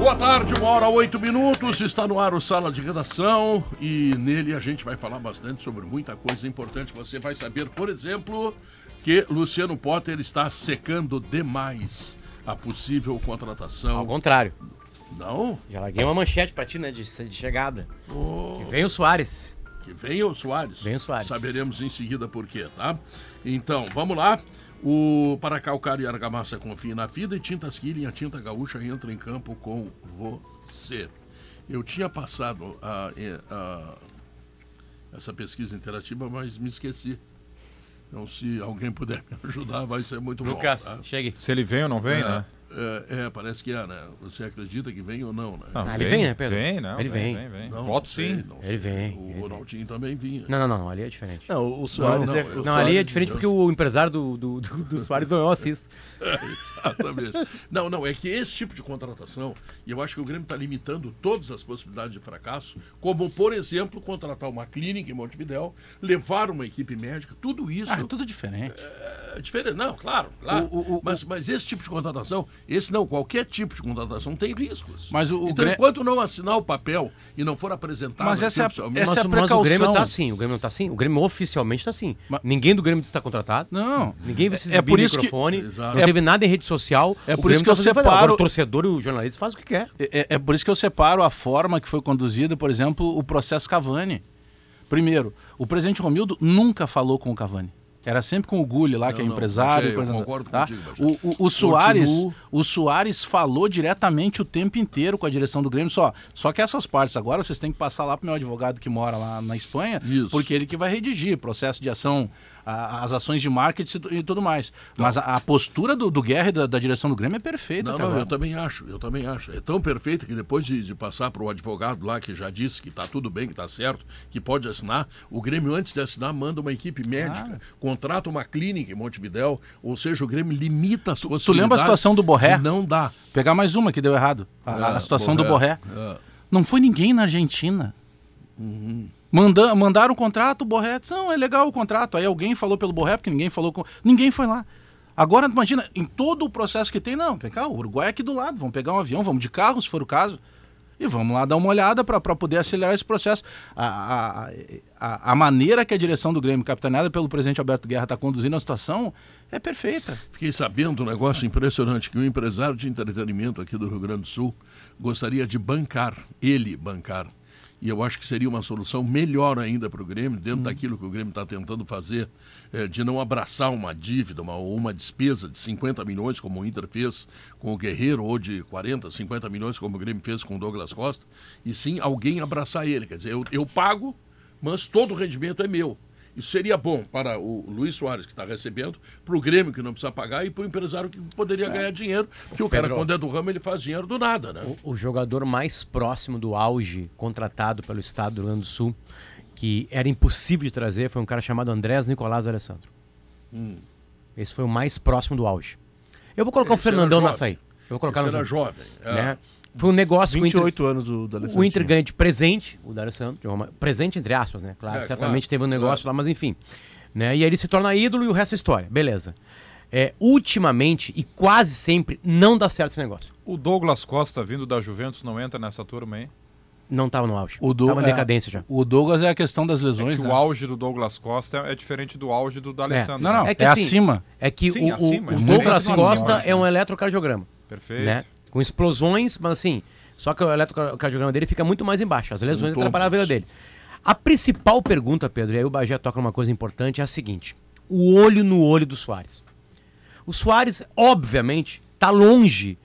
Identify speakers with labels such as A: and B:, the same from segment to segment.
A: Boa tarde, uma hora oito minutos, está no ar o Sala de Redação e nele a gente vai falar bastante sobre muita coisa importante. Você vai saber, por exemplo, que Luciano Potter está secando demais a possível contratação.
B: Ao contrário.
A: Não?
B: Já larguei uma manchete pra ti, né, de, de chegada.
A: Oh,
B: Que vem o Soares.
A: que venha o Soares.
B: Vem o Soares.
A: Saberemos em seguida por quê, tá? Então, vamos lá. O para calcário e argamassa confie na vida e Tintas Killing, a tinta gaúcha entra em campo com você. Eu tinha passado a, a- essa pesquisa interativa, mas me esqueci. Então, se alguém puder me ajudar, vai ser muito
B: Lucas,
A: bom. tá?
B: chegue.
C: Se ele vem ou não vem, né?
A: É, é, parece que é, né? Você acredita que vem ou não, né?
C: Não,
B: Ah, ele vem, né, Pedro?
C: Vem, não.
B: Ele vem.
C: vem, vem.
A: Não,
C: Voto
A: não sei,
C: sim.
A: não
B: Ele vem,
A: O
B: ele
A: Ronaldinho também vinha.
B: Não, não, não, ali é diferente. Não,
D: Não, o Soares
A: não,
D: é.
A: eu-
D: o
A: não,
B: ali é
D: Soares-
B: diferente porque o empresário do, do, do, do Soares não é o Assis.
A: Exatamente. Não, não, é que esse tipo de contratação, e eu acho que o Grêmio está limitando todas as possibilidades de fracasso, como, por exemplo, contratar uma clínica em Montevidéu, levar uma equipe médica, tudo isso
D: Ah, é tudo diferente.
A: é diferente. Não, claro, claro.
D: O- o- o-
A: mas, mas esse tipo de contratação, esse não, qualquer tipo de contratação tem riscos.
D: Mas o- o
A: então,
D: Grê-
A: enquanto não assinar o papel e não for apresentado
D: Mas essa é a- essa é a
B: mas, mas o Grêmio
D: precaução.
B: tá assim, o Grêmio tá assim. O Grêmio oficialmente tá assim.
D: Mas-
B: Ninguém do Grêmio está contratado.
D: Não.
B: Ninguém vai se
D: É
B: exibir
D: por
B: no
D: isso que-
B: microfone.
A: Exato.
B: Não
D: É-
B: teve nada em rede social.
D: É
B: O
D: por
B: Grêmio
D: isso que eu
B: tá fazer.
D: separo-
B: Agora, O torcedor e o jornalista faz o que quer.
D: É, é por isso que eu separo a forma que foi conduzida, por exemplo, o processo Cavani. Primeiro, o presidente Romildo nunca falou com o Cavani. Era sempre com o Gulli lá, que é
A: Não, não,
D: empresário.
A: Bagé, eu concordo
D: tá?
A: contigo,
D: o, o, o Soares,
A: Continuo.
D: o Soares falou diretamente o tempo inteiro com a direção do Grêmio. Só, só que essas partes agora vocês têm que passar lá pro meu advogado que mora lá na Espanha,
A: Isso.
D: porque ele que vai redigir processo de ação, a- as ações de marketing e tu- tudo mais. Mas a, a postura do, do Guerra e da, da direção do Grêmio é perfeita.
A: Não, não, eu também acho, eu também acho. É tão perfeito que depois de, de passar para o advogado lá, que já disse que está tudo bem, que está certo, que pode assinar, o Grêmio, antes de assinar, manda uma equipe médica,
D: Ah.
A: contrata uma clínica em Montevidéu, ou seja, o Grêmio limita as
D: tu
A: possibilidades.
D: lembra a situação do Borré?
A: Não dá.
D: Pegar mais uma que deu errado. A, a
A: É,
D: situação do Borré.
A: É.
D: Não foi ninguém na Argentina. Manda, mandaram o contrato, o Borré disse, não, é legal o contrato. Aí alguém falou pelo Borré, porque ninguém falou com... Ninguém foi lá. Agora, imagina, em todo o processo que tem, não, vem cá, o Uruguai é aqui do lado, vamos pegar um avião, vamos de carro, se for o caso, e vamos lá dar uma olhada para poder acelerar esse processo. A, a, a, a maneira que a direção do Grêmio, capitaneada pelo presidente Alberto Guerra, está conduzindo a situação é perfeita.
A: Fiquei sabendo um negócio impressionante, que um empresário de entretenimento aqui do Rio Grande do Sul gostaria de bancar, ele bancar. E eu acho que seria uma solução melhor ainda para o Grêmio, dentro daquilo que o Grêmio está tentando fazer, eh, de não abraçar uma dívida uma, ou uma despesa de 50 milhões, como o Inter fez com o Guerreiro, ou de 40, 50 milhões, como o Grêmio fez com o Douglas Costa, e sim alguém abraçar ele. Quer dizer, eu, eu pago, mas todo o rendimento é meu. Isso seria bom para o Luiz Soares, que está recebendo, para o Grêmio, que não precisa pagar, e para o empresário, que poderia ganhar dinheiro, porque o cara, quando é do ramo, ele faz dinheiro do nada, né?
B: O, o jogador mais próximo do auge contratado pelo estado do Rio Grande do Sul, que era impossível de trazer, foi um cara chamado Andrés Nicolás Alessandro. Esse foi o mais próximo do auge. Eu vou colocar
A: Esse
B: o Fernandão na açaí. Eu vou colocar
A: Esse
B: no
A: era
B: jogo,
A: jovem. é.
B: né? Foi um negócio que o Inter,
D: 28 anos o da
B: o Inter ganha de presente, o D'Alessandro, de uma- presente entre aspas, né? Claro,
A: É,
B: certamente
A: claro,
B: teve um negócio
A: claro.
B: lá, mas enfim. Né? E aí ele se torna ídolo e o resto é história. Beleza. É, ultimamente, e quase sempre, não dá certo esse negócio.
C: O Douglas Costa, vindo da Juventus, não entra nessa turma aí?
B: Não tava no auge.
D: O,
B: tava em
D: é,
B: decadência já.
D: o Douglas é a questão das
C: É
D: lesões,
C: que
D: né?
C: o auge do Douglas Costa é diferente do auge do D'Alessandro.
D: Não, não,
B: É
D: é,
B: que assim,
D: acima.
B: É que
C: Sim,
B: o, o-
C: acima,
B: o
C: é
D: muito
B: Douglas
D: acima,
B: Costa
D: acima.
B: é um eletrocardiograma.
C: Perfeito.
B: Né? Com explosões, mas assim, só que o eletrocardiograma dele fica muito mais embaixo. As lesões
A: Muito
B: atrapalham a vida dele. A principal pergunta, Pedro, e aí o Bagé toca uma coisa importante, é a seguinte: o olho no olho do Soares. O Soares, obviamente, tá longe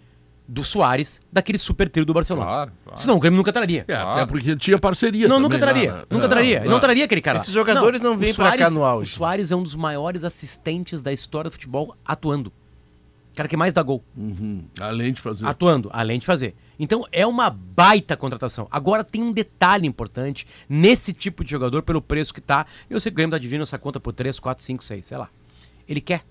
B: do Soares daquele super trio do Barcelona.
C: Claro, claro.
B: Senão o Grêmio nunca traria.
A: É,
C: Claro.
A: até porque tinha parceria.
B: Não,
A: também
B: nunca
A: lá,
B: traria.
A: né?
B: Nunca
A: É,
B: traria. Ele
A: é.
B: não traria aquele cara.
D: Esses jogadores não
B: o
D: vêm pra cá no auge.
B: O Soares é um dos maiores assistentes da história do futebol atuando. Cara que mais dá gol.
A: Uhum. Além de fazer.
B: Atuando, além de fazer. Então é uma baita contratação. Agora tem um detalhe importante nesse tipo de jogador pelo preço que tá. Eu sei que o Grêmio tá dividindo essa conta por 3, 4, 5, 6, sei lá. Ele quer.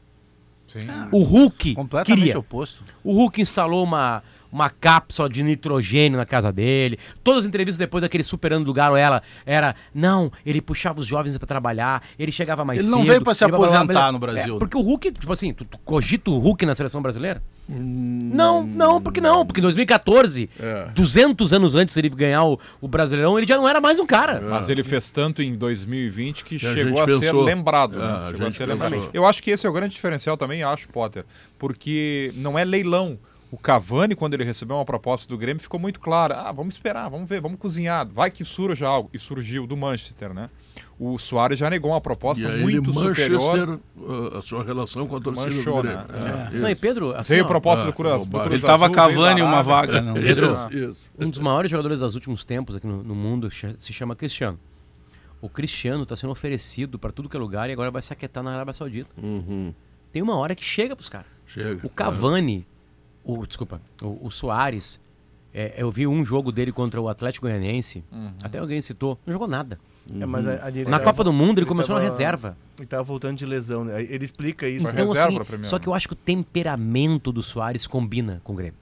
C: Sim.
B: O Hulk
D: Completamente
B: queria.
D: oposto.
B: O Hulk instalou uma, uma cápsula de nitrogênio na casa dele. Todas as entrevistas depois daquele superando do Galo, ela era, não, ele puxava os jovens pra trabalhar, ele chegava mais
D: Ele
B: cedo.
D: não veio pra se
B: ele blá, blá, blá,
D: aposentar
B: blá.
D: no Brasil.
B: É, porque o Hulk, tipo assim, tu, tu cogita o Hulk na seleção brasileira? Não, não, porque não? Porque em 2014,
A: É.
B: 200 anos antes dele ganhar o, o Brasileirão, ele já não era mais um cara.
C: Mas ele fez tanto em 2020 que
A: Que a
C: chegou
A: gente
C: a ser lembrado.
A: É,
C: né?
A: a
C: Chegou a ser lembrado. Eu acho que esse é o grande diferencial também, acho, Potter. Porque não é leilão. O Cavani, quando ele recebeu uma proposta do Grêmio, ficou muito claro. Ah, vamos esperar, vamos ver, vamos cozinhar. Vai que surja algo. E surgiu do Manchester, né? O Soares já negou uma
A: E
C: proposta
A: aí
C: muito
A: ele,
C: superior.
A: Manchester, uh, a sua relação com a torcida
C: Manchou,
A: do Grêmio.
C: né?
A: É,
B: Não, e. Pedro, assim,
C: Veio
B: ó,
C: proposta
A: Ah,
C: do Cruz,
A: o
C: do Cruz
D: Ele tava
C: Azul, veio
D: cavando
C: da
D: uma vaga. Não.
B: Pedro,
A: Isso.
B: Um dos maiores jogadores dos últimos tempos aqui no, no mundo se chama Cristiano. O Cristiano está sendo oferecido para tudo que é lugar e agora vai se aquietar na Arábia Saudita.
A: Uhum.
B: Tem uma hora que chega pros caras.
A: Chega.
B: O Cavani, o, desculpa, o, o Soares, é, eu vi um jogo dele contra o Atlético Goianiense, até alguém citou, não jogou nada.
E: É, mas a- a- ele
B: Na Copa do Mundo ele, começou
E: tava-
B: na reserva.
E: Ele tava voltando de lesão, né? Ele explica isso.
B: Então,
C: reserva
B: assim,
C: primeiro,
B: só que eu acho que o temperamento do Soares combina com o Grêmio.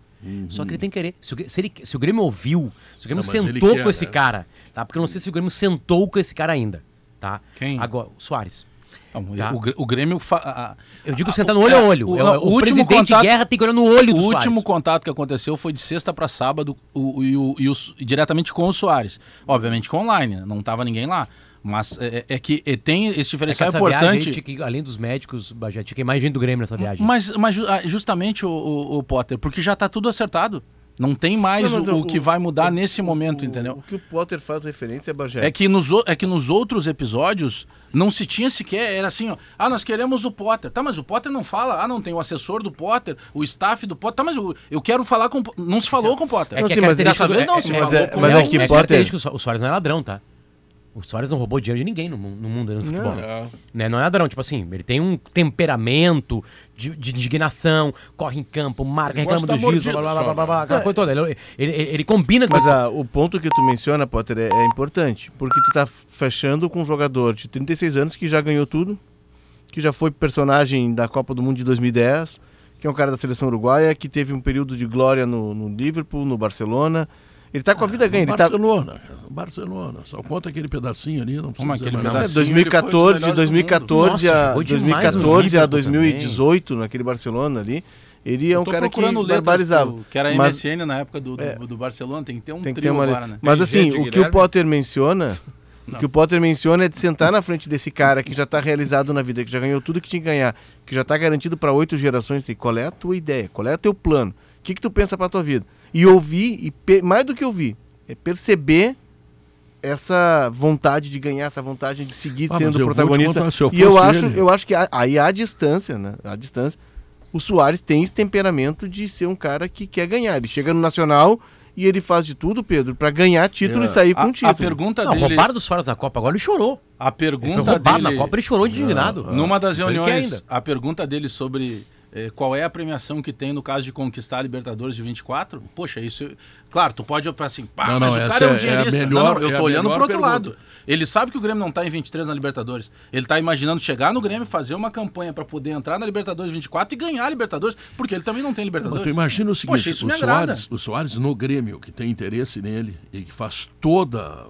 B: Só que ele tem que querer. Se o, se, ele- se o Grêmio ouviu, se o Grêmio
A: Não, ele
B: sentou
A: quer,
B: com esse
A: né?
B: cara, tá? Porque eu não sei se o Grêmio sentou com esse cara ainda, tá?
D: Quem?
B: Agora, o Soares.
D: Não,
B: Tá.
D: o, o Grêmio. a-
B: Eu digo sentar no olho a olho.
D: o-
B: É
D: não,
B: o, o presidente de guerra tem que olhar no olho
D: O
B: do
D: último
B: Soares.
D: contato que aconteceu foi de sexta para sábado o, o- e, o- e o- e diretamente com o Soares. Obviamente com online, não tava ninguém lá. Mas é, é que é, tem esse
B: É
D: diferencial
B: viagem aí
D: importante.
B: tinha que, além dos médicos, Bagé, tinha mais gente do Grêmio nessa viagem.
D: Mas, mas ah, justamente o, o- o Potter, porque já tá tudo acertado. Não tem mais
E: Não,
D: o,
E: o-
D: o que vai mudar nesse momento, entendeu?
E: O que o Potter faz referência, Bagé.
D: É que, nos, o- é que nos outros episódios não se tinha sequer, era assim, ó, ah, nós queremos o Potter. Tá, mas o Potter não fala, ah, não, tem o assessor do Potter, o staff do Potter, tá, mas eu, eu quero falar com... o Não se falou com o Potter.
B: É
E: Não,
B: que
E: sim,
B: a
E: mas
D: dessa vez não se
E: mas
D: falou
E: é-
D: com
E: mas
D: ele.
E: é que
B: é
E: Potter-
B: característica, o Soares não é ladrão, tá? O Soares não roubou dinheiro de ninguém no, no mundo no futebol.
A: É.
B: Né? Não é ladrão, tipo assim, ele tem um temperamento de, de indignação, corre em campo, marca,
A: Ele
B: reclama do juiz, blá, blá, blá, blá, blá,
A: né?
B: aquela coisa toda. Ele, ele, ele combina com
E: Mas
B: isso.
E: ah, o ponto que tu menciona, Potter, é, é importante. Porque tu tá fechando com um jogador de 36 anos que já ganhou tudo, que já foi personagem da Copa do Mundo de 2010, que é um cara da seleção uruguaia, que teve um período de glória no, no Liverpool, no Barcelona. Ele tá com a vida ganha. Ele tá,
A: Barcelona, cara, Barcelona. Só conta aquele pedacinho ali, não precisa
D: Como
A: dizer
D: aquele pedacinho?
E: É, 2014,
D: ele foi
E: de
D: um dos melhores do
E: 2014
B: mundo.
E: a
B: Nossa, no
E: 2014 a
B: Liverpool
E: 2018 naquele Barcelona ali. Ele é um cara que barbarizava.
D: do- que era
E: Mas-
D: MSN na época do, do,
E: É.
D: do Barcelona, tem que ter um
E: Tem que ter
D: trio
E: uma
D: agora, né?
E: Mas assim, o que o? Potter menciona, o que o Potter menciona é de sentar na frente desse cara que já tá realizado na vida, que já ganhou tudo que tinha que ganhar, que já tá garantido para oito gerações, e qual é a tua ideia? Qual é o teu plano? O que que tu pensa para tua vida? E ouvir e mais do que ouvir, é perceber essa vontade de ganhar, essa vontade de seguir
A: Ah,
E: sendo protagonista.
A: contar, se eu
E: e eu acho,
A: ele-
E: eu acho que a- aí à distância, né? À distância, o Soares tem esse temperamento de ser um cara que quer ganhar. Ele chega no Nacional e ele faz de tudo, Pedro, para ganhar título
A: É.
E: e sair com
D: A,
E: título.
D: a pergunta
B: Não,
D: dele...
B: roubaram dos Soares na Copa, agora ele chorou.
D: A
B: Ele foi
D: pergunta
B: roubado
D: dele...
B: na Copa, ele chorou de indignado.
D: Numa das
B: Ele quer
D: reuniões,
B: ainda.
D: a pergunta dele sobre qual é a premiação que tem no caso de conquistar a Libertadores de 24, poxa, isso. Claro, tu pode olhar assim, pá,
A: Não,
D: mas
A: não,
D: o cara é
A: é-
D: um
A: é a
D: dinheirista.
A: melhor-
D: não, não, eu
A: é
D: tô olhando pro outro
A: pergunta.
D: lado. Ele sabe que o Grêmio não tá em 23 na Libertadores. Ele tá imaginando chegar no Grêmio, fazer uma campanha pra poder entrar na Libertadores 24 e ganhar a Libertadores, porque ele também não tem
A: Mas
D: Libertadores.
A: tu imagina o seguinte,
D: Poxa, isso
A: o,
D: me.
A: Soares, o Soares no Grêmio, que tem interesse nele e que faz toda,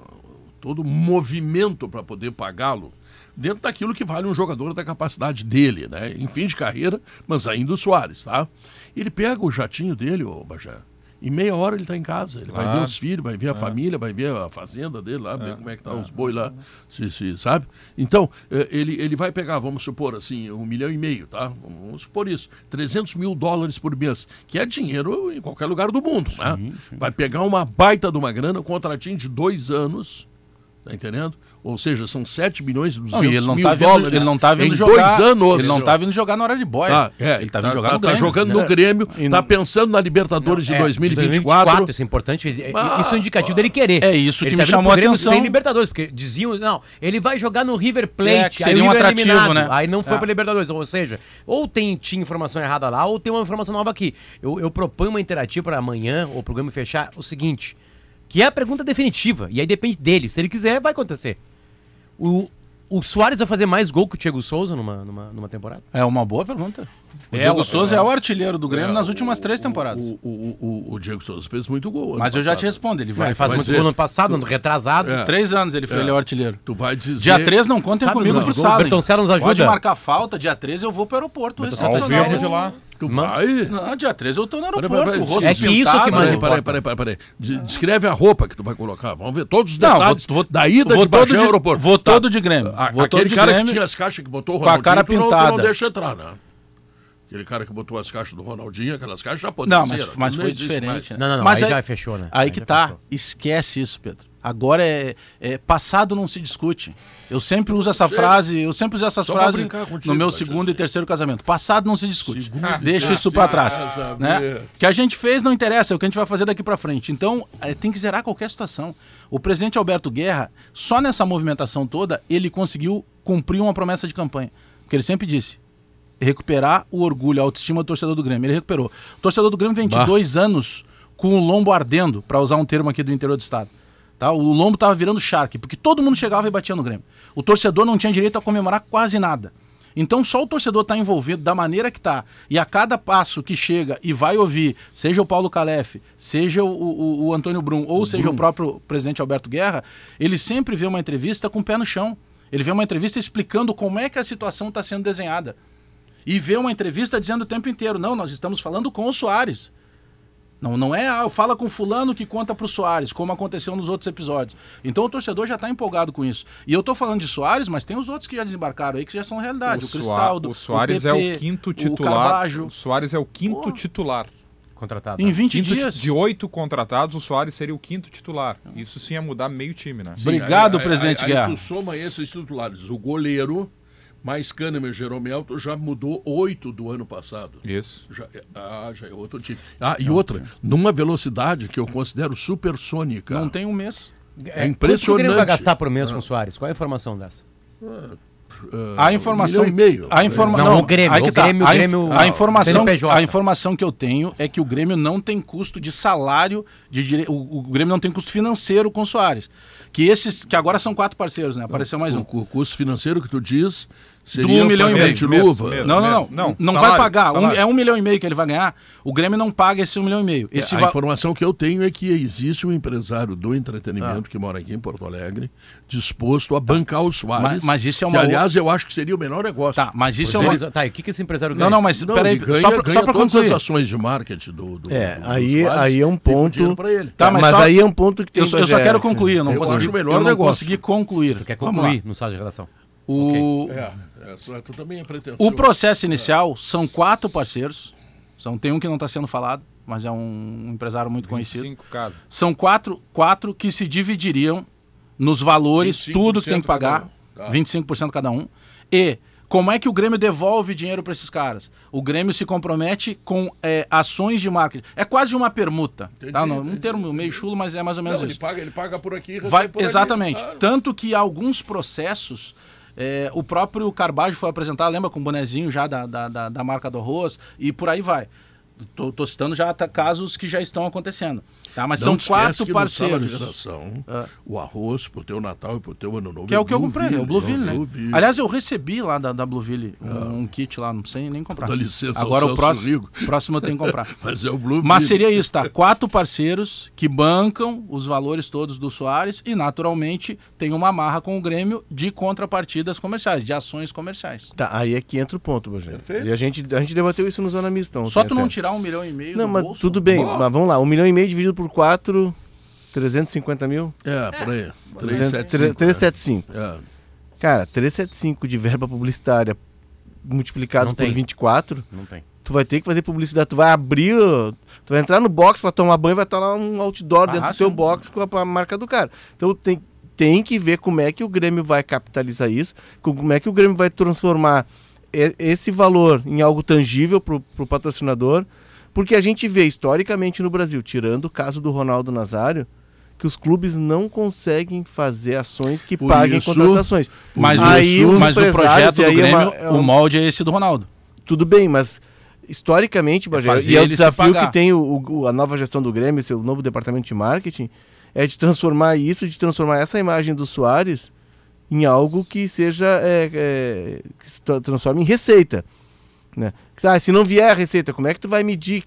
A: todo o movimento para poder pagá-lo, dentro daquilo que vale um jogador da capacidade dele, né? Em fim de carreira, mas ainda o Soares, tá? Ele pega o jatinho dele, ô Bajé, em meia hora ele está em casa. Ele vai
C: Claro.
A: ver os filhos, vai ver a família, vai ver a fazenda dele lá, ver como é que tá os boi lá, se, se, sabe? Então, eh, ele, ele vai pegar, vamos supor assim, um milhão e meio, tá? Vamos supor isso, 300 mil dólares por mês, que é dinheiro em qualquer lugar do mundo, né? Vai pegar uma baita de uma grana, um contratinho de dois anos, Tá entendendo? Ou seja, são 7 milhões e 200
D: Não, e ele não
A: mil
D: tá vindo,
A: dólares
D: ele não tá vindo
A: em
D: jogar.
A: dois anos.
D: Ele não tá vindo jogar na hora de boia.
A: Tá, é,
D: ele tá vindo
A: tá,
D: jogar
A: tá,
D: no
A: tá
D: Grêmio.
A: jogando no Grêmio,
E: E
A: tá
E: não-
A: pensando na Libertadores de
B: É,
A: 2024.
B: isso é importante. é-
A: Ah,
B: isso é um indicativo dele querer.
D: É isso que
B: ele
D: me
B: tá
D: chamou a
B: Grêmio
D: atenção.
B: Sem Libertadores, porque diziam, não, ele vai jogar no River Plate.
D: É, seria um
B: é
D: atrativo, né?
B: Aí não foi
D: É.
B: pra Libertadores. Ou seja, ou tem, tinha informação errada lá, ou tem uma informação nova aqui. Eu, eu proponho uma interativa para amanhã, ou o programa fechar, o seguinte, que é a pergunta definitiva, e aí depende dele. Se ele quiser, vai acontecer. O, o Soares vai fazer mais gol que o Thiago Souza numa, numa, numa temporada?
D: É uma boa pergunta. O
C: É,
D: Diego Souza
C: é.
D: é o artilheiro do Grêmio
A: É,
D: nas últimas três temporadas.
A: O, o, o, o Diego Souza fez muito gol. ano
D: Mas eu já te respondo, ele vai.
B: ele faz
A: vai
B: muito
A: dizer-
B: gol no ano passado, no retrasado.
A: É.
D: Três anos ele foi,
A: É.
D: ele é o artilheiro.
A: Tu vai dizer.
D: Dia 3 não contem comigo
B: não,
D: pro
B: o
D: Salem.
B: Bertoncello nos ajuda.
D: Pode marcar falta, dia 13 eu vou pro aeroporto.
C: Ao vivo de lá.
A: Tu vai.
D: Não, dia 13 eu tô no aeroporto,
A: peraí,
D: o rosto
B: é que isso que mais
A: Peraí,
B: importa.
A: peraí, peraí, peraí, peraí. De- Descreve a roupa que tu vai colocar. Vamos ver todos os
D: Não,
A: detalhes
D: vou- vou-
A: da ida
D: vou
A: de Bagé ao aeroporto.
D: vou
A: Tá.
D: todo de Grêmio.
A: A-
D: Vou todo
A: aquele
D: de
A: cara
D: Grêmio
A: que tinha as caixas que botou o
D: com a
A: Ronaldinho,
D: cara
A: tu não- tu
D: pintada.
A: não deixa entrar, né? Aquele cara que botou as caixas do Ronaldinho, aquelas caixas já podem
D: Não,
A: ser.
D: mas, mas foi diferente.
A: mais.
D: né?
B: Não, não, não,
D: Mas
B: aí já fechou, né?
D: Aí
B: Aí
D: que tá.
B: fechou.
D: Esquece isso, Pedro. Agora é, é- passado não se discute. Eu sempre uso essa frase, eu sempre uso essas
A: Só
D: frases
A: contigo,
D: no meu segundo e terceiro casamento. Passado não se discute.
A: Segundo
C: e
D: Deixa isso pra trás,
A: terceiro
D: né? O que a gente fez não interessa, é o que a gente vai fazer daqui pra frente. Então, é, tem que zerar qualquer situação. O presidente Alberto Guerra, só nessa movimentação toda, ele conseguiu cumprir uma promessa de campanha. Porque ele sempre disse: recuperar o orgulho, a autoestima do torcedor do Grêmio. Ele recuperou. O torcedor do Grêmio vem de
A: Bah.
D: dois anos com o lombo ardendo, para usar um termo aqui do interior do estado. Tá? O lombo estava virando charque, porque todo mundo chegava e batia no Grêmio. O torcedor não tinha direito a comemorar quase nada. Então só o torcedor está envolvido da maneira que está. E a cada passo que chega e vai ouvir, seja o Paulo Calef, seja o, o- o Antônio Brum, ou seja o próprio presidente Alberto Guerra, ele sempre vê uma entrevista com o pé no chão. Ele vê uma entrevista explicando como é que a situação está sendo desenhada. E vê uma entrevista dizendo o tempo inteiro: não, nós estamos falando com o Soares. Não, não é, ah, fala com fulano que conta pro Soares, como aconteceu nos outros episódios. Então o torcedor já está empolgado com isso. E eu tô falando de Soares, mas tem os outros que já desembarcaram aí que já são realidade. O,
C: Soa-
D: Cristaldo,
C: o Soares
D: PP,
C: é o quinto
D: O
C: titular.
D: Carvalho.
C: O Soares é o quinto
D: Pô.
C: titular.
B: Contratado.
D: Em 20
C: Quinto
D: dias.
C: de oito contratados, o Soares seria o quinto titular. Isso sim ia mudar meio time, né?
A: Sim,
D: Obrigado,
A: aí-
D: presidente
A: aí, aí,
D: Guerra.
A: tu soma esses titulares. O goleiro, mais Kahneman e Jeromel, tu já mudou oito do ano passado.
C: Isso.
A: Já, é- ah, já é outro time. Ah, e outra, numa velocidade que eu considero supersônica.
D: Não tem um mês.
A: É
B: Quanto que o Grêmio
A: impressionante.
B: vai gastar por mês com o Soares? Qual é a informação dessa?
D: A informação.
A: um e meio.
D: A informa...
B: Não, o Grêmio,
D: aí que
B: o
D: tá.
B: Grêmio, o
D: a, inf-
B: Grêmio-
D: a informação,
B: CNPJ.
D: a informação que eu tenho é que o Grêmio não tem custo de salário de dire... o, o Grêmio não tem custo financeiro com o Soares. Que esses que agora são quatro parceiros, né? Apareceu mais um.
A: O, o custo financeiro que tu diz
D: Do
A: seria
D: um milhão e meio.
A: de luva.
C: Mês.
D: Não, não, não.
C: Não,
D: Não, vai
C: salário,
D: pagar. Um- é um milhão e meio que ele vai ganhar. O Grêmio não paga esse um milhão e meio. Esse
A: a
D: va-
A: informação que eu tenho é que existe um empresário do
D: Ah.
A: entretenimento que mora aqui em Porto Alegre disposto a bancar o Soares.
D: Mas- mas isso é
A: que,
D: uma
A: aliás, eu acho que seria o menor negócio.
D: Tá, mas isso é
B: Pois
D: uma.
B: é, Tá, e o que, que esse empresário ganha?
D: Não, não, mas
A: Não,
D: peraí,
A: ganha,
D: só pra,
A: ganha
D: só pra
A: todas
D: concluir.
A: as ações de marketing do, do,
E: É,
A: do- do
E: aí-
A: Soares,
E: aí é um ponto-
A: ele.
D: Tá,
E: mas
D: mas só-
E: aí é um ponto que tem
D: Eu, só- eu só
E: é,
D: quero concluir, eu não
A: Eu
D: consegui,
A: melhor
D: não concluir.
B: Tu quer concluir no sala de redação?
D: O,
A: É, é, só- tu também é pretensioso.
D: o processo inicial são quatro parceiros. São, tem um que não está sendo falado, mas é um empresário muito conhecido.
C: 25 cada.
D: São quatro, quatro que se dividiriam nos valores,
A: 25%
D: tudo que tem que pagar,
A: cada um. Tá.
D: 25% cada um. E como é que o Grêmio devolve dinheiro para esses caras? O Grêmio se compromete com é, ações de marketing. É quase uma permuta.
A: Entendi,
D: tá? Não, um
A: entendi.
D: termo meio chulo, mas é mais ou menos
A: Não, ele
D: isso.
A: paga, ele paga por aqui e recebe
D: Vai,
A: por aqui.
D: exatamente.
A: Claro.
D: Tanto que alguns processos, é, o próprio Carbajo foi apresentar, lembra, com o bonezinho já da, da, da, marca do arroz, e por aí vai. Tô citando já casos que já estão acontecendo. Tá? Mas
A: Não
D: são quatro
A: que no sala de
D: parceiros.
A: redação,
D: Ah.
A: o arroz pro teu Natal e pro teu ano novo.
D: Que é o que eu comprei, é o
A: Ville,
D: Blueville, né?
A: Blueville.
D: Aliás, eu recebi lá da, da Blueville um, um kit lá, não sei nem comprar.
A: Dá licença ao
D: Agora o próximo, próximo eu tenho que comprar.
A: Mas é o Blue
D: Mas seria isso, tá? Quatro parceiros que bancam os valores todos do Soares e, naturalmente, tem uma amarra com o Grêmio de contrapartidas comerciais, de ações comerciais.
E: Tá, aí é que entra o ponto, Rogério.
A: Perfeito.
E: E a gente, a gente debateu isso no Zona Mista. ontem
D: Só tu não tirar um milhão e meio
E: Não,
D: do
E: mas
D: bolso?
E: tudo bem.
A: Bom.
E: Mas vamos lá, um milhão e meio dividido por quatro, 350 mil?
A: É, por aí.
E: 375.
A: 375.
E: 375.
A: É.
E: Cara, 375 de verba publicitária multiplicado
B: Não
E: por
B: tem.
E: 24,
B: Não tem.
E: tu vai ter que fazer publicidade. Tu vai abrir, tu vai entrar no box pra tomar banho, vai estar lá um outdoor
D: Ah,
E: dentro do teu
D: sim.
E: box com a, a marca do cara. Então tem, tem que ver como é que o Grêmio vai capitalizar isso, como é que o Grêmio vai transformar e- esse valor em algo tangível para o patrocinador, porque a gente vê historicamente no Brasil, tirando o caso do Ronaldo Nazário, que os clubes não conseguem fazer ações que
A: Por
E: paguem
A: isso-
E: contratações.
D: Mas,
E: Aí
D: mas o projeto do
E: é
D: Grêmio,
E: uma- é
D: o molde é esse do Ronaldo.
E: Tudo bem, mas historicamente, Bagé,
D: fazer
E: e é o desafio que tem o, o- a nova gestão do Grêmio, seu novo departamento de marketing, é de transformar isso, de transformar essa imagem do Soares em algo que seja é, é, que se tra- transforme em receita. Né? Ah, se não vier a receita, como é que tu vai medir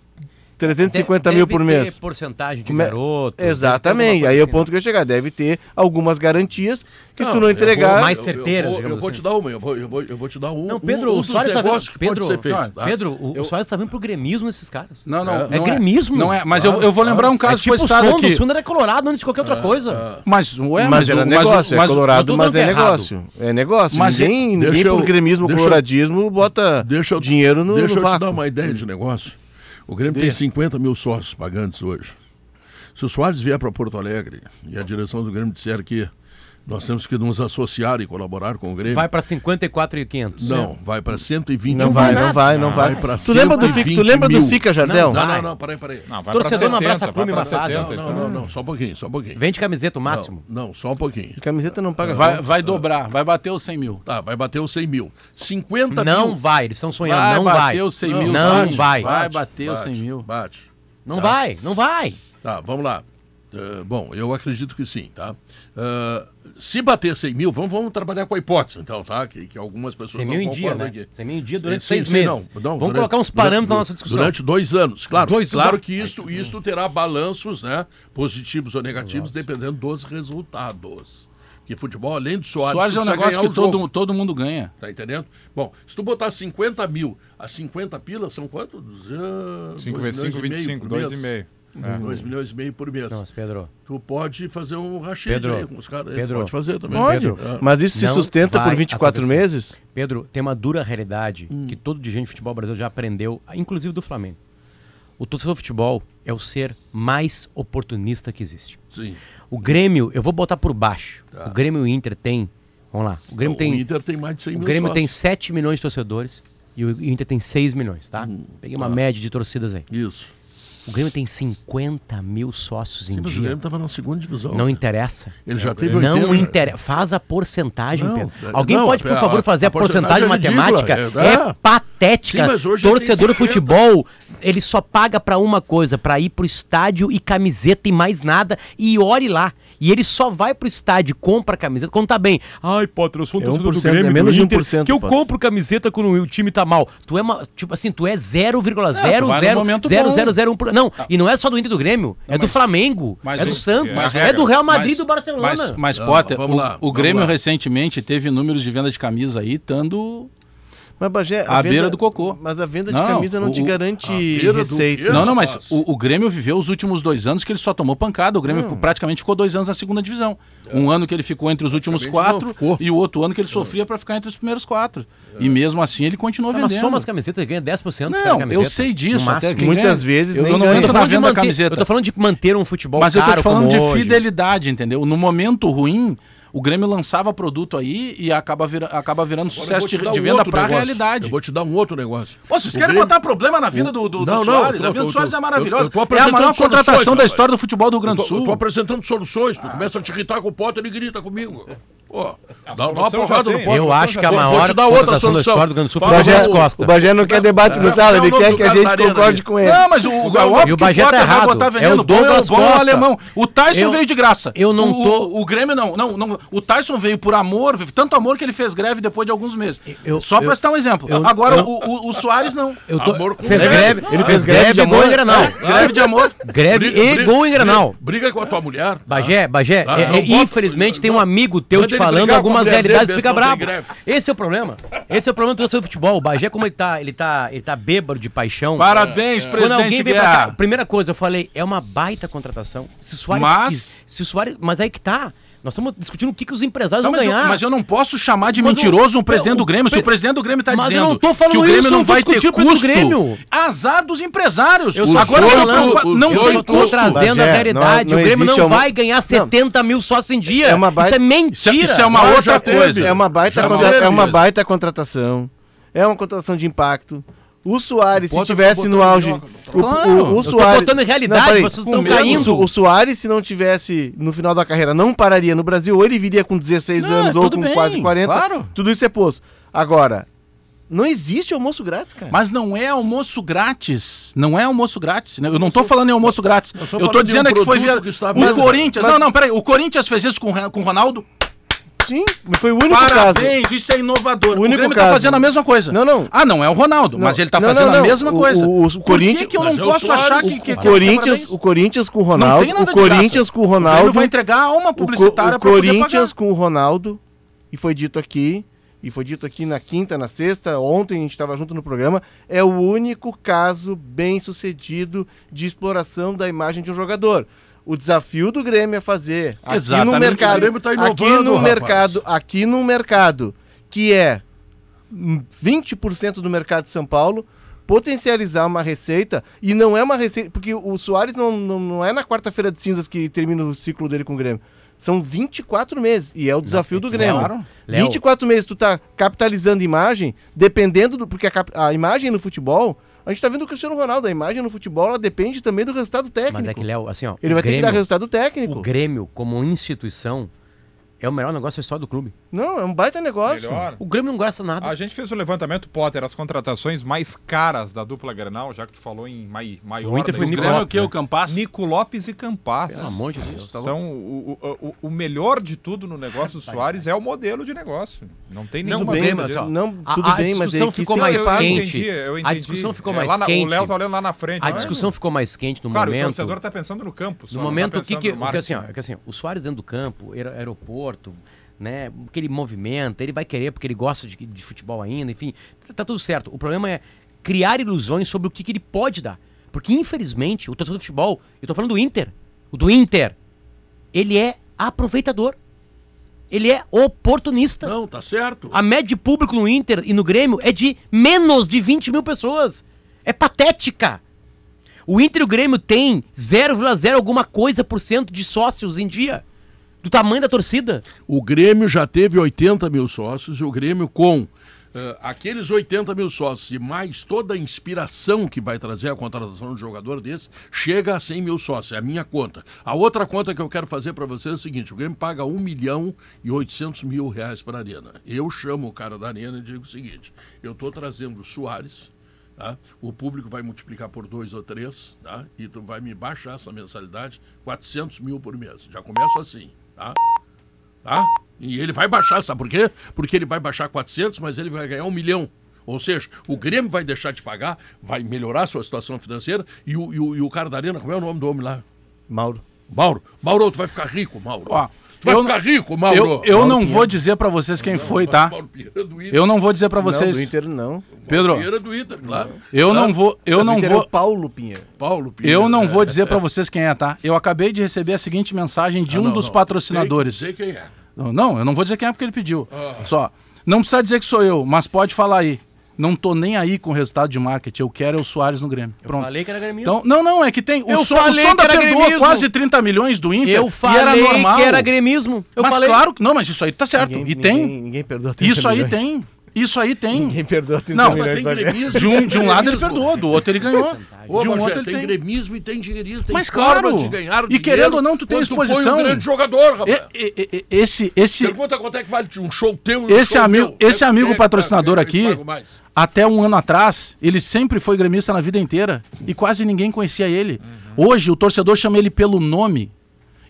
E: 350
B: Deve
E: mil por
B: ter
E: mês?
B: porcentagem de
E: é-
B: garoto.
E: Exatamente, aí é o ponto que eu ia chegar. Deve ter algumas garantias que se tu não
A: eu
E: entregar.
A: vou-
B: Mais
A: eu-
B: certeiras,
A: Eu, vou- eu
B: digamos
A: vou
B: assim.
A: te dar uma, eu vou, eu vou, eu vou te dar um.
B: Não,
A: um-
B: Pedro,
A: um
B: o
A: dos
B: Soares tá vendo.
A: que
B: Pedro,
A: pode ser feito.
D: não,
A: tá?
B: Pedro, o,
D: Eu-
B: o Soares tá vindo pro gremismo esses caras.
D: Não, não.
A: É.
D: não
B: É gremismo.
D: Não é, mas eu, eu vou lembrar um caso
B: é
D: que
B: tipo
D: foi
B: o
D: citado
B: som do
D: aqui.
B: Suno era colorado antes de qualquer outra coisa.
D: Mas, ué,
E: mas, era
D: o-
E: negócio,
D: o-
E: é
D: o-
E: colorado,
B: eu
E: mas é
B: que é
E: negócio. É negócio.
D: Mas
E: ninguém, por
A: eu-
E: gremismo,
A: eu-
E: coloradismo, bota
A: Deixa eu,
E: dinheiro no,
A: deixa eu te dar uma ideia de negócio. O Grêmio tem 50 mil sócios pagantes hoje. Se o Soares vier para Porto Alegre e a direção do Grêmio disser que nós temos que nos associar e colaborar com o Grêmio,
B: Vai pra 54,500.
A: não, vai para 120
E: Não
A: mil.
E: vai, não vai, não vai.
A: Vai pra
E: Tu lembra do, Fica, tu
A: 120
E: lembra do. Fica Jardel?
B: Não,
A: Não,
B: vai.
A: não, não, peraí, peraí.
C: Não, vai
B: Torcedor
C: pra
B: não abraça
C: 70,
B: clube,
C: vai
B: faz.
C: 70,
A: Não, não, não, não, só um pouquinho, só um pouquinho.
B: Vende camiseta o máximo.
A: Não, não, só um pouquinho.
E: Camiseta não paga
D: Vai, vai dobrar, vai bater os 100 mil.
A: Tá, vai bater os 100 mil. 50
B: Não
A: mil.
B: vai, eles estão sonhando,
D: Vai
B: não
D: bater
B: vai.
D: os 100
A: Não,
D: mil.
B: não vai.
D: Vai
A: Bate,
D: bater os 100
A: bate,
D: mil.
A: Bate.
B: Não vai, não vai.
A: Tá, vamos lá. Eh, bom, eu acredito que sim, tá? Se bater 100 mil, vamos, vamos trabalhar com a hipótese, então, tá? Que, que algumas pessoas
B: 100
A: não
B: mil em dia, né?
A: aqui.
B: 100 mil em dia durante
A: Sim,
B: seis
A: sim,
B: meses.
A: não, não,
B: Vamos
A: durante-
B: colocar uns parâmetros na
A: durante-
B: nossa discussão.
A: Durante dois anos, claro.
B: Dois
A: claro que isto, isto terá balanços, né? Positivos ou negativos, dependendo dos resultados. Porque futebol, além do Soares,
D: Soares é um negócio que todo, todo mundo ganha.
A: Tá entendendo? Bom, se tu botar 50 mil a 50 pilas, são quanto?
C: 5 vezes 5, 25, 2,5.
A: 2 milhões e meio por mês.
B: Pedro,
A: Tu pode fazer um rachete
B: Pedro,
A: aí com os caras.
B: Pedro,
A: pode fazer também.
E: Pode.
B: Pedro,
A: Ah.
E: Mas isso se
B: Não
E: sustenta por
B: vai
E: 24
B: acontecer.
E: meses?
B: Pedro, tem uma dura realidade
A: Hum.
B: que todo dirigente de futebol brasileiro já aprendeu, inclusive do Flamengo. O torcedor do futebol é o ser mais oportunista que existe.
A: Sim.
B: O Grêmio, eu vou botar por baixo.
A: Tá.
B: O Grêmio e o Inter tem. Vamos lá. O Grêmio
A: Não,
B: tem.
A: O Inter tem mais de 100
B: O Grêmio tem
A: sócios.
B: 7 milhões de torcedores e o Inter tem 6 milhões, tá? Peguei uma
A: tá.
B: média de torcidas aí.
A: Isso.
B: O Grêmio tem 50 mil sócios
A: Sim,
B: em
A: mas o
B: dia.
A: Grêmio estava na segunda divisão.
B: Não interessa.
A: Ele já teve
B: Não
A: 80.
B: interessa. Faz a porcentagem,
A: Não,
B: Pedro.
A: é-
B: Alguém
A: não,
B: pode, por favor, fazer a,
A: a porcentagem
B: porcentagem
A: é
B: matemática?
A: é-
B: É,
A: é.
B: patética.
A: Sim,
B: Torcedor
A: 50.
B: futebol, ele só paga pra uma coisa, pra ir pro estádio e camiseta e mais nada. E olhe lá. E ele só vai pro estádio e compra camiseta quando tá bem. Ai, Potter, eu sou um
E: É
B: torcedor do
E: 1%,
B: Grêmio,
E: é menos
B: do
E: de
B: Inter,
E: 1%,
B: que eu
E: Potter.
B: compro camiseta quando o time tá mal. Tu é uma, tipo assim, tu é 0,00001%.
D: bom.
B: Não, e não é só do Inter do Grêmio, é do Flamengo,
D: mas
B: é do Santos,
C: mas
B: é do Real Madrid e
D: Mas-
B: do Barcelona.
D: Mas, mas
A: Não,
D: Potter,
A: vamos
D: o,
A: lá,
D: o
A: vamos
D: Grêmio
A: lá.
D: recentemente teve números de venda de camisa aí, estando.
E: Mas, Bagé,
D: À beira do cocô.
E: Mas a venda de
D: Não,
E: camisa não
D: o-
E: te garante
A: do
E: receita.
A: quê?
D: Não, não, mas o, o Grêmio viveu os últimos dois anos que ele só tomou pancada. O Grêmio praticamente ficou dois anos na segunda divisão. Um ano que ele ficou entre os últimos
A: não,
D: quatro e o outro ano que ele sofria para ficar entre os primeiros quatro. E mesmo assim ele continuou
B: mas
D: vendendo.
B: soma as camisetas e ganha 10% de cada
D: Não, eu sei disso. Até
E: Muitas
D: ganha-
E: vezes
D: eu,
E: nem
D: eu não
E: ganha.
B: Eu tô
D: entro na
B: falando de
D: venda da camiseta.
B: Eu tô falando de manter um futebol
D: Mas eu tô falando de fidelidade, entendeu? No momento ruim, o Grêmio lançava produto aí e acaba, vira, acaba virando
A: Agora eu
D: sucesso de, de venda pra
A: negócio.
D: realidade.
A: Eu vou te dar um outro negócio.
D: Pô, vocês
A: O
D: querem
A: Grêmio-
D: botar problema na vida do, do, do
A: Não, não,
D: Soares?
A: eu
D: a vida do Soares
A: eu
D: é maravilhosa.
A: eu tô
D: é a maior
A: soluções,
D: contratação da história do futebol do Rio
A: Eu
D: Grande do
A: tô, eu
D: Sul.
A: tô apresentando soluções. Tu começa a te irritar com o Potter, ele grita comigo. Pô, dá, uma porrada no.
B: Eu acho que a maior contratação da
A: solução.
B: história do Rio Grande do Sul foi o Bagé Costa.
E: O Bagé não quer debate no
A: É,
E: sala,
A: é
E: ele quer que a gente concorde
A: gente.
E: com ele.
D: Não, mas o, é óbvio
B: e o
D: que o
B: Bagé tá errado.
D: botar
B: É
D: vendendo
B: o
D: o bom, é o
B: Douglas
D: é
B: Costa.
D: alemão. O Tyson veio de graça.
B: eu não
D: o,
B: tô-
D: O, o Grêmio não, não, não. O Tyson veio por amor, tanto amor que ele fez greve depois de alguns meses.
B: Eu-
D: Só
B: eu-
D: pra citar um exemplo.
B: eu-
D: Agora,
B: eu-
D: o, o, o Soares não.
B: Eu tô,
A: Amor com
B: fez
A: greve.
B: greve,
E: Ele fez greve de
B: e gol em Granal.
D: Greve de amor.
B: Greve
A: Briga-
B: e
A: briga-
B: gol em Granal.
A: Briga, briga com a tua mulher.
B: Bagé, Bagé,
A: Ah,
B: é- é- infelizmente tem um amigo teu
A: ele
B: falando algumas realidades fica bravo. Esse é o problema. Esse é o problema do torcedor de futebol. O Bagé, como ele tá, ele tá, ele tá bêbado de paixão.
D: Parabéns,
B: Quando alguém
D: presidente
B: vem pra cá, primeira coisa, eu falei, é uma baita contratação. Se o Soares
D: Mas-
B: quis- se o Soares, mas aí que tá. Nós estamos discutindo o que, que os empresários
D: Tá,
B: vão
D: mas, eu,
B: ganhar.
D: mas eu não posso chamar de
B: Mas o-
D: mentiroso um presidente
B: o-
D: do Grêmio. Se
B: o-
D: o presidente do Grêmio está
B: Mas eu
D: dizendo
B: não tô falando
D: que o Grêmio
B: isso, eu
D: não
B: não
D: vai ter
B: o
D: custo,
B: Grêmio.
D: azar dos empresários.
B: Eu
D: Agora eu
B: falando-
D: não tem
B: Eu tô
D: custo.
B: trazendo a
E: Bagé,
B: realidade.
E: não- não
B: o Grêmio não
E: uma-
B: vai ganhar 70 mil sócios em dia.
E: É uma baita-
B: Isso é mentira.
D: Isso é, isso é uma outra coisa.
E: É uma baita, contra- é uma baita contratação. É uma contratação de impacto. O Soares, se tivesse no auge. O,
D: Claro.
E: o, o
D: Eu
B: tô
E: Soares.
B: botando em realidade,
E: peraí.
B: vocês tão
E: O-
B: caindo.
E: O, Soares, se não tivesse no final da carreira, não pararia no Brasil, ou ele viria com 16
D: Não,
E: anos, ou com
D: bem,
E: quase 40.
D: claro.
E: Tudo isso é posto. Agora, não existe almoço grátis, cara.
D: Mas não é almoço grátis. Não é almoço grátis. né? Eu não tô falando em almoço grátis.
A: Eu de
D: dizendo
A: um
D: é que foi via... O
A: Mas-
D: Corinthians.
E: mas-
D: Não, não, peraí. O Corinthians fez isso com com o Ronaldo.
E: Sim, foi o único caso.
D: Parabéns, isso é inovador.
E: O
D: O,
E: único
D: Grêmio
E: caso.
D: tá fazendo a mesma coisa.
E: Não, não.
D: Ah, não é o Ronaldo, mas ele tá
E: não,
D: fazendo
E: não, não.
D: a mesma
E: O-
D: coisa.
E: o- o Corinthians-
D: que, que eu não
A: é o
D: posso
A: Soares,
D: achar
A: o-
D: que,
E: O,
D: que,
E: Corinthians, o Corinthians com o
D: Não
E: Ronaldo.
D: tem nada
E: O Corinthians com o
D: O Grêmio
E: Ronaldo.
D: vai entregar a alma
E: O, Co-
D: publicitária
E: o
D: pra poder
E: Corinthians com o Ronaldo, e foi dito aqui, e foi dito aqui na quinta, na sexta, ontem a gente estava junto no programa, é o único caso bem sucedido de exploração da imagem de um jogador. O desafio do Grêmio é fazer aqui
D: Exatamente.
E: no mercado,
A: O Grêmio tá
E: aqui
A: inovando,
E: no
A: rapaz.
E: mercado, aqui no mercado que é hum, 20% do mercado de São Paulo, potencializar uma receita e não é uma receita, porque o Soares não, não, não é na quarta-feira de cinzas que termina o ciclo dele com o Grêmio. São 24 meses e é o desafio do Grêmio.
D: claro.
B: Léo.
E: 24 meses tu tá capitalizando imagem, dependendo do porque a, cap- a imagem no futebol, a gente tá vendo o Cristiano Ronaldo, a imagem no futebol ela depende também do resultado técnico.
B: Mas é que, Léo, assim, ó.
E: Ele vai ter que dar
B: Grêmio-
E: resultado técnico.
B: O Grêmio, como instituição, é o melhor negócio da história do clube.
E: Não, é um baita negócio.
C: Melhor.
B: O Grêmio não gasta nada.
C: A gente fez o levantamento, Potter, as contratações mais caras da dupla Granal, já que tu falou em mai, maior
B: O Inter foi
D: O
B: Nico
C: história.
D: Grêmio é o que? O Campas?
C: Nico Lopes e Campas.
B: Pelo amor de Deus. tá
C: Então, o, o, o, o melhor de tudo no negócio do Soares é o modelo de negócio. Não tem nenhuma
B: o assim,
C: disso.
B: ó,
E: Não,
B: a-
E: tudo
B: a
E: bem, mas
B: discussão
E: é que
B: ficou mais
C: eu,
B: quente.
C: entendi, eu
B: A
C: entendi.
B: discussão ficou
C: É,
B: mais
C: lá na-
B: quente.
C: O Léo tá olhando lá na frente.
B: A
C: olha,
B: discussão ficou mais quente no
C: Claro, o
B: momento.
C: torcedor tá pensando no campo. só,
B: No
C: não
B: momento
C: tá
B: o que, que,
C: no
B: o que, assim, é que assim, o Soares dentro do campo, aer- né, que ele movimenta, ele vai querer porque ele gosta de, de futebol ainda, enfim, tá, tá tudo certo. O problema é criar ilusões sobre o que, que ele pode dar. Porque, infelizmente, o torcedor do futebol, eu tô falando do Inter, o do Inter, ele é aproveitador. Ele é oportunista.
A: Não, tá certo.
B: A média de público no Inter e no Grêmio é de menos de 20 mil pessoas. É patética. O Inter e o Grêmio tem 0,0 alguma coisa por cento de sócios em dia. Do tamanho da torcida.
A: O Grêmio já teve 80 mil sócios e o Grêmio com eh, aqueles 80 mil sócios e mais toda a inspiração que vai trazer a contratação de um jogador desse, chega a 100 mil sócios. É a minha conta. A outra conta que eu quero fazer para vocês é o seguinte: o Grêmio paga 1 milhão e 800 mil reais para a Arena. Eu chamo o cara da Arena e digo o seguinte: eu estou trazendo o Soares. Tá? O público vai multiplicar por dois ou três, tá? E tu vai me baixar essa mensalidade 400 mil por mês. Já começo assim, tá? tá? E ele vai baixar, sabe por quê? Porque ele vai baixar 400, mas ele vai ganhar um milhão. Ou seja, o Grêmio vai deixar de pagar, vai melhorar a sua situação financeira e o, e o, e o cara da Arena, como é o nome do homem lá?
E: Mauro.
A: Mauro. Mauro, tu vai ficar rico, Mauro.
D: Ó,
A: vai
D: eu-
A: ficar rico, Mauro.
D: Eu, eu
E: Mauro
D: não
E: Pinheiro.
D: vou dizer pra vocês quem foi, tá?
A: Mauro Pinheiro do Inter.
D: Eu não vou dizer pra
E: Não,
D: vocês.
E: do Inter não.
D: Pedro,
A: Mauro Pinheiro do Inter, claro.
D: eu
A: Tá?
D: não vou, eu não
E: Inter é
D: vou,
E: o Paulo Pinheiro.
A: Paulo Pinheiro.
D: eu não
A: é.
D: vou dizer pra vocês quem é, tá? Eu acabei de receber a seguinte mensagem de
A: Ah,
D: um
A: não,
D: dos
A: não.
D: patrocinadores.
A: Sei, sei quem é.
D: Não, Não, eu não vou dizer quem é porque ele pediu.
A: Ah.
D: Só, não precisa dizer que sou eu, mas pode falar aí. Não tô nem aí com o resultado de marketing. Eu quero é o Soares no Grêmio. Pronto.
B: falei que era gremista.
D: Então, não, não, é que tem. O,
B: Eu
D: som, o Sonda perdoou
B: gremismo.
D: quase 30 milhões do Inter.
B: eu
D: e
B: falei
D: era normal.
B: que era gremismo. Eu
D: mas
B: falei.
D: claro, que- não, mas isso aí tá certo.
E: Ninguém-
D: e tem.
E: Ninguém, ninguém perdoa 30
D: Isso aí
E: milhões.
D: tem. Isso aí tem.
E: Ninguém perdoa 30
D: Não,
E: milhões.
A: tem gremismo,
D: De um, de um lado ele perdoou, do outro ele ganhou.
A: Ô,
D: de um outro ele
A: tem,
D: tem.
A: gremismo e tem dinheirismo, tem
D: Mas claro.
A: de ganhar
D: E querendo ou não, tu tem exposição.
A: um grande jogador, rapaz.
D: E- e- e- Esse, esse,
A: Pergunta quanto é que vale um show teu e um
D: Esse
A: show
D: amigo-
A: meu.
D: esse
A: Quem
D: amigo
A: é que
D: patrocinador
A: é
D: aqui- até um ano atrás, ele sempre foi gremista na vida inteira e quase ninguém conhecia ele. Hoje, o torcedor chama ele pelo nome.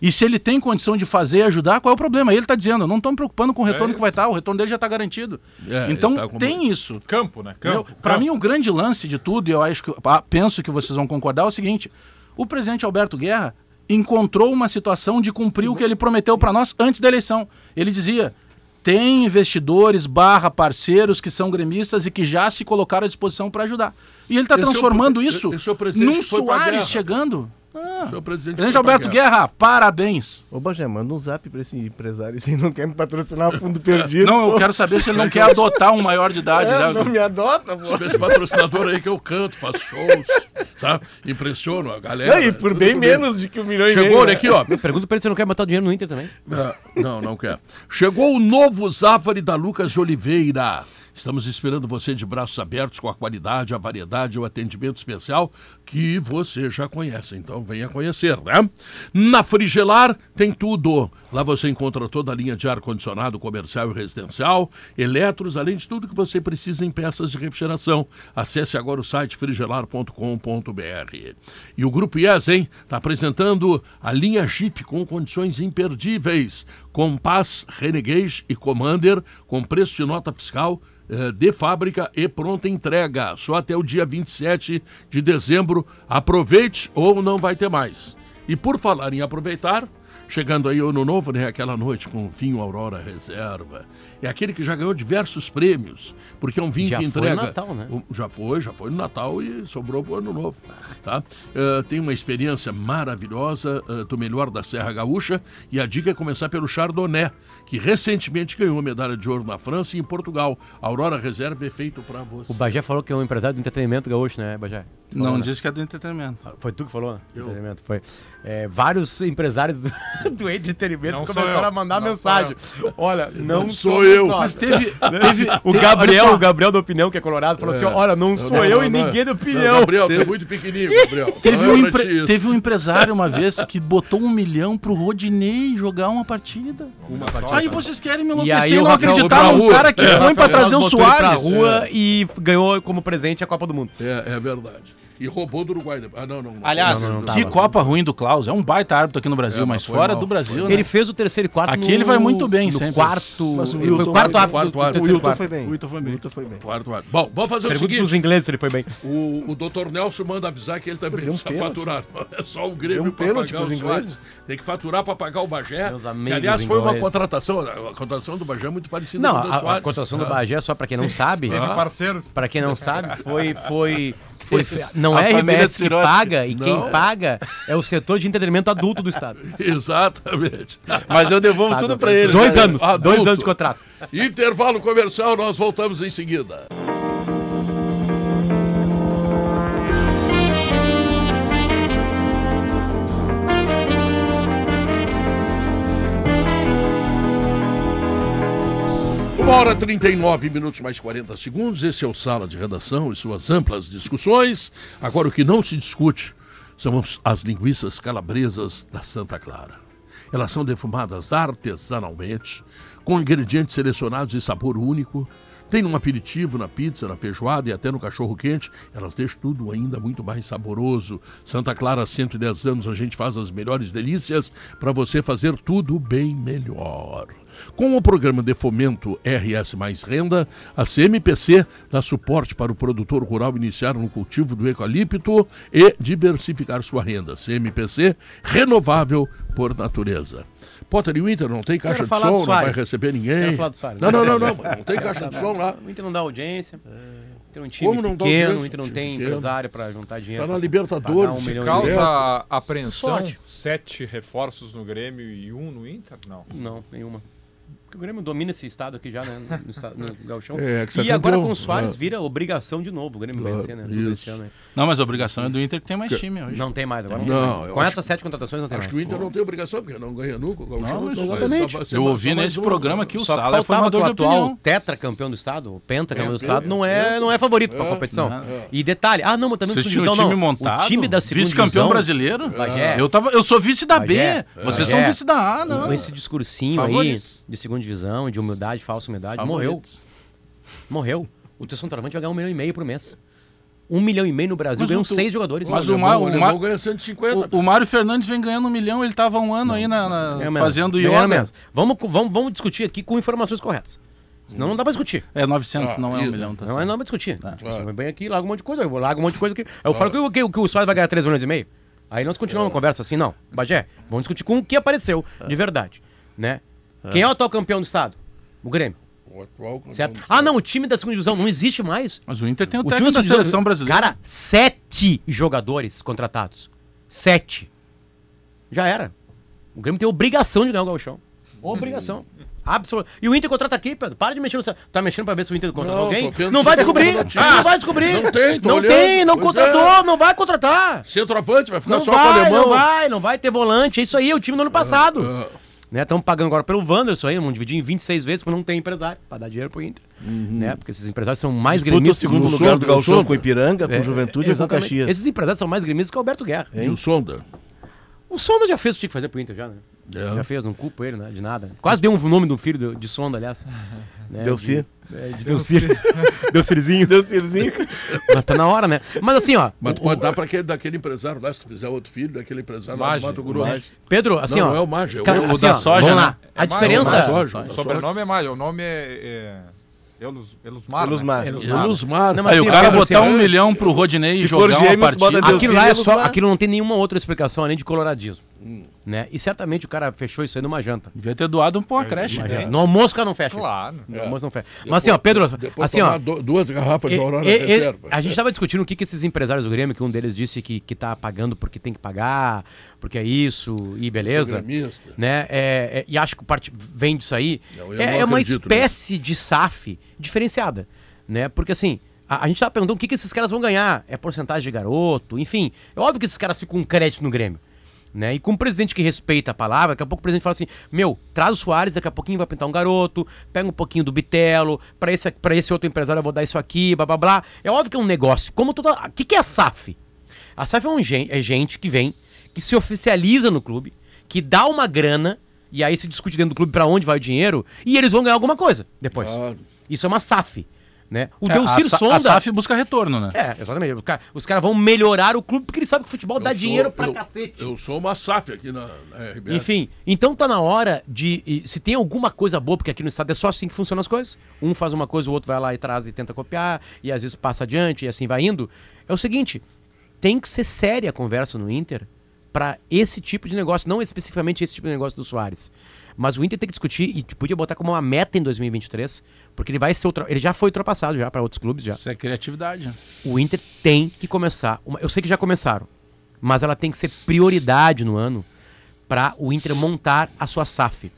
D: E se ele tem condição de fazer e ajudar, qual é o problema? Ele está dizendo, não estou me preocupando com o retorno
C: isso.
D: que vai estar, o retorno dele já está garantido.
A: É,
D: então
A: tá com-
D: tem isso.
C: Campo, né? Campo. Campo.
D: mim, o grande lance de tudo, e eu acho que ah, penso que vocês vão concordar, é o seguinte: o presidente Alberto Guerra encontrou uma situação de cumprir o que ele prometeu para nós antes da eleição. Ele dizia: tem investidores barra parceiros que são gremistas e que já se colocaram à disposição para ajudar. E ele está
A: é
D: transformando isso
A: esse é
D: num Soares
A: guerra.
D: Chegando.
A: Senhor presidente.
D: Presidente Alberto Guerra, parabéns.
E: Ô, Bagé, manda um zap pra esse empresário se ele não quer me patrocinar fundo perdido.
D: Não, eu quero saber se ele não quer adotar um maior de idade.
E: É,
D: né?
E: não me adota, pô.
A: Esse patrocinador aí que eu canto, faço shows, sabe? Impressiono a galera.
E: Não, e por bem menos de que um milhão e
A: Chegou,
E: meio.
A: olha
E: né?
A: aqui, ó.
B: Pergunta pra ele se não quer botar o dinheiro no Inter também.
A: Ah, Não, não quer. Chegou o novo Zafari da Lucas de Oliveira. Estamos esperando você de braços abertos com a qualidade, a variedade e o atendimento especial que você já conhece. Então venha conhecer, né? Na Frigelar tem tudo. Lá você encontra toda a linha de ar-condicionado comercial e residencial, eletros, além de tudo que você precisa em peças de refrigeração. Acesse agora o site frigelar.com.br. E o Grupo IES, hein? Está apresentando a linha Jeep com condições imperdíveis. Compass, Renegade e Commander com preço de nota fiscal eh, de fábrica e pronta entrega. Só até o dia 27 de dezembro. Aproveite ou não vai ter mais. E por falar em aproveitar, chegando aí o ano novo, né? Aquela noite com o vinho Aurora Reserva. É aquele que já ganhou diversos prêmios, porque é um vinho
B: Já
A: que
B: foi no
A: entrega.
B: Natal, né?
A: Já foi, já foi no Natal e sobrou para o ano novo. Tá? Eh, tem uma experiência maravilhosa eh, do melhor da Serra Gaúcha e a dica é começar pelo Chardonnay, que recentemente ganhou medalha de ouro na França e em Portugal. A Aurora Reserva é feito para você.
B: O Bagé falou que é um empresário do entretenimento gaúcho, né, Bagé? Falou,
D: Não
B: né?
D: disse que é do entretenimento.
B: Foi tu que falou? né? Entretenimento, foi. É, vários empresários do, do entretenimento
C: Não sou
B: começaram a mandar
C: Não
B: mensagem. Olha, não,
A: Não sou
B: somos
A: eu.
B: nós.
D: Mas teve. teve
B: O
D: teve-
B: Gabriel, o Gabriel da opinião, que é colorado, falou assim: olha, não sou
A: Não,
B: eu
A: não,
B: e
A: não.
B: ninguém da
A: Não,
B: opinião.
A: Gabriel, tu é muito pequenininho, Gabriel.
D: Teve um,
A: é isso.
D: teve um empresário uma vez que botou um milhão pro Rodinei jogar uma partida.
C: Uma só,
D: Aí vocês querem me enlouquecer e não
B: Rafael
D: acreditar
A: foi
D: num cara que
A: É,
D: põe pra
B: Rafael
D: trazer o Soares.
B: Pra rua e ganhou como presente a Copa do Mundo.
A: É, é verdade. E roubou do Uruguai. Ah, não, não. não.
D: Aliás,
B: Não, não, não
D: que
B: tava.
D: Copa ruim do Klaus. É um baita árbitro aqui no Brasil,
A: É,
D: mas
A: mas
D: fora
A: mal,
D: do Brasil, né?
B: Ele fez o terceiro e quarto
D: Aqui
B: no-
D: ele vai muito bem
B: no
D: sempre.
B: quarto.
E: Mas o
B: ele foi o quarto árbitro
A: árbitro.
E: O
B: terceiro
E: Wilton
B: quarto.
E: foi bem.
D: O Wilton foi bem.
E: O foi bem.
A: Quarto, quarto. Bom, vamos fazer o
B: Pergunta
A: seguinte.
B: pros ingleses se ele foi bem.
A: O, o doutor Nelson manda avisar que ele também
E: Deu um
A: precisa
E: pênalti.
A: faturar. Não é só o Grêmio
E: um
A: para pagar os
E: ingleses.
A: Tem que faturar para pagar o Bagé. Que, aliás, foi uma contratação. A contratação do Bagé é muito parecida
B: Não,
A: com a do
B: a, a contratação do
A: Ah.
B: Bagé, só pra quem não sabe,
C: Teve parceiros.
B: pra quem não sabe, foi, foi não
D: A
B: é a RBS que paga, e
A: Não.
B: quem paga é o setor de entretenimento adulto do Estado.
A: Exatamente.
D: Mas eu devolvo
B: Paga
D: tudo pra
B: pra-
D: ele.
B: Dois
D: cara.
B: anos,
A: Adulto.
B: dois anos de contrato.
A: Intervalo comercial, nós voltamos em seguida. Uma hora e 39 minutos mais 40 segundos. Esse é o Sala de Redação e suas amplas discussões. Agora, o que não se discute são as linguiças calabresas da Santa Clara. Elas são defumadas artesanalmente, com ingredientes selecionados e sabor único. Tem no aperitivo, na pizza, na feijoada e até no cachorro quente. Elas deixam tudo ainda muito mais saboroso. Santa Clara, há 110 anos, a gente faz as melhores delícias para você fazer tudo bem melhor. Com o programa de fomento RS Mais Renda, a CMPC dá suporte para o produtor rural iniciar no cultivo do eucalipto e diversificar sua renda. CMPC, renovável por natureza. Potter e o Inter não tem caixa de som, não vai receber ninguém.
B: Quero falar do Soares.
A: Não, não, não, não, não tem caixa de som lá.
B: O Inter não dá audiência. O Inter tem um time
A: Como não dá
B: pequeno,
A: audiência?
B: o Inter não
A: Time
B: tem
A: pequeno.
B: empresário pra juntar dinheiro.
A: Tá na Libertadores,
B: um e meio.
C: Causa apreensão,
B: Sorte.
C: sete reforços no Grêmio e um no Inter? Não.
B: Não, nenhuma. O Grêmio domina esse estado aqui já, né? No, estado, no Gauchão.
A: É, que você
B: e
A: é
B: agora com o Soares
A: Ah.
B: vira obrigação de novo o Grêmio
A: Claro,
B: vencer, né? Tudo
A: isso.
B: esse ano aí.
D: Não, mas a obrigação é do Inter que tem mais time hoje.
B: Não tem mais agora. Não,
A: Não,
B: tem mais. Com
A: acho
B: essas sete contratações não tem
A: Acho que o
B: mais.
A: Inter não tem obrigação, porque não ganha nunca. O Gauchão,
D: Não, exatamente. Eu
A: mais-
D: ouvi
A: mais
D: nesse
A: um.
D: programa que o
B: Só
D: Sala é formador de
B: atual
D: opinião.
B: tetracampeão do estado, o pentacampeão do
A: É,
B: estado,
A: é,
B: não é, não é favorito pra competição. E detalhe, ah não, mas também
D: Vocês tinham o time
B: não.
D: montado?
B: O time da segunda
D: Vice-campeão brasileiro? Eu, tava, eu sou vice da. B. Vocês são vice da A, não.
B: Com esse discursinho aí de segunda divisão, de humildade, falsa humildade, morreu.
D: Favoritos.
B: Morreu. O teu centroavante vai ganhar um milhão e meio por mês. Um milhão e meio no Brasil,
D: Mas
B: ganham
D: o tu-
B: seis jogadores.
D: mas
A: o
D: o Ma-
A: alemão,
D: o
A: o alemão
D: Ma-
A: ganha 150.
D: O, o Mário Fernandes vem ganhando um milhão, ele tava um ano aí na, na-
B: menos.
D: fazendo Yoda.
B: menos. Vamos, vamos, vamos discutir aqui com informações corretas. Senão não dá pra discutir.
D: É 900,
A: Ah,
D: não é um
A: isso.
D: milhão, tá
B: Não,
D: certo.
B: não dá pra discutir. Tipo,
A: Claro.
B: você vem aqui, larga um monte de coisa, eu vou um monte de coisa aqui. Eu falo que, o- que, o- que o Soares vai ganhar 3 milhões e meio. Aí nós continuamos a conversa assim, não. Bagé, vamos discutir com o que apareceu, de verdade. Né? Quem é o atual campeão do estado? O Grêmio.
A: O atual campeão
B: Certo? Ah, não, o time da segunda divisão não existe mais.
D: Mas o Inter tem o,
B: O
D: técnico da seleção
B: divisão-
D: brasileira.
B: Cara, sete jogadores contratados. sete. Já era. O Grêmio tem obrigação de ganhar o Gauchão. Obrigação. Absoluto. E o Inter contrata aqui, Pedro. Para de mexer no. seu- Tá mexendo pra ver se o Inter contratou
A: Não,
B: alguém? Não vai descobrir. Não vai descobrir.
A: Não tem, tô
B: Não
A: olhando.
B: tem, não
A: Pois
B: contratou,
A: é.
B: não vai contratar.
A: Centroavante, vai ficar
B: Não
A: só com o
B: vai,
A: alemão.
B: não vai, não vai ter volante. É isso aí, é o time do ano passado.
A: Ah,
B: Né? Estamos pagando agora pelo Wanderson aí, vamos dividir em 26 vezes, porque não tem empresário para dar dinheiro pro Inter. Né? Porque esses empresários são mais
E: Disputa o
B: gremistas.
E: segundo
A: o
E: lugar
A: Sonda,
E: do
A: o
E: Gauchão
A: Sonda.
E: com Ipiranga, com
B: É,
E: Juventude e com. Caxias.
B: Esses empresários são mais gremistas que o Alberto Guerra.
A: E o Sonda?
B: O Sonda já fez o que tinha que fazer pro Inter, já, né?
A: É.
B: Já fez, não culpo ele, né? De nada. Quase deu um nome do filho de Sonda, aliás. né?
E: Delci.
B: De, é, de Delci. Delcirzinho.
E: Delcirzinho.
B: Mas tá na hora, né? Mas assim, ó.
A: Mas tu pode dar para aquele, daquele empresário lá, se tu fizer outro filho, daquele empresário lá do Mato Grosso.
B: Pedro, assim,
A: não,
B: ó.
A: não é o Mage, é o, o
D: o
B: assim,
D: da
B: ó,
D: soja,
B: vamos
D: né?
B: lá. A
C: É
B: diferença.
A: mais soja.
C: O sobrenome é Maia, o nome é. é... Elus, Elusmar.
E: Elusmar.
C: Né?
A: Elusmar.
B: Não, mas
D: Aí o
B: assim,
D: cara
B: Pedro,
D: botar
B: assim,
D: um milhão pro Rodinei e jogar uma partida.
B: Aquilo lá é só,
E: Elusmar.
B: aquilo não tem nenhuma outra explicação além de coloradismo. Né? E certamente o cara fechou isso aí numa janta.
D: Devia ter doado um pra uma creche.
C: É.
B: janta. No almoço o cara não fecha. isso.
C: Claro.
B: No almoço não fecha. Mas assim, ó, Pedro,
A: Depois
B: assim, ó.
A: duas garrafas de Aurora
B: e- e-
A: Reserva.
B: a gente estava discutindo o que, que esses empresários do Grêmio, que um deles disse que, que tá pagando porque tem que pagar, porque é isso, e beleza. Né? É, é, e acho que parte vem disso aí.
A: Não,
B: é é uma espécie de SAF diferenciada. Né? Porque assim, a, a gente tava perguntando o que, que esses caras vão ganhar. É porcentagem de garoto, enfim. É óbvio que esses caras ficam com crédito no Grêmio. Né? E com um presidente que respeita a palavra, daqui a pouco o presidente fala assim: Meu, traz o Soares, daqui a pouquinho vai pintar um garoto, pega um pouquinho do Bitelo, pra esse, pra esse outro empresário eu vou dar isso aqui, blá blá blá. É óbvio que é um negócio. Como toda. O que, que é a SAF? A SAF é, um é gente que vem, que se oficializa no clube, que dá uma grana, e aí se discute dentro do clube pra onde vai o dinheiro, e eles vão ganhar alguma coisa depois.
A: Claro.
B: Isso é uma SAF. Né? O
D: É,
B: Delcir
D: a,
B: Sonda.
D: a SAF busca retorno, né?
B: É, exatamente. Os caras vão melhorar o clube porque eles sabem que o futebol dá
A: Eu sou-
B: dinheiro pra
A: eu-
B: cacete.
A: Eu sou uma SAF aqui na, na RBS.
B: Enfim, então tá na hora de. se tem alguma coisa boa, porque aqui no estado é só assim que funcionam as coisas. Um faz uma coisa, o outro vai lá e traz e tenta copiar, e às vezes passa adiante e assim vai indo. É o seguinte: tem que ser séria a conversa no Inter pra esse tipo de negócio, não especificamente esse tipo de negócio do Soares. Mas o Inter tem que discutir e podia botar como uma meta em 2023, porque ele vai ser ultra- ele já foi ultrapassado já para outros clubes já.
D: Isso é criatividade.
B: O Inter tem que começar. uma- eu sei que já começaram, mas ela tem que ser prioridade no ano para o Inter montar a sua SAF.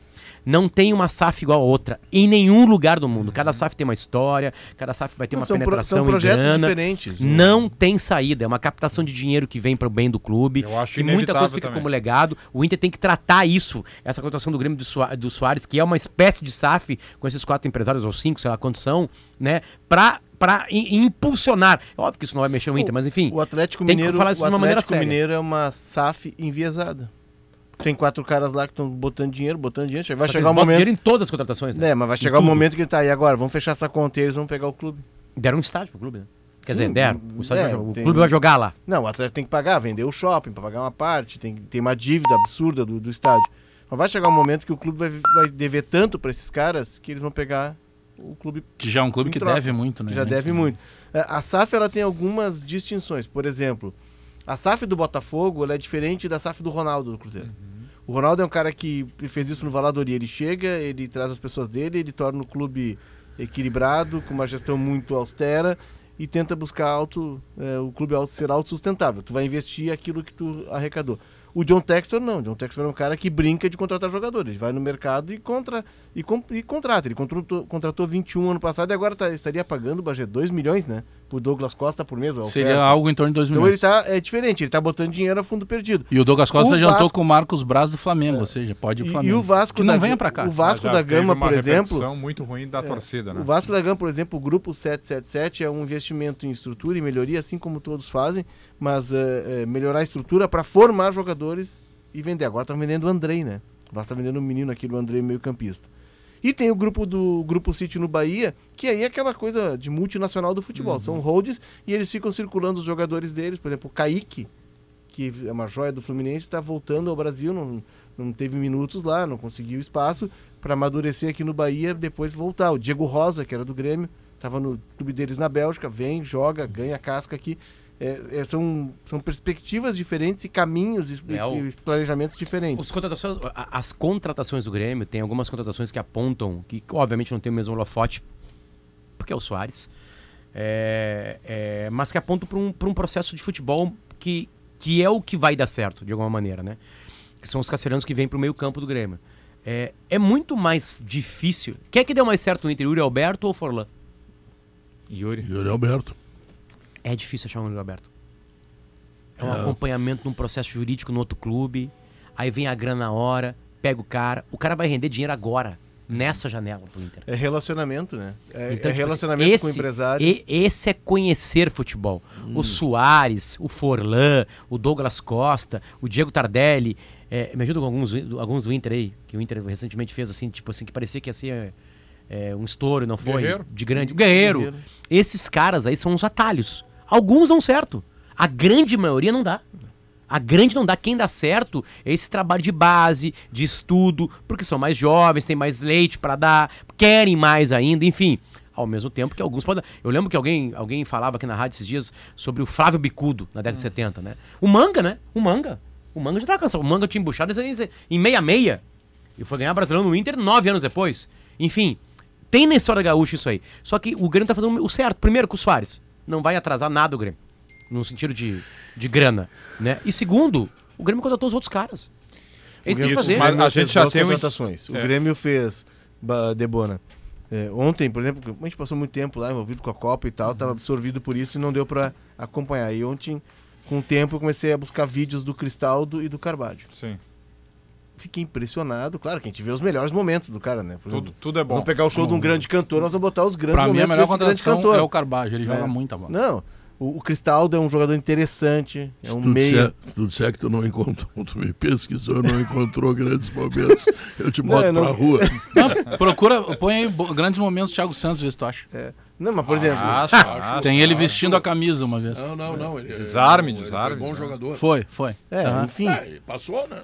B: Não tem uma SAF igual a outra em nenhum lugar do mundo. Cada SAF tem uma história, cada SAF vai ter
E: Não,
B: uma
E: são pro-
B: penetração
E: são
B: em
E: projetos
B: grana.
E: diferentes, né?
B: Não tem saída. É uma captação de dinheiro que vem para o bem do clube.
C: Eu acho
B: que muita coisa fica
C: também.
B: como legado. O Inter tem que tratar isso, essa contratação do Grêmio do, Soa- do Soares, que é uma espécie de SAF com esses quatro empresários ou cinco, sei lá quantos são, né? Pra, pra i- impulsionar. É óbvio que isso não vai mexer o Inter, mas enfim.
E: O Atlético
B: tem que
E: Mineiro,
B: falar isso
E: o
B: de uma maneira
E: Atlético
B: séria.
E: Mineiro é uma SAF enviesada. Tem quatro caras lá que estão botando dinheiro, botando dinheiro. Vai
B: Só
E: chegar
B: botam
E: momento.
B: dinheiro em todas as contratações. Né?
E: É, mas vai
B: Em
E: chegar o
B: tudo.
E: momento que tá aí agora. Vamos fechar essa conta e eles vão pegar o clube.
B: Deram um estádio pro clube, né? Quer
E: Sim,
B: dizer, deram. O, estádio
E: é,
B: vai o
E: tem-
B: clube vai jogar lá.
E: Não, o Atlético tem que pagar, vender o shopping para pagar uma parte, tem, tem uma dívida absurda do, do estádio. Mas vai chegar um momento que o clube vai, vai dever tanto para esses caras que eles vão pegar o clube
D: Que já é um clube que
E: troca.
D: deve muito, né?
E: já deve muito. É, A SAF ela tem algumas distinções. Por exemplo, a SAF do Botafogo é diferente da SAF do Ronaldo do Cruzeiro. O Ronaldo é um cara que fez isso no Valadoria. Ele chega, ele traz as pessoas dele, ele torna o clube equilibrado, com uma gestão muito austera e tenta buscar alto, é, o clube auto- ser autossustentável. Tu vai investir aquilo que tu arrecadou. O John Textor não. O John Textor é um cara que brinca de contratar jogadores. Ele vai no mercado e, contra, e, com- e contrata. Ele contratou, contratou 21 ano passado e agora tá- estaria pagando, Bagé, 2 milhões, né? Por Douglas Costa por mês. a
D: Seria
E: oferta.
D: algo em torno de 2
E: Então
D: milhões.
E: ele tá é diferente, ele tá botando dinheiro a fundo perdido.
D: E o Douglas Costa
E: O
D: adiantou
E: Vasco-
D: com o Marcos Braz do Flamengo, ou seja, pode ir
E: E,
D: pro
E: e
D: Flamengo.
E: o Vasco
D: que não
E: da,
D: venha pra cá.
E: O Vasco da Gama, por exemplo,
C: muito ruim da torcida, né?
E: o Vasco da Gama, por exemplo, o grupo 777 é um investimento em estrutura e melhoria, assim como todos fazem, mas é, é, melhorar a estrutura para formar jogadores e vender. Agora tá vendendo o Andrei, né? O Vasco tá vendendo um menino aqui, o Andrei, meio campista. E tem o grupo do Grupo City no Bahia, que aí é aquela coisa de multinacional do futebol. São holds e eles ficam circulando os jogadores deles. Por exemplo, o Kaique, que é uma joia do Fluminense, está voltando ao Brasil, não, não teve minutos lá, não conseguiu espaço para amadurecer aqui no Bahia, depois voltar. O Diego Rosa, que era do Grêmio, estava no clube deles na Bélgica, vem, joga, ganha casca aqui. É, é, são, são perspectivas diferentes e caminhos e,
B: É, o-
E: e planejamentos diferentes.
B: Os contratações, as contratações do Grêmio, tem algumas contratações que apontam, que obviamente não tem o mesmo holofote, porque é o Soares, é, é, mas que apontam para um, pra um processo de futebol que que é o que vai dar certo, de alguma maneira, né? Que são os castelhanos que vêm pro meio campo do Grêmio. É, é muito mais difícil. Quem é que deu mais certo no Inter, Yuri Alberto ou Forlan?
C: Yuri.
A: Yuri Alberto.
B: É difícil achar um Yuri Alberto. É um acompanhamento num processo jurídico no outro clube, aí vem a grana na hora, pega o cara, o cara vai render dinheiro agora, nessa janela pro Inter.
E: É relacionamento, né? É,
B: Então,
E: é
B: tipo
E: relacionamento
B: assim,
E: com o empresário.
B: e- esse é conhecer futebol. O Soares, o Forlan, o Douglas Costa, o Diego Tardelli. é, me ajuda com alguns, alguns do Inter aí, que o Inter recentemente fez assim, tipo assim, que parecia que ia ser é, um estouro, não foi?
C: Guerreiro.
B: De grande. O Guerreiro.
E: Guerreiro.
B: Esses caras aí são os atalhos. Alguns dão certo. A grande maioria não dá. A grande não dá. Quem dá certo é esse trabalho de base, de estudo, porque são mais jovens, têm mais leite pra dar, querem mais ainda, enfim. Ao mesmo tempo que alguns podem. Eu lembro que alguém, alguém falava aqui na rádio esses dias sobre o Flávio Bicudo, na década de 70, né? O Manga, né? O Manga. O Manga já tava cansado. O Manga tinha embuchado em- em meia-meia. E foi ganhar Brasileiro no Inter nove anos depois. Enfim, tem na história gaúcha isso aí. Só que o Grêmio tá fazendo o certo. Primeiro, com o Soares. Não vai atrasar nada o Grêmio. No sentido de, de grana. Né? E segundo, o Grêmio contratou os outros caras. Eles têm que fazer.
E: o
C: mas- a gente
E: fez
C: já tem
E: contratações. O
C: É.
E: Grêmio fez Debona. É, ontem, por exemplo, a gente passou muito tempo lá envolvido com a Copa e tal, estava absorvido por isso e não deu para acompanhar. E ontem, com o tempo, eu comecei a buscar vídeos do Cristaldo e do Carvalho.
C: Sim.
E: Fiquei impressionado. Claro que a gente vê os melhores momentos do cara, né? Por
C: Tudo,
E: exemplo,
C: tudo é bom.
E: vamos pegar o show de um grande cantor, nós vamos botar os grandes
D: Pra mim, a
E: momentos
D: melhor
E: desse grande cantor.
D: é o Carbajo. Ele joga
E: É.
D: muita bola.
E: Não, o, o Cristaldo é um jogador interessante, é um meio.
A: disser, tu disser que tu não encontrou, tu me pesquisou, não encontrou grandes momentos, eu te boto
E: não-
A: pra rua.
D: Não, procura, põe aí grandes momentos do Thiago Santos, vê se tu acha.
E: É. Não, mas por exemplo,
C: Acho, acho.
D: Tem ele vestindo a camisa uma vez.
A: Não, não, não. Ele,
C: Desarme,
A: ele
C: desarme,
A: Foi bom
C: né?
A: jogador.
D: Foi, foi.
E: é,
D: Aham.
E: enfim.
A: Ah, passou, né?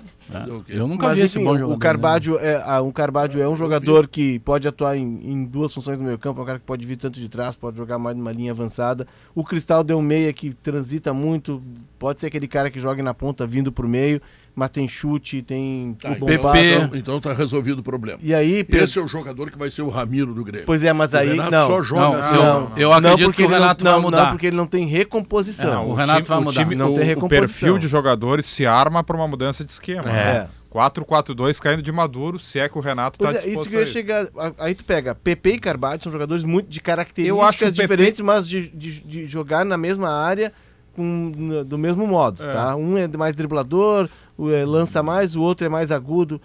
A: O quê?
D: Eu nunca
E: Mas
D: vi esse
E: enfim,
D: bom
E: o-
D: jogador.
E: o Carbadio é, ah, um Carbadio é um jogador que pode atuar em, em duas funções no meio campo, é um cara que pode vir tanto de trás, pode jogar mais numa linha avançada. O Cristal é um meia que transita muito, pode ser aquele cara que joga na ponta vindo pro meio, mas tem chute, tem
A: Tá,
E: o bom
A: então,
E: passe.
A: então, então tá resolvido o problema.
E: E aí, Pedro,
A: Esse é o jogador que vai ser o Ramiro do Grêmio.
E: pois é, mas
A: O
E: aí
A: Renato
E: não.
A: só joga
D: Não,
A: assim.
D: eu-
E: não,
D: eu acredito
E: não, porque
D: que o
E: ele
D: Renato
E: não,
D: vai
E: não,
D: mudar.
E: Não, porque ele não tem recomposição.
D: É, o Renato
C: time-
D: vai mudar.
C: time-
E: Não
C: o,
E: tem
C: o
E: recomposição.
C: perfil de jogadores se arma para uma mudança de esquema.
B: É.
C: 4-4-2 caindo de maduro, se é que o Renato
E: Pois
C: está
E: é,
C: disposto
E: isso que eu ia chegar. Aí tu pega PP e Carvalho, são jogadores muito de características
C: Eu acho o PP
E: diferentes, mas de, de, de jogar na mesma área com, do mesmo modo,
C: É.
E: tá? Um é mais driblador, o é, lança mais, o outro é mais agudo.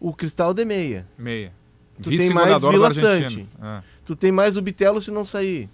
E: O Cristal de meia.
C: Meia.
E: Tu tem mais Vila. Sante.
C: É.
E: Tu tem mais o Bitelo se não sair.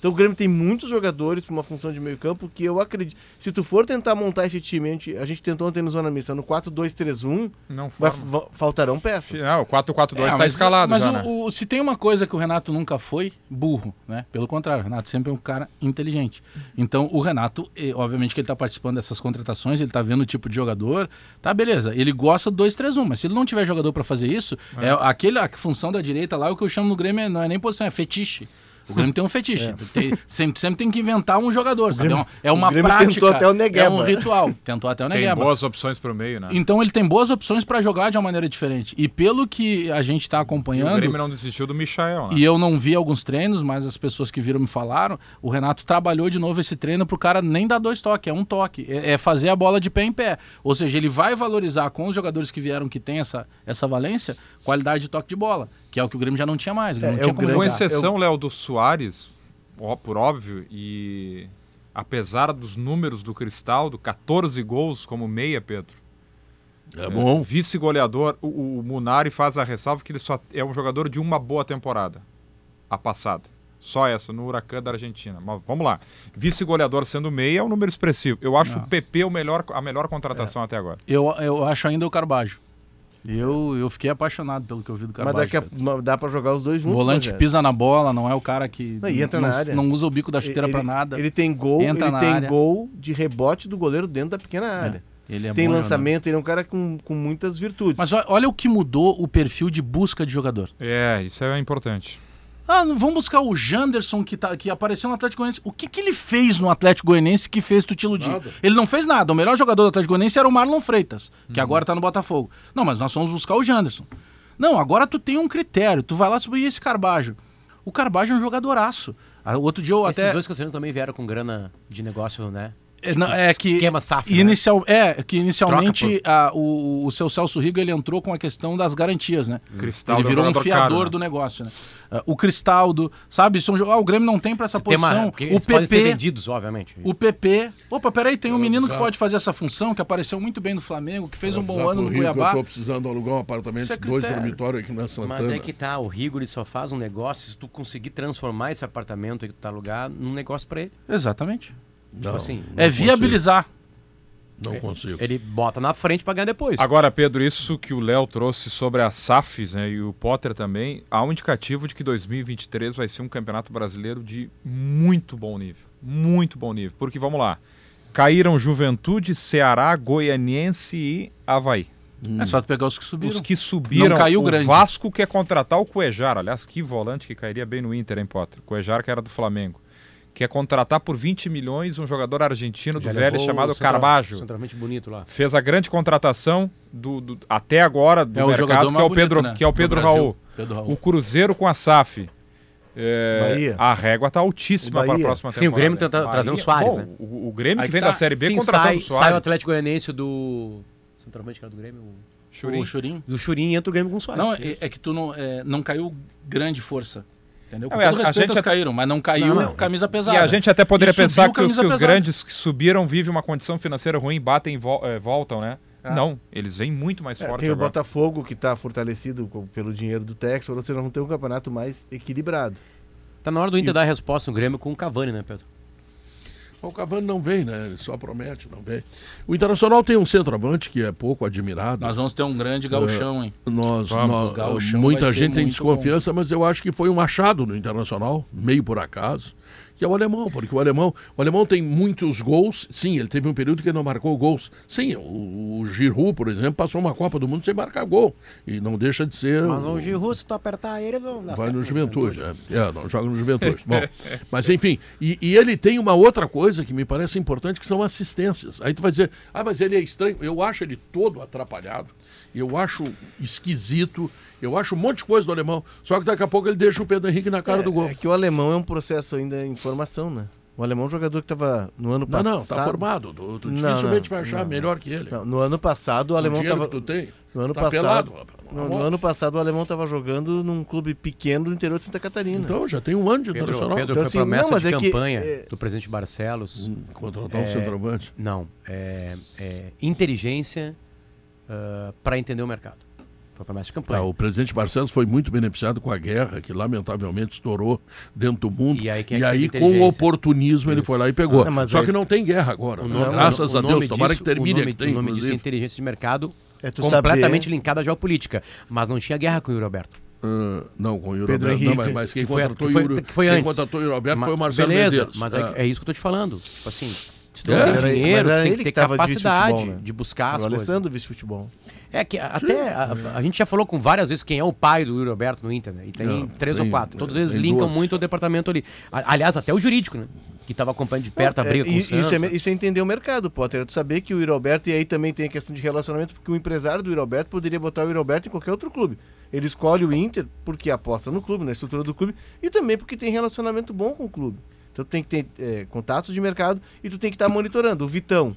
E: Então o Grêmio tem muitos jogadores para uma função de meio campo que eu acredito. Se tu for tentar montar esse time, a gente, a gente tentou ontem no Zona Missa, no 4-2-3-1,
C: Não
E: vai- faltarão peças.
C: Não, o 4-4-2
D: É,
C: está
D: mas-
C: escalado
D: Mas
C: já,
D: o-
C: né?
D: o- se tem uma coisa que o Renato nunca foi, burro, né? Pelo contrário, o Renato sempre é um cara inteligente. Então, o Renato, obviamente que ele tá participando dessas contratações, ele tá vendo o tipo de jogador, tá beleza. Ele gosta do 2-3-1, mas se ele não tiver jogador para fazer isso, é. aquele, a função da direita lá, o que eu chamo no Grêmio é- não é nem posição, é fetiche. O Grêmio tem um fetiche. Tem- sempre, sempre tem que inventar um jogador, sabe? É um- é uma
E: o Grêmio
D: prática.
E: tentou até o Negueba.
D: É um ritual. Tentou até o
C: Tem
D: Negueba.
C: boas opções para o meio, né?
D: Então ele tem boas opções para jogar de uma maneira diferente. E pelo que a gente está
C: E o
D: acompanhando,
C: Grêmio não desistiu do Michael, né?
D: e eu não vi alguns treinos, mas as pessoas que viram me falaram, o Renato trabalhou de novo esse treino pro cara nem dar dois toques, é um toque. É, é fazer a bola de pé em pé. Ou seja, ele vai valorizar com os jogadores que vieram que tem essa, essa valência, qualidade de toque de bola. Que é o que o Grêmio já não tinha mais.
E: É,
D: não
E: é
D: tinha
C: Com exceção, Léo, do Soares, ó, por óbvio, e apesar dos números do Cristaldo, 14 gols como meia, Pedro.
A: É bom.
C: Vice-goleador, o, o Munari faz a ressalva que ele só é um jogador de uma boa temporada, a passada. Só essa, no Huracan da Argentina. Mas vamos lá. Vice-goleador sendo meia é um número expressivo. Eu acho
D: Não.
C: o PP o melhor, a melhor contratação até agora.
D: Eu, eu acho ainda o Carbajo. Eu, eu fiquei apaixonado pelo que eu vi do
E: Mas
D: Carbajo.
E: daqui a, dá pra jogar os dois juntos.
D: Volante
E: Rogério.
D: pisa na bola, não é o cara que
E: Não, entra
D: não,
E: na área.
D: não usa o bico da chuteira
E: ele,
D: pra nada.
E: Ele tem gol,
D: Entra
E: ele tem
D: área.
E: gol de rebote do goleiro dentro da pequena área.
D: Ele é
E: tem
D: bom
E: lançamento, ele é um cara com, com muitas virtudes.
D: Mas olha o que mudou o perfil de busca de jogador.
C: É, isso é importante.
D: Ah, vamos buscar o Janderson que, tá, que apareceu no Atlético Goianiense. O que, que ele fez no Atlético Goianiense que fez tu te iludir?
A: Nada.
D: Ele não fez nada. O melhor jogador do Atlético Goianiense era o Marlon Freitas, que
E: Uhum.
D: agora tá no Botafogo. Não, mas nós vamos buscar o Janderson. Não, agora tu tem um critério. Tu vai lá subir esse Carbajo. O Carbajo é um jogadoraço. Ah, outro dia eu
B: Esses
D: até.
B: dois castelhanos também vieram com grana de negócio, né?
D: É, não, é que
B: esquema SAF, né?
D: inicial, é que inicialmente
B: Troca
D: a- o, o seu Celso Rigo ele entrou com a questão das garantias, né?
C: Cristal
D: ele
C: é um
D: virou um fiador
C: caro, né?
D: do negócio, né? Ah, o Cristaldo, sabe? São, ah, o Grêmio não tem para essa
B: Sistema-
D: posição.
B: porque
D: O
B: eles podem ser
D: PP,
B: vendidos, obviamente.
D: o PP. Opa, peraí, tem um menino que pode fazer essa função, que apareceu muito bem no Flamengo, que fez um bom ano no
A: que
D: Cuiabá.
A: Eu tô precisando alugar um apartamento
D: Isso é
A: dois dormitórios aqui na Santana.
B: Mas é que tá, o Rigor ele só faz um negócio se tu conseguir transformar esse apartamento que tu tá alugado num negócio pra ele.
D: Exatamente.
A: Não,
B: assim,
A: não
D: é
A: consigo,
D: viabilizar.
A: Não consigo.
B: Ele bota na frente pra ganhar depois.
C: Agora, Pedro, isso que o Léo trouxe sobre as SAFs né, e o Potter também, há um indicativo de que 2023 vai ser um campeonato brasileiro de muito bom nível. Muito bom nível. Porque, vamos lá, caíram Juventude, Ceará, Goianiense e Havaí.
D: É só tu pegar os que subiram.
C: Os que subiram,
D: Não caiu
C: o
D: grande.
C: Vasco quer contratar o Cuejar. Aliás, que volante que cairia bem no Inter, hein, Potter? Cuejar que era do Flamengo. Quer contratar por 20 milhões um jogador argentino do
B: Já
C: Vélez
B: levou
C: chamado
B: o central-
C: Carbajo.
B: Centralmente bonito lá.
C: Fez a grande contratação do, do- até agora do
D: É o
C: mercado,
D: jogador
C: que é o Pedro,
D: bonito, né,
C: que é o
D: do
C: Pedro. Raul.
D: Pedro Raul.
C: O Cruzeiro com a SAF. É,
E: Bahia.
C: a régua está altíssima
E: O
C: para a
E: Bahia.
C: próxima
B: Sim,
C: temporada.
B: o Grêmio tenta trazer um Soares,
C: bom,
B: né?
C: O, o Grêmio
D: Aí
C: que
D: que
C: vem
D: tá.
C: da Série B
B: Sim,
C: contratando
B: sai,
C: o
B: sai o
C: Soares.
B: Atlético Goianiense do... Centralmente que era do Grêmio. o-
C: Churinho.
D: O Churinho.
B: Do Churinho entra o Grêmio com o Soares.
D: Não, é, é que tu não, é, não caiu grande força. Entendeu? Com
C: Não, é,
D: todo
C: a
D: respeito,
C: gente
D: eles
C: até-
D: caíram, mas não caiu
B: Não, não.
D: camisa pesada.
C: E a gente até poderia
D: E
C: pensar que os, que os grandes que subiram vivem uma condição financeira ruim, batem e vol- eh, voltam, né? Não, eles vêm muito mais
E: É,
C: fortes
E: tem o
C: agora.
E: Botafogo que está fortalecido com- pelo dinheiro do Texas, ou seja, vão ter um campeonato mais equilibrado.
B: Tá na hora do Inter dar a resposta no Grêmio com o Cavani, né, Pedro?
A: O Cavani não vem, né? Ele só promete, não vem. O Internacional tem um centroavante que é pouco admirado.
D: Nós vamos ter um grande gauchão, hein?
A: Nós,
C: Vamos.
A: nós-
D: Gauchão
A: muita gente tem desconfiança, mas eu acho que foi um achado no Internacional, meio por acaso, que é o alemão, porque o alemão, o alemão tem muitos gols. Sim, ele teve um período que ele não marcou gols. Sim, o, o Giroud, por exemplo, passou uma Copa do Mundo sem marcar gol e não deixa de ser
B: Mas
A: o-
B: o Giroud, se tu apertar ele, não dá
A: Vai
B: certo
A: no Juventude, é. É, não joga no Juventude. Bom, mas enfim, e, e ele tem uma outra coisa que me parece importante, que são assistências. Aí tu vai dizer, ah, mas ele é estranho. Eu acho ele todo atrapalhado, eu acho esquisito, eu acho um monte de coisa do alemão. Só que daqui a pouco ele deixa o Pedro Henrique na cara
E: é,
A: do gol.
E: é que o alemão é um processo ainda em formação, né? O alemão é um jogador que estava no ano
A: Não,
E: passado.
A: não, tá formado. Tu, tu
E: Não,
A: dificilmente
E: não,
A: vai achar
E: não,
A: melhor que ele.
E: Não, no ano passado o
A: o
E: alemão estava
A: que tu tem,
E: no ano
A: tá
E: passado.
A: pelado.
E: No, no ano passado o alemão estava jogando num clube pequeno do interior de Santa Catarina.
A: Então já tem um ano de
B: Pedro,
A: internacional.
B: Pedro
E: Então,
B: foi
E: assim,
B: promessa
E: não,
B: de
E: é que,
B: campanha
E: é-
B: do presidente Barcelos.
A: Hum, Contratar um
B: É,
A: centroavante.
B: Não, é, é inteligência para entender o mercado. Foi promessa de campanha.
A: Tá, o presidente Barcelos foi muito beneficiado com a guerra, que lamentavelmente estourou dentro do mundo.
B: E aí quem é
A: e aí, com o oportunismo, ele foi lá e pegou.
E: Ah, mas
A: Só
E: aí-
A: que não tem guerra agora. Né? Graças a Deus, tomara
B: disso-
A: que termine
B: o nome,
A: que tem,
B: o nome disso é inteligência de mercado
E: É tu
B: completamente
E: saber-
B: linkada à geopolítica. Mas não tinha guerra com o Yuri Alberto.
A: Ah, não, com o Yuri
E: Pedro
A: Alberto. Não,
E: Henrique.
A: mas, mas quem
B: Que foi-
A: contratou
B: que foi-
A: o Yuri,
B: que foi
A: quem
B: antes.
A: contratou o Yuri Alberto
B: Ma-
A: foi o Marcelo
B: Beleza,
A: Medeiros.
B: mas
A: Ah.
B: é, é isso que eu tô te falando. Tipo assim, se tu
A: É.
B: tem dinheiro, tu tem que ter
E: tava de
B: capacidade
E: vice-futebol, né?
B: de buscar as
E: o
B: coisas.
E: Alessandro vice-futebol.
B: É que até a, a gente já falou com várias vezes quem é o pai do Yuri Alberto no Inter, né? E tem
A: Não,
B: três
A: tem-
B: ou quatro. Todos
A: tem
B: eles linkam
A: duas.
B: muito o departamento ali. Aliás, até o jurídico, né? Que estava acompanhando de perto a briga
E: É,
B: com o Santos.
E: isso, é, isso é entender o mercado, Potter. É tu saber que o Yuri Alberto, e aí também tem a questão de relacionamento, porque o empresário do Yuri Alberto poderia botar o Yuri Alberto em qualquer outro clube. Ele escolhe o Inter porque aposta no clube, na estrutura do clube, e também porque tem relacionamento bom com o clube. Então tu tem que ter é, contatos de mercado e tu tem que estar monitorando. O Vitão.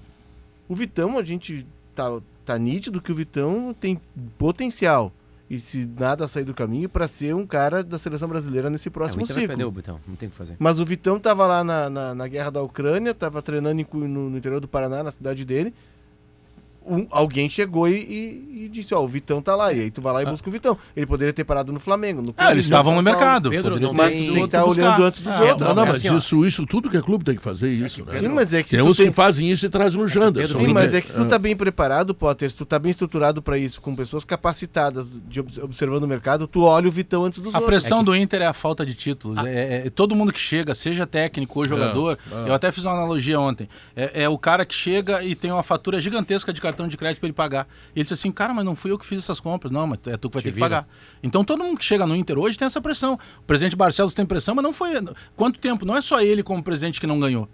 E: O Vitão, a gente tá, tá nítido que o Vitão tem potencial. E se nada sair do caminho, para ser um cara da seleção brasileira nesse
B: É, o
E: próximo
B: Inter vai
E: ciclo.
B: perder o Betão, não tem o que fazer.
E: Mas o Vitão tava lá na, na, na guerra da Ucrânia, tava treinando em no, no interior do Paraná, na cidade dele. Um- alguém chegou e, e- e disse, ó, o Vitão tá lá. E aí tu vai lá e busca o Vitão. Ele poderia ter parado no Flamengo. No
D: Ah, eles estavam no
E: Paulo.
D: mercado.
B: Pedro, não
D: ter
E: Mas
B: tem-
E: que estar
D: buscar.
E: olhando antes dos
D: Ah,
E: outros.
A: Não, não,
B: é
A: mas
B: assim,
A: isso, isso, tudo que é clube tem que fazer isso. né?
E: Sim, mas é que se
A: Tem uns
E: tem-
A: que fazem isso e trazem no Jander.
E: Sim, mas é que se tu
A: Ah.
E: tá bem preparado, Potter, se tu tá bem estruturado pra isso, com pessoas capacitadas de obs- observando o mercado, tu olha o Vitão antes dos
D: A
E: outros.
D: pressão do Inter é a falta de títulos. É, é- todo mundo que chega, seja técnico ou jogador,
A: é.
D: eu até fiz uma analogia ontem. É, é o cara que chega e tem uma fatura gigantesca de cartão de crédito para ele pagar. E ele diz assim, cara, mas não fui eu que fiz essas compras. Não, mas é tu que vai
B: Te
D: ter que
B: vira.
D: pagar. Então todo mundo que chega no Inter hoje tem essa pressão. O presidente Barcelos tem pressão, mas não foi. Quanto tempo? Não é só ele como presidente que não ganhou.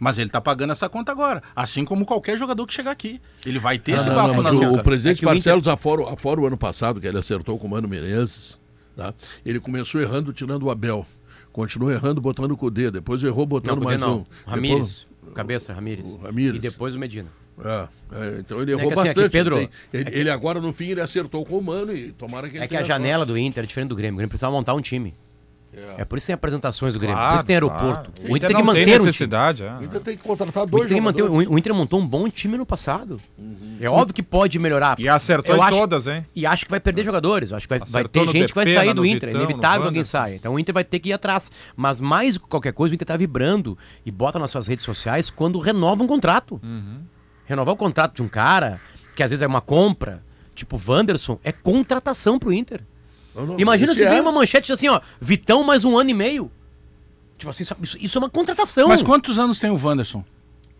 D: Mas ele tá pagando essa conta agora. Assim como qualquer jogador que chegar aqui. Ele vai ter
A: Ah,
D: esse
A: não,
D: bafo
A: não,
D: na
A: o, o presidente
B: É que o
A: Barcelos, afora, afora o ano passado, que ele acertou com o Mano Menezes, tá? ele começou errando tirando o Abel. Continuou errando botando o Cudê. Depois errou botando
B: Não,
A: mais
B: não.
A: um.
B: Ramires.
A: Depois-
B: Cabeça, Ramírez.
A: o Ramírez.
B: E depois o Medina.
A: É, é, então ele
B: É
A: errou
B: que assim,
A: bastante.
B: Pedro,
A: ele, tem- ele-
B: é que-
A: ele agora, no fim, ele acertou com o Mano e tomara que ele
B: É que a janela do Inter é diferente do Grêmio. O Grêmio precisava montar um time.
A: sorte.
B: É por isso que tem apresentações do Grêmio.
C: Claro,
B: por isso tem aeroporto.
C: claro.
B: O Inter tem que manter
C: tem
B: um time.
C: necessidade. é.
A: O Inter tem que contratar
B: O
A: dois
B: Inter, tem que manter,
A: jogadores.
B: o o Inter montou um bom time no passado. É óbvio que pode melhorar.
C: E acertou
B: Eu
C: em
B: acho-
C: todas, hein?
B: E acho que vai perder jogadores. Acho que vai, vai ter gente que vai sair do Inter. É
C: Vitão,
B: inevitável
C: no
B: que alguém saia. Então o Inter vai ter que ir atrás. Mas mais do que qualquer coisa, o Inter tá vibrando e bota nas suas redes sociais quando renova um contrato.
C: Uhum.
B: Renovar o contrato de um cara, que às vezes é uma compra, tipo Wanderson, é contratação pro Inter.
A: Não,
B: Imagina se
A: é-
B: vem uma manchete assim, ó, Vitão mais um ano e meio. Tipo assim, sabe, isso, isso é uma contratação.
D: Mas quantos anos tem o Wanderson?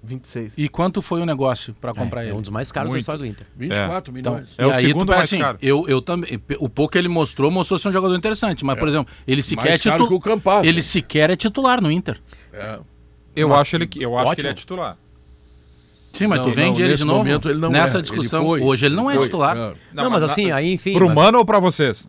E: 26.
D: E quanto foi o negócio pra comprar
B: é, é
D: ele?
B: um dos mais caros da história do Inter.
A: 24
D: Então,
A: milhões.
C: É o
D: e aí
C: segundo
D: tu pensa
C: mais
D: assim,
C: caro.
D: Eu, eu também. O pouco que ele mostrou, mostrou ser um jogador interessante. Mas, por exemplo, ele sequer é titular.
A: que Campas.
D: Ele sequer é titular no Inter.
A: É.
C: Eu
B: Mas-
C: acho, ele, que- eu acho que
B: ótimo.
C: ele é titular.
D: Sim, mas
A: Não,
D: tu vende
A: não,
D: ele
A: nesse
D: de novo.
A: momento ele não
D: Nessa
A: é.
D: discussão.
A: Ele foi.
D: Hoje ele não é titular.
A: É.
B: Não, mas assim, aí enfim.
C: Pro
B: mas-
C: Mano ou pra vocês?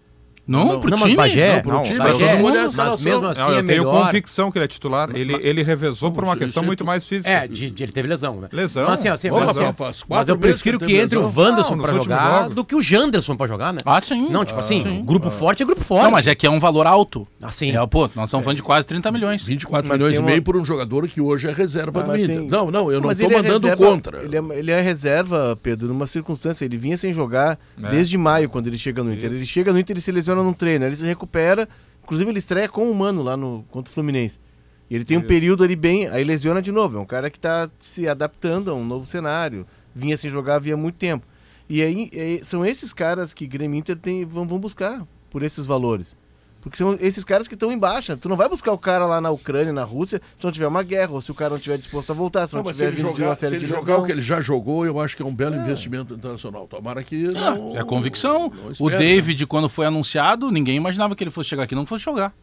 D: Não,
A: Não,
D: pro
B: não,
D: time.
B: mas Bagé,
A: Não, pro
B: não,
A: time,
B: Bagé,
A: todo mundo é
B: mas mesmo assim
C: Não,
B: é
C: eu tenho
B: melhor.
C: convicção que ele é titular. Ele, ele revezou por uma
A: Isso,
C: questão
A: isso é
C: muito mais física.
B: É, de, de- ele teve lesão, né?
C: Lesão.
B: Mas assim, assim,
A: Pô,
B: mas, assim, mas eu prefiro
A: que
B: que entre o
A: lesão.
B: Wanderson
C: Não,
B: pra jogar
C: jogos.
B: do que o Janderson pra jogar, né?
D: Ah, sim.
B: Não, tipo assim,
D: sim.
B: grupo forte é grupo forte.
D: Não, mas é que é um valor alto.
B: Assim.
D: É, pô, nós estamos falando de quase 30 milhões.
A: 24
E: Mas
A: milhões e meio por um jogador que hoje é reserva do Inter. Não, não, eu não
E: ele é
A: mandando contra.
E: Ele é, é reserva, Pedro, numa circunstância. Ele vinha sem jogar
C: É.
E: desde maio, quando ele chega no Inter. Ele chega no Inter e se lesiona no treino. Ele se recupera. Inclusive, ele estreia com o Mano lá no, contra o Fluminense. E ele tem um período ali bem. Aí lesiona de novo. É um cara que está se adaptando a um novo cenário. Vinha sem jogar havia muito tempo. E aí é- são esses caras que Grêmio Inter tem, vão, vão buscar por esses valores. Porque são esses caras que estão em baixa. Tu não vai buscar o cara lá na Ucrânia, na Rússia, se não tiver uma guerra, ou se o cara não estiver disposto a voltar, se não,
A: Não, mas se
E: tiver
A: ele
E: vindo de
A: jogar,
E: uma
A: se
E: série
A: ele
E: de
A: jogar o que ele já jogou, eu acho que é um belo investimento internacional. Tomara que não.
D: É convicção.
A: não
D: o
A: espera.
D: David, quando foi anunciado, ninguém imaginava que ele fosse chegar aqui, não fosse jogar.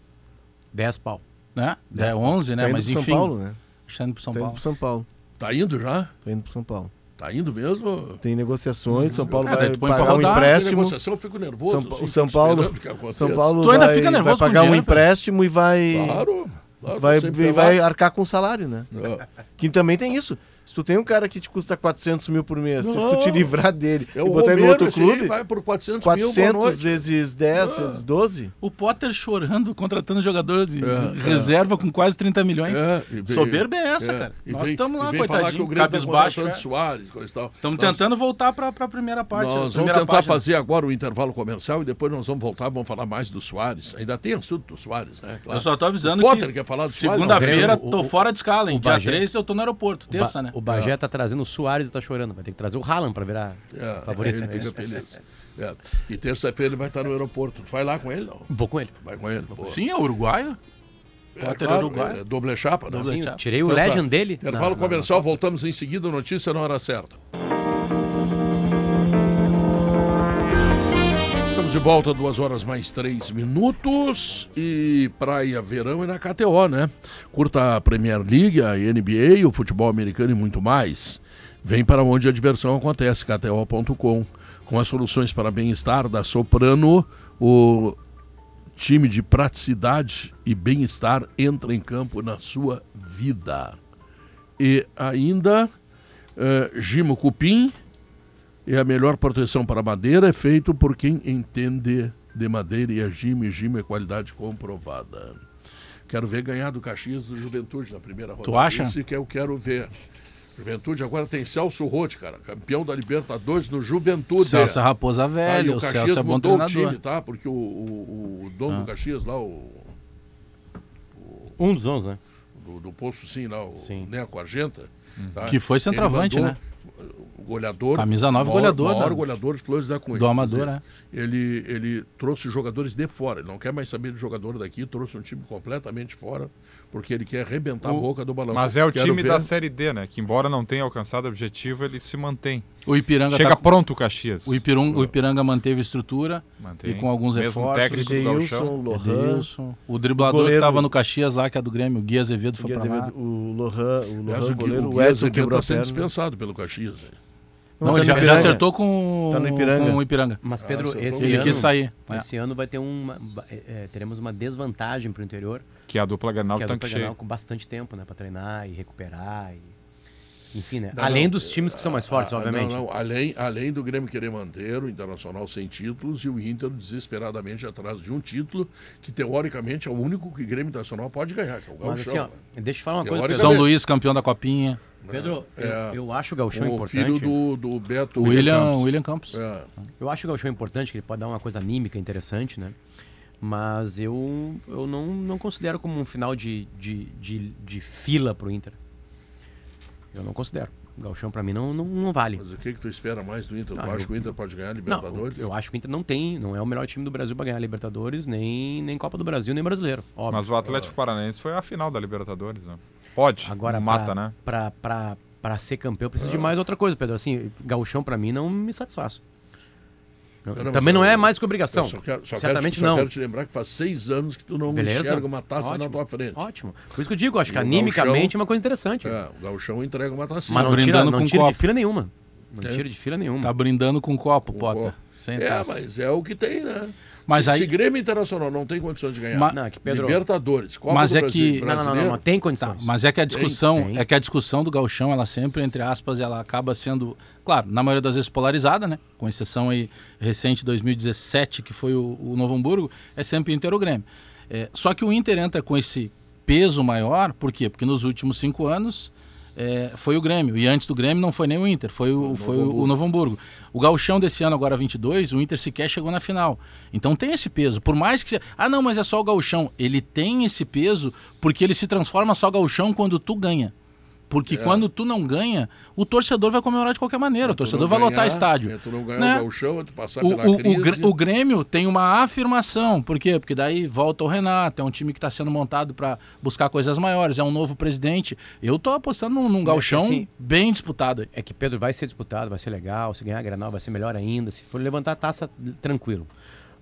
B: 10 pau.
D: Né? É 11, né?
E: Tá indo
D: Mas
E: pro São
D: enfim.
E: Paulo, né?
D: Está indo pro São
E: Tá indo
D: Paulo.
E: pro São Paulo.
A: Tá indo já?
E: Tá indo pro São Paulo.
A: Tá indo mesmo?
E: Tem negociações, São Paulo
D: É,
E: vai pagar um
D: rodar.
A: Na
E: empréstimo.
A: negociação eu fico nervoso.
E: São,
A: assim,
E: o São Paulo. São Paulo
D: Tu ainda
E: vai,
D: fica nervoso
E: vai pagar um
D: dinheiro, cara?
E: empréstimo e vai
A: Claro. claro
E: vai, vai
A: lá.
E: arcar com o salário, né?
A: É.
E: Que também tem isso. Se tu tem um cara que te custa 400 mil por mês, se tu
A: Não.
E: te livrar dele
A: É
E: e botar ele no
A: Romero,
E: outro clube,
A: vai por 400, mil, boa
E: 400
A: noite.
E: vezes 10,
A: Ah.
E: vezes 12,
D: O Potter chorando, contratando jogador de
A: É,
D: reserva com quase 30 milhões.
A: É, e vem-
D: Soberba é essa,
A: é,
D: cara.
A: e
D: Nós estamos lá, coitadinho,
A: o Grêmio tá
D: cabisbaixo. cara.
A: Soares, coisa e tal.
D: Estamos
A: Nós-
D: tentando voltar para a primeira parte.
A: Nós vamos
D: primeira
A: tentar
D: página.
A: fazer agora o intervalo comercial e depois nós vamos voltar, vamos falar mais do Soares. Ainda tem assunto do Soares, né? Claro.
D: Eu só tô avisando
A: O Potter
D: que
A: quer falar do Soares?
D: segunda-feira tô
B: o-
D: fora de escala, hein?
B: o
D: Dia
B: Bagé-
D: 3 eu tô no aeroporto, terça, né?
B: O Bagé tá trazendo o Soares e tá chorando. Vai ter que trazer o Haaland pra virar
A: É,
B: favorito.
A: ele
B: né?
A: fica feliz. É. E terça-feira ele vai estar no aeroporto. Tu vai lá com ele, não?
B: Vou com ele.
A: Vai com ele. Boa.
D: Sim, é uruguaio.
A: é,
D: é
A: claro,
D: uruguaio.
A: é doble chapa, né?
D: Doble
B: Sim,
D: chapa.
B: tirei o
A: Então tá.
B: Legend dele.
A: Intervalo
B: na-
A: comercial, voltamos em seguida, notícia na hora certa. De volta, duas horas mais três minutos e praia, verão e na KTO, né? Curta a Premier League, a NBA, o futebol americano e muito mais. Vem para onde a diversão acontece, kto.com. Com as soluções para bem-estar da Soprano, o time de praticidade e bem-estar entra em campo na sua vida. E ainda, eh, Gimo Cupim é a melhor proteção para madeira, é feito por quem entende de madeira e a Gimo e Gimo é qualidade comprovada. Quero ver ganhar do Caxias do Juventude na primeira rodada.
D: acha?
A: Esse que eu quero ver. Juventude agora tem Celso Rotti, cara, campeão da Libertadores no Juventude.
D: Celso é Raposa
A: Ah, e
D: Velha,
A: o
D: o
A: Caxias
D: Celso é bom
A: mudou o
D: treinador.
A: time, tá? Porque o, o, o dono
D: Ah.
A: do Caxias lá, o
B: Um dos 11, né?
A: do, do Poço Sim, lá, o
B: Sim.
A: Neco Argenta. tá?
D: Que foi centroavante, né?
A: Goleador.
D: Camisa nove,
A: maior,
D: goleador
A: maior
D: da-
A: goleador de Flores da Cunha.
D: do Amador,
A: Quer
D: né?
A: Ele, ele trouxe jogadores de fora. Ele não quer mais saber de jogador daqui. Trouxe um time completamente fora, porque ele quer arrebentar
C: O-
A: a boca do balão.
C: Mas é o
A: Quero
C: time
A: ver-
C: da Série D, né? Que embora não tenha alcançado o objetivo, ele se mantém.
D: O Ipiranga
C: Chega
D: tá...
C: pronto o Caxias.
D: o, Ipirung- o Ipiranga manteve estrutura
C: Mantém.
D: e com alguns
C: Mesmo
D: reforços.
C: técnico do
E: Edeilson,
C: Gauchão.
E: Lohan,
D: Edeilson. O driblador
E: goleiro-
D: que tava no Caxias lá, que é do Grêmio, o Gui Azevedo foi pra lá.
E: O Lohan, o
A: Aliás,
E: Lohan
A: o,
E: goleiro,
A: o
E: o Edson
A: Azevedo
E: quebrou
A: está
E: a
A: sendo dispensado pelo Caxias. hein?
E: Não,
D: Não,
E: tá
D: ele
E: no
D: já, já
E: Ipiranga.
D: acertou com,
E: Tá no Ipiranga.
D: com o Ipiranga.
B: Mas, Pedro,
A: Ah,
B: esse
D: Ele
B: ano,
D: quis sair. é.
B: esse ano vai ter uma. é, é, teremos uma desvantagem pro interior,
C: Que é a dupla Granal
B: que é a
C: tanque
B: dupla. Grenal com bastante tempo, né? Pra treinar e recuperar. E... Enfim, né?
A: Não,
B: Além
A: não,
B: dos times que são mais fortes,
A: Ah,
B: obviamente.
A: Não, não, além, além do Grêmio querer manter o Internacional sem títulos e o Inter desesperadamente atrás de um título que, teoricamente, é o único que o Grêmio Internacional pode ganhar, que é o
B: Mas assim, ó,
A: né?
B: deixa eu falar uma coisa. Pedro.
D: São Luís, campeão da Copinha.
B: Pedro, eu,
A: É.
B: eu acho o Gauchão
A: o
B: importante.
A: filho do, do Beto
D: William,
A: Campos.
D: William Campos.
A: É.
B: Eu acho o Gauchão importante, que ele pode dar uma coisa anímica interessante, né? Mas eu, eu não, não considero como um final de, de, de, de fila pro Inter. Eu não considero. O Gauchão pra mim não, não, não vale.
A: Mas o que, que tu espera mais do Inter?
B: Ah,
A: tu acha
B: eu-
A: que o Inter pode ganhar a
B: Não,
A: Libertadores?
B: eu acho que o Inter não tem, não é o melhor time do Brasil pra ganhar a Libertadores, nem, nem Copa do Brasil, nem brasileiro. Óbvio.
C: Mas o Atlético Paranaense foi a final da Libertadores, né? Pode,
B: Agora,
C: mata,
B: pra,
C: né?
B: Pra ser campeão, precisa de mais outra coisa, Pedro. Assim, gauchão pra mim não me satisfaz. Não-
A: não,
B: também não é mais que obrigação.
A: Só quero, só
B: Certamente
A: quero, te-
B: não.
A: Só quero te lembrar que faz seis anos que tu não
B: Beleza?
A: enxerga uma taça na
B: Ótimo.
A: tua frente.
B: Ótimo. Por isso que eu digo, acho que
A: E o
B: animicamente
A: Gauchão-
B: é uma coisa interessante.
A: É, o Gauchão entrega uma taça.
B: Mas não tira,
D: brindando
B: não
D: com
B: tira de
D: copo.
B: fila nenhuma. Não
A: É.
B: tira de fila nenhuma.
D: Tá brindando com copo,
A: Com
D: Potter.
A: copo.
D: Sem
A: É,
D: taça.
A: mas é o que tem, né?
D: Mas
A: se,
D: aí-
A: se Grêmio Internacional não tem condições de ganhar,
D: Ma-
B: Não, é que Pedro-
A: Libertadores, Copa
D: Mas
A: do
D: é
A: Brasil,
D: que-
B: Não, não, não, não, tem
D: Tá,
B: condições.
D: mas é que a discussão,
B: tem.
D: é que a discussão do gauchão, ela sempre, entre aspas, ela acaba sendo, claro, na maioria das vezes polarizada, né? Com exceção aí recente 2017, que foi o, o Novo Hamburgo, é sempre Inter ou Grêmio. É, só que o Inter entra com esse peso maior, por quê? Porque nos últimos cinco anos é, foi o Grêmio. E antes do Grêmio não foi nem o Inter, foi o, foi o, o Novo Hamburgo. O gauchão desse ano, agora 22, o Inter sequer chegou na final. Então tem esse peso. Por mais que... Ah, não, mas é só o gauchão. Ele tem esse peso porque ele se transforma só gauchão quando tu ganha. Porque quando tu não ganha, o torcedor vai comemorar de qualquer maneira. o
A: tu
D: torcedor
A: não
D: vai lotar
A: ganhar,
D: estádio.
A: é, tu não ganhar
D: Né?
A: o Gauchão, é tu passar
D: O,
A: pela
D: o,
A: crise.
D: o, Grê- o Grêmio tem uma afirmação. Por quê? Porque daí volta o Renato, é um time que está sendo montado para buscar coisas maiores, é um novo presidente. Eu tô apostando num, num gauchão
B: assim,
D: bem disputado.
B: É que Pedro vai ser disputado, vai ser legal. Se ganhar a Granal vai ser melhor ainda. Se for levantar a taça, tranquilo.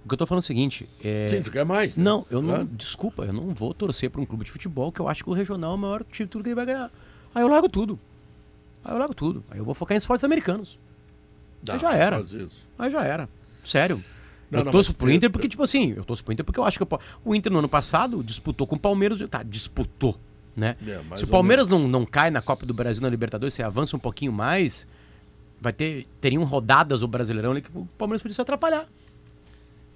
B: O que eu tô falando é o seguinte. É...
A: Sim, tu quer mais. né?
B: Não, eu não.
A: Claro.
B: Desculpa, eu não vou torcer para um clube de futebol que eu acho que o regional é o maior título que ele vai ganhar. Aí eu largo tudo. Aí eu largo tudo. Aí eu vou focar em esportes americanos. Aí já era. Aí já era. Sério.
A: Não,
B: eu
A: não,
B: torço pro Inter porque, tipo assim, eu torço pro Inter porque eu acho que eu o Inter no ano passado disputou com o Palmeiras. Tá, disputou, né?
A: É,
B: Se o Palmeiras não, não cai na Copa do Brasil na Libertadores, se avança um pouquinho mais, vai ter teriam rodadas o Brasileirão ali que o Palmeiras podia se atrapalhar.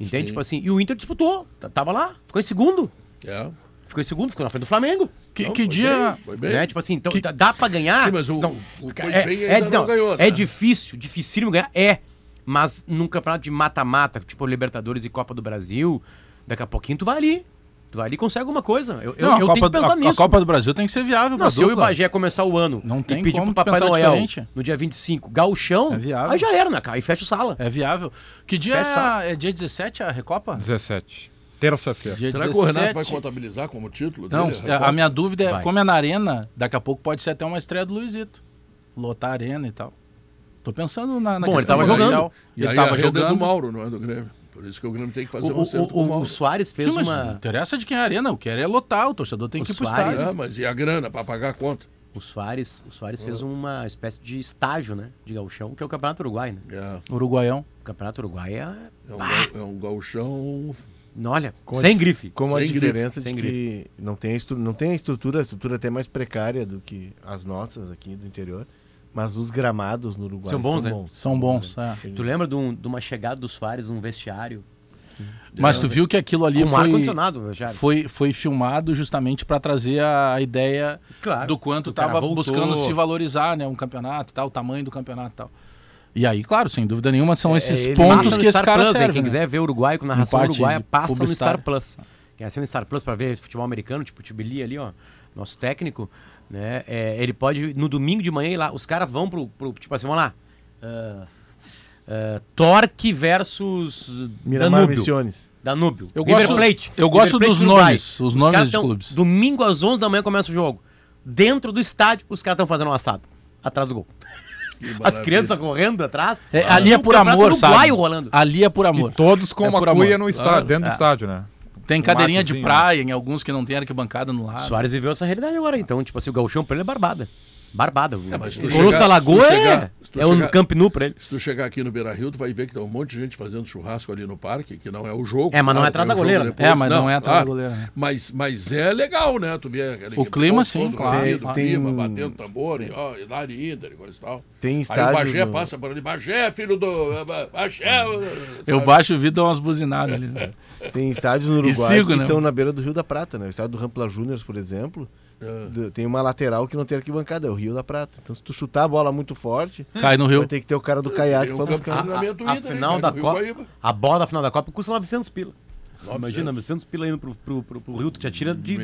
B: Entende?
A: Sim.
B: Tipo assim, e o Inter disputou, tava lá, ficou em segundo.
A: É.
B: Ficou em segundo, ficou na frente do Flamengo.
D: Que,
A: Não,
D: que
A: foi
D: dia.
A: bem, foi bem.
B: Né? Tipo assim, então dá- dá pra ganhar.
A: Sim, mas o-
B: não,
A: o foi
B: é,
A: bem
B: é,
A: não
B: não,
A: ganhou,
B: é
A: né?
B: difícil, dificílimo ganhar. É. Mas num campeonato de mata-mata, tipo Libertadores e Copa do Brasil, daqui a pouquinho tu vai ali. Tu vai ali e consegue alguma coisa. Eu, eu,
D: Não, a
B: eu
D: Copa,
B: tenho que pensar
D: a,
B: nisso.
D: a Copa do Brasil tem que ser viável.
B: Não, se eu e o. Bagé começar o ano
D: Não tem
B: e pedir
D: como
B: pro Papai Noel
D: diferente.
B: no dia 25, gauchão,
D: É viável.
B: aí já era, né, cara? Aí fecha o sala.
D: É viável. Que dia é, é dia 17 a Recopa?
C: 17. Terça-feira.
A: Será que o Renato
D: 17?
A: vai contabilizar como título
D: Não,
A: dele?
D: a, a minha dúvida é,
B: Vai.
D: como é na arena, daqui a pouco pode ser até uma estreia do Luizito. Lotar a arena e tal. Tô pensando na, na
B: Bom, ele
D: questão
B: tava
D: comercial.
B: jogando.
A: E
D: Ele
A: aí
D: tava
A: a rede é
D: jogando.
A: do Mauro, não é do Grêmio. Por isso que o Grêmio tem que fazer
B: O,
A: um acerto
B: o,
A: o
B: o,
A: Mauro.
B: o Soares fez
D: Sim,
B: uma.
D: não interessa de quem é a arena, o que é lotar, o torcedor tem
B: O
D: que ir pro
B: Suárez-
D: estádio.
A: É, mas e a grana para pagar a conta?
B: O Soares, o Soares fez uma espécie de estágio, né? De gauchão, que é o Campeonato Uruguai, né?
A: É,
D: Uruguaião.
B: O Campeonato Uruguai é.
A: é, um, é um gauchão.
B: Olha,
E: Com a
B: sem
E: dif-
B: grife.
E: Com a diferença
B: grife,
E: de que não tem, a estru- não tem a estrutura, a estrutura é até mais precária do que as nossas aqui do interior. Mas os gramados no Uruguai
B: São bons, né?
D: São bons. é.
B: Tu lembra de, um- de uma chegada dos Soares num vestiário?
D: Mas tu viu que aquilo ali
B: Com
D: foi,
B: ar-condicionado, já.
D: foi, foi filmado justamente para trazer a ideia
B: Claro.
D: do quanto estava buscando se valorizar, né? Um campeonato, tal, o tamanho do campeonato e tal. E aí, claro, sem dúvida nenhuma, são esses
E: ele
D: pontos
B: no
D: que esse
B: Star
D: cara
B: Plus,
D: serve.
B: Quem
D: né?
B: quiser ver Uruguai com narração uruguaia, passa no. Star Plus. Quem assina Star Plus para ver futebol americano, tipo o Tibili ali, ó, nosso técnico, né? é, ele pode, no domingo de manhã, ir lá, os caras vão pro, pro, tipo assim, vamos lá. ah, ah, Torque versus
E: Miramar
B: Danúbio.
E: Missiones.
B: Danúbio.
D: Eu
B: River
D: gosto-
B: Plate.
D: eu gosto
B: Plate
D: dos
B: Uruguai.
D: nomes, os nomes
B: caras
D: de
B: tão-
D: clubes.
B: Domingo às 11 da manhã começa o jogo. Dentro do estádio, os caras estão fazendo um assado. Atrás do gol. As crianças correndo atrás.
D: É,
B: E
D: ali é por amor, sabe?
B: rolando.
D: Ali é por amor.
C: E todos com
D: É
C: uma cuia
D: amor.
C: no estádio,
A: Claro.
C: dentro do
D: É.
C: estádio, né?
D: Tem
C: Um
D: cadeirinha de
C: matezinho,
D: praia em alguns que não tem arquibancada no lado.
B: Soares viveu essa realidade agora, então, tipo assim, o gauchão pra ele é barbada. Barbada.
A: É,
B: o
A: chegar-
B: da Lagoa
A: se tu
B: é,
A: chegar-
B: um Camp Nou pra ele.
A: Se tu chegar aqui no Beira Rio, tu vai ver que tem um monte de gente fazendo churrasco ali no parque, que não é o jogo.
B: É, mas não é atrás da
A: o
B: goleira.
D: É, mas não é atrás da goleira, né?
A: Mas, mas é legal, né? Tu vê aquele
D: O clima, sim, claro.
E: Tem-
A: clima, batendo tambor, e, ó, e lá de Inter e coisa e tal.
E: Tem
A: Aí o Bagé passa por ali, Bagé, filho do... Bagé...
D: Eu
A: sabe?
D: baixo o vidro e dou umas buzinadas ali. né?
E: Tem estádios no Uruguai que
D: né?
E: são na beira do Rio da Prata, né? O estádio do Rampla Júnior, por exemplo, d- tem uma lateral que não tem arquibancada, é o Rio da Prata. Então se tu chutar a bola muito forte,
D: Cai no rio.
E: vai ter que ter o cara do caiaque pra buscar.
B: A,
A: Treinamento
B: a- a
A: Inter,
B: final
A: né,
B: da Copa, a bola da final da Copa custa 900 pila.
A: 900.
B: Imagina, 900 pila indo pro, pro, pro, pro Rio, tu te atira de,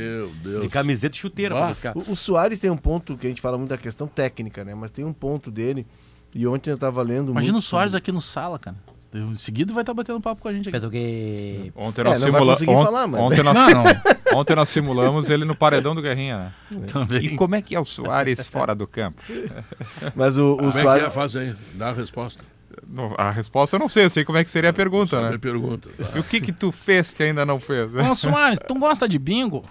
B: de camiseta e chuteira pra
A: Bah.
B: buscar.
E: O, o Soares tem um ponto que a gente fala muito da questão técnica, né? Mas tem um ponto dele, e ontem eu tava lendo.
D: Imagina o Soares aqui no sala, cara. Em seguida vai estar batendo papo com a gente aqui.
B: Quê?
C: Ontem
E: É,
C: nós, simula...
E: conseguir
C: ont-
E: falar, mas-
C: ontem, nós...
D: Não, não.
C: ontem nós simulamos ele no paredão do Guerrinha, né? E
D: Também.
C: como é que é o Soares fora do campo?
E: Mas o, o
A: Como é que é?
E: Soares.
A: Faz aí, dá a resposta.
C: A resposta eu não sei, eu sei como é que seria a pergunta, né?
A: pergunta. tá?
C: E o que que tu fez que ainda não fez?
D: Ô, Soares, tu gosta de bingo?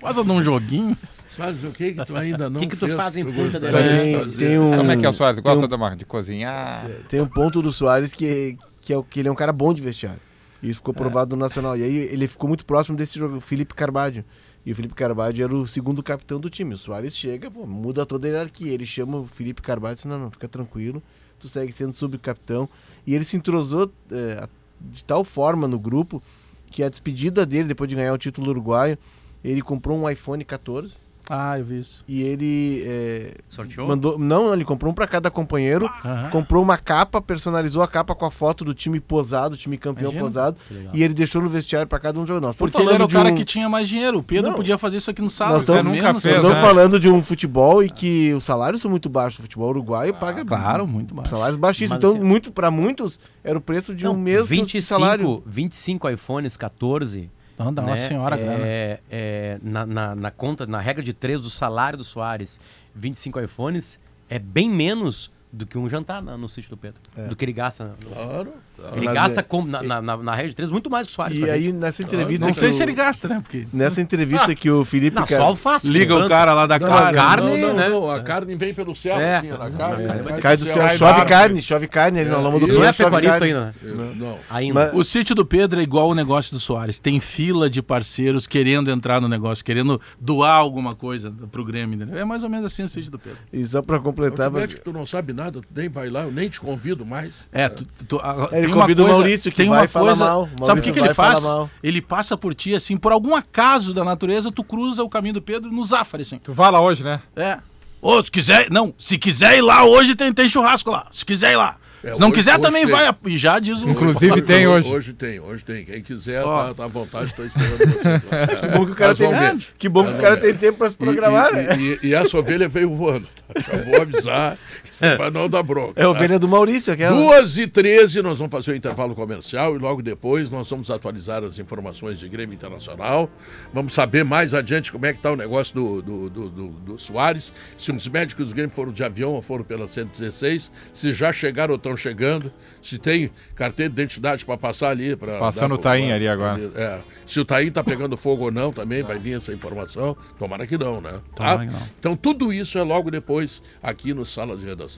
D: Gosta de um joguinho?
A: Faz o que que tu ainda não
B: que que tu
A: fez,
B: faz em Punta del
A: de
E: Tem, um,
C: Como é que é o Soares? Gosta
E: um-
C: de, de cozinhar?
E: Tem um ponto do Soares que, que é o que ele é um cara bom de vestiário. E isso ficou provado no Nacional. E aí ele ficou muito próximo desse jogo, Felipe Carvalho. E o Felipe Carvalho era o segundo capitão do time. O Soares chega, pô, muda toda a hierarquia. Ele chama o Felipe Carvalho e diz: Não, não, fica tranquilo, tu segue sendo subcapitão. E ele se entrosou é, a- de tal forma no grupo que a despedida dele, depois de ganhar o título uruguaio, ele comprou um iPhone 14
D: Ah, eu vi isso.
E: e ele é,
B: Sorteou?
E: mandou. Não, ele comprou um pra cada companheiro
D: Aham.
E: comprou uma capa, personalizou a capa com a foto do time posado, time campeão
D: Imagina.
E: posado, e ele deixou no vestiário pra cada um jogo. Nós
D: Porque ele era
E: falando
D: o cara
E: um...
D: que tinha mais dinheiro. O Pedro
E: Não.
D: podia fazer isso aqui no sala.
E: Nós estamos-
C: nunca
D: menos,
C: fez,
E: Nós
D: né?
E: estamos falando de um futebol e que os salários são muito baixos. O futebol uruguaio paga
D: Claro, muito baixo.
E: salários baixíssimos.
B: Mas
E: Então,
B: assim-
E: muito, para muitos, era o preço de um
B: Não,
E: mês de
B: 25,
E: salário.
B: 25 iPhones 14.
D: Então dá uma
B: né,
D: senhora grana.
B: é, é, na, na, na conta, na regra de 3 do salário do Soares, 25 iPhones é bem menos do que um jantar na- no sítio do Pedro. Do que ele gasta.
A: Claro.
B: Ele
E: Mas
B: gasta
E: é-
B: com, na, na, na, na regra de 3 muito mais que o Soares.
E: E
B: pra
E: aí,
B: gente.
E: nessa entrevista.
D: Não sei
E: o-
D: se ele gasta, né? Porque
E: Nessa entrevista que o Felipe.
B: Não,
E: Car-
B: só alface.
D: liga o cara lá da
A: Não,
D: cara.
B: carne,
A: não, não,
B: né?
A: não, a carne vem pelo céu,
B: É.
A: assim, na carne.
B: carne
E: Cai do
A: céu.
E: chove carne, chove carne ali na lama do
A: Não
B: Não é pecuarista
E: carne.
B: ainda. né?
A: Não.
B: Ainda.
D: O sítio do Pedro é igual o negócio do Soares. Tem fila de parceiros querendo entrar no negócio, querendo doar alguma coisa pro Grêmio. entendeu? É mais ou menos assim o sítio do Pedro.
E: E só pra
A: Eu
E: completar.
A: te mete que tu não sabe nada, tu nem vai lá, eu nem te convido mais.
D: É, tu, tu- a-
E: Ele
D: tem uma coisa,
E: Maurício, que
D: tem
E: vai
D: uma coisa,
E: mal.
D: Sabe o que, que ele faz? Ele passa por ti, assim, por algum acaso da natureza, tu cruza o caminho do Pedro no Zafari, assim.
C: Tu vai lá hoje, né?
D: É. Ô, se quiser, não, se quiser ir lá hoje, tem, tem churrasco lá. Se quiser ir lá.
A: É,
D: se não
A: hoje-
D: quiser,
A: hoje
D: também
A: tem.
D: vai. E já diz o.
C: Inclusive tem hoje.
A: Hoje tem, hoje tem. Quem quiser,
D: Ó.
A: tá, tá à vontade, estou esperando vocês. lá.
E: Que bom que o cara, tem, que bom que o cara tem tempo pra se programar,
A: e,
E: né?
A: e, e, e essa ovelha veio voando. Tá? Já vou avisar para não dar bronca.
E: É a ovelha do Maurício, aquela.
A: Duas e 13 nós vamos fazer o intervalo comercial e logo depois nós vamos atualizar as informações de Grêmio Internacional. Vamos saber mais adiante como é que está o negócio do, do, do, do, do Soares, se os médicos do Grêmio foram de avião ou foram pela 116, se já chegaram ou estão chegando, se tem carteira de identidade para passar ali. Pra
C: Passando
A: dar
C: o Taim ali agora.
A: É, se o Taim está pegando fogo ou não também, vai vir essa informação. Tomara que não, né? Tá?
D: Tomara que não.
A: Então tudo isso é logo depois aqui no Sala de Redação.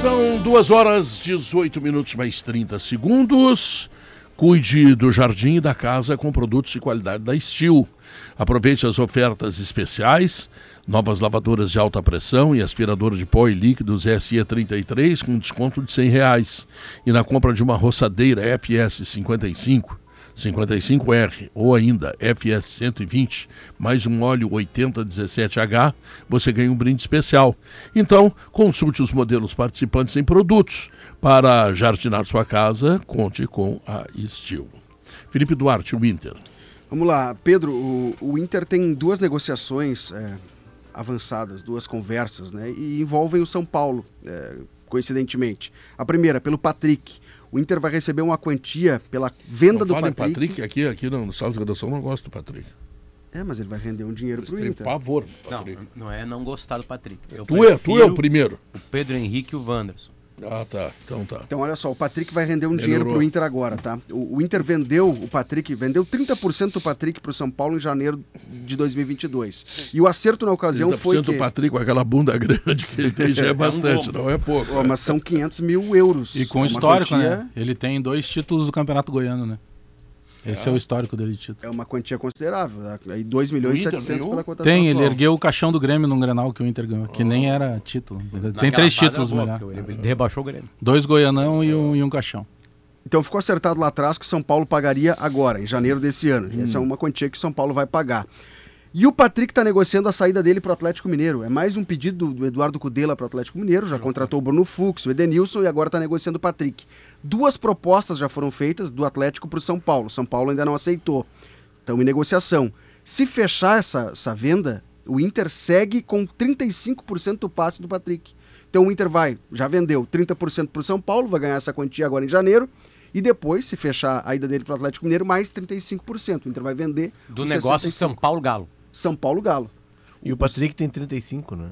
A: São 2 horas 18 minutos mais 30 segundos. Cuide do jardim e da casa com produtos de qualidade da Steel. Aproveite as ofertas especiais. Novas lavadoras de alta pressão e aspirador de pó e líquidos SE33 com desconto de 100 reais. E na compra de uma roçadeira FS 55 55R ou ainda FS 120 mais um óleo 8017H, você ganha um brinde especial. Então, consulte os modelos participantes em produtos. Para jardinar sua casa, conte com a Steel. Felipe Duarte, o Inter.
F: Vamos lá, Pedro, o, o Inter tem duas negociações é, avançadas, duas conversas, né? E envolvem o São Paulo, é, coincidentemente. A primeira, pelo Patrick. O Inter vai receber uma quantia pela venda
A: Não
F: do Patrick.
A: Patrick, aqui, aqui no, no Sala de Redação eu não gosto do Patrick.
F: É, mas ele vai render um dinheiro pro Inter.
A: pavor do
B: Não,
A: Patrick.
B: não é não gostar do Patrick. Eu
A: Tu, é, tu é o primeiro.
B: o Pedro Henrique e o Wanderson.
A: Ah, tá. Então tá.
F: Então, olha só, o Patrick vai render um
A: Melhorou.
F: dinheiro pro Inter agora, tá? O, o Inter vendeu o Patrick, vendeu 30% do Patrick pro São Paulo em janeiro de 2022. E o acerto na ocasião
A: 30%
F: foi
A: do
F: que...
A: Patrick com aquela bunda grande que ele tem já é bastante, não é pouco.
F: Ó, mas são 500 mil euros.
D: E com
F: É
D: histórico,
F: quantia-
D: né? Ele tem dois títulos do Campeonato Goiano, né? Esse é, o histórico dele de título.
F: É uma quantia considerável. né? Aí 2 milhões e
A: O Inter
F: 700
A: ganhou?
F: pela cotação
D: Tem, ele ergueu o caixão do Grêmio num Grenal que o Inter ganhou, que nem era título. Tem três títulos,
B: boa,
D: melhor.
B: Ele rebaixou o Grêmio.
D: Dois Goianão e um, e um caixão.
F: Então ficou acertado lá atrás que o São Paulo pagaria agora, em janeiro desse ano.
D: Hum.
F: Essa é uma quantia que o São Paulo vai pagar. E o Patrick está negociando a saída dele para o Atlético Mineiro. É mais um pedido do Eduardo Cudela para o Atlético Mineiro. Já contratou o Bruno Fux, o Edenilson e agora está negociando o Patrick. Duas propostas já foram feitas do Atlético para o São Paulo. São Paulo ainda não aceitou. Estão em negociação. Se fechar essa, essa venda, o Inter segue com 35% do passe do Patrick. Então o Inter vai, já vendeu 30% para o São Paulo, vai ganhar essa quantia agora em janeiro. E depois, se fechar a ida dele para o Atlético Mineiro, mais 35%. O Inter vai vender
B: Do negócio
F: 65.
B: São Paulo Galo.
F: São Paulo Galo.
E: E o Patrick tem 35, né?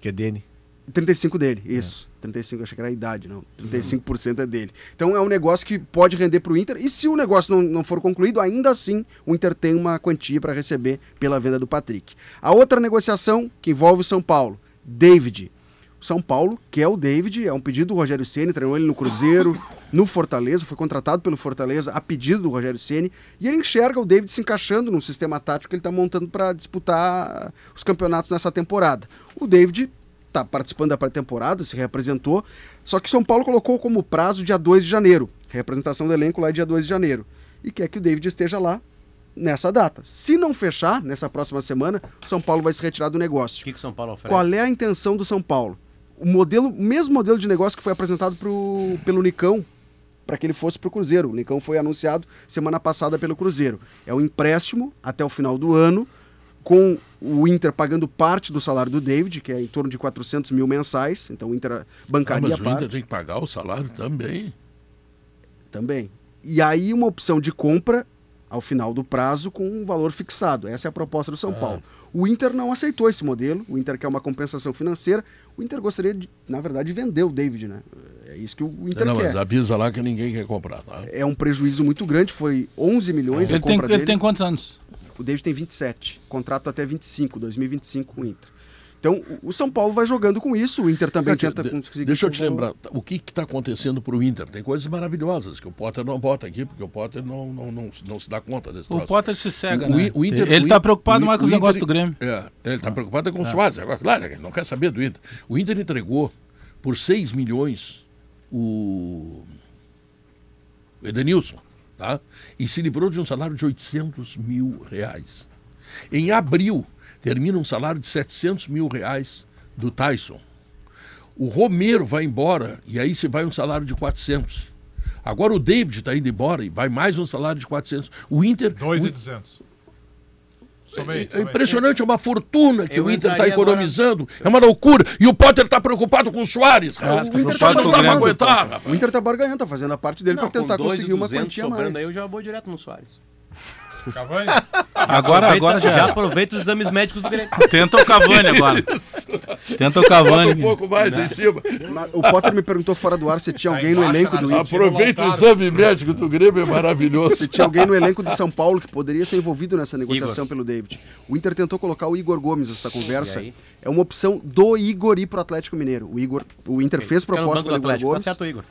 E: Que é dele.
F: 35 dele, isso. 35, eu achei que era a idade, não. 35% é dele. Então é um negócio que pode render para o Inter. E se o negócio não, não for concluído, ainda assim o Inter tem uma quantia para receber pela venda do Patrick. A outra negociação que envolve o São Paulo, David. O São Paulo, que é o David, é um pedido do Rogério Ceni, treinou ele no Cruzeiro, no Fortaleza, foi contratado pelo Fortaleza a pedido do Rogério Ceni, e ele enxerga o David se encaixando num sistema tático que ele está montando para disputar os campeonatos nessa temporada. O David está participando da pré-temporada, se reapresentou, só que o São Paulo colocou como prazo dia 2 de janeiro. Representação do elenco lá é dia 2 de janeiro. E quer que o David esteja lá nessa data. Se não fechar, nessa próxima semana, o São Paulo vai se retirar do
B: O
F: negócio.
B: que, que o São Paulo oferece?
F: Qual é a intenção do São Paulo? O modelo, o mesmo modelo de negócio que foi apresentado pro, pelo Nicão para que ele fosse para o Cruzeiro. O Nicão foi anunciado semana passada pelo Cruzeiro. É um empréstimo até o final do ano, com o Inter pagando parte do salário do David, que é em torno de 400 mil mensais. Então o Inter
A: Ah,
F: bancaria
A: mas o
F: parte
A: Inter tem que pagar o salário também.
F: também. E aí uma opção de compra ao final do prazo com um valor fixado. Essa é a proposta do São Paulo. O Inter não aceitou esse modelo. O Inter quer uma compensação financeira. O Inter gostaria, de, na verdade, de vender o David, né? É isso que o Inter
A: não,
F: quer.
A: mas avisa lá que ninguém quer comprar. Tá?
F: É um prejuízo muito grande. Foi 11 milhões a
D: Ele tem,
F: compra
D: ele
F: dele.
D: tem quantos anos?
F: O David tem 27. Contrato até 25, 2025 com o Inter. Então, o- o São Paulo vai jogando com isso. O Inter também
A: Cátia,
F: tenta
A: de-
F: conseguir.
A: Deixa eu te
F: o-
A: lembrar, o que está acontecendo para o Inter? Tem coisas maravilhosas que o Potter não bota aqui, porque o Potter não, não, não, não se dá conta desse
D: O
A: troço.
D: Potter se cega,
A: O-
D: né?
A: o Inter-
D: ele
A: o
D: tá
A: In-
D: preocupado
A: o-
D: mais com
A: o
D: os negócios do Grêmio.
A: É, ele está preocupado é com o Soares. Agora, claro, ele não quer saber do Inter. O Inter entregou por 6 milhões o o Edenilson, tá? E se livrou de um salário de 800 mil reais. Em abril, termina um salário de 700 mil reais do Tyson. O Romero vai embora e aí se vai um salário de 400. Agora o David está indo embora e vai mais um salário de 400. O Inter. o-
C: 2,200. Somei,
A: é
C: somei.
A: impressionante, é uma fortuna que
B: Eu
A: o Inter está economizando. É uma loucura. E o Potter está preocupado com o Soares.
D: É, tá
A: o Inter não
D: com o
A: dá para
D: Grêmio.
A: aguentar. rapaz.
F: O Inter tá barganhando, tá fazendo a parte dele para tentar conseguir uma quantia mais.
B: aí, eu já vou direto no Soares.
C: Cavani?
D: Agora, agora já.
B: já aproveita os exames médicos do Grêmio.
D: Tenta o Cavani agora. Tenta o
A: Bota
D: Cavani.
A: um pouco mais em cima.
F: Mas O Potter me perguntou fora do ar se tinha alguém no elenco do Inter.
A: Aproveita o exame médico do Grêmio, é maravilhoso.
F: Se tinha alguém no elenco de São Paulo que poderia ser envolvido nessa negociação
B: Igor.
F: pelo David. O Inter tentou colocar o Igor Gomes nessa conversa. É uma opção do Igor ir pro Atlético Mineiro. O Igor, o Inter fez proposta
B: do
F: pelo Igor
B: Atlético. Tá
F: Gomes.
B: certo, Igor.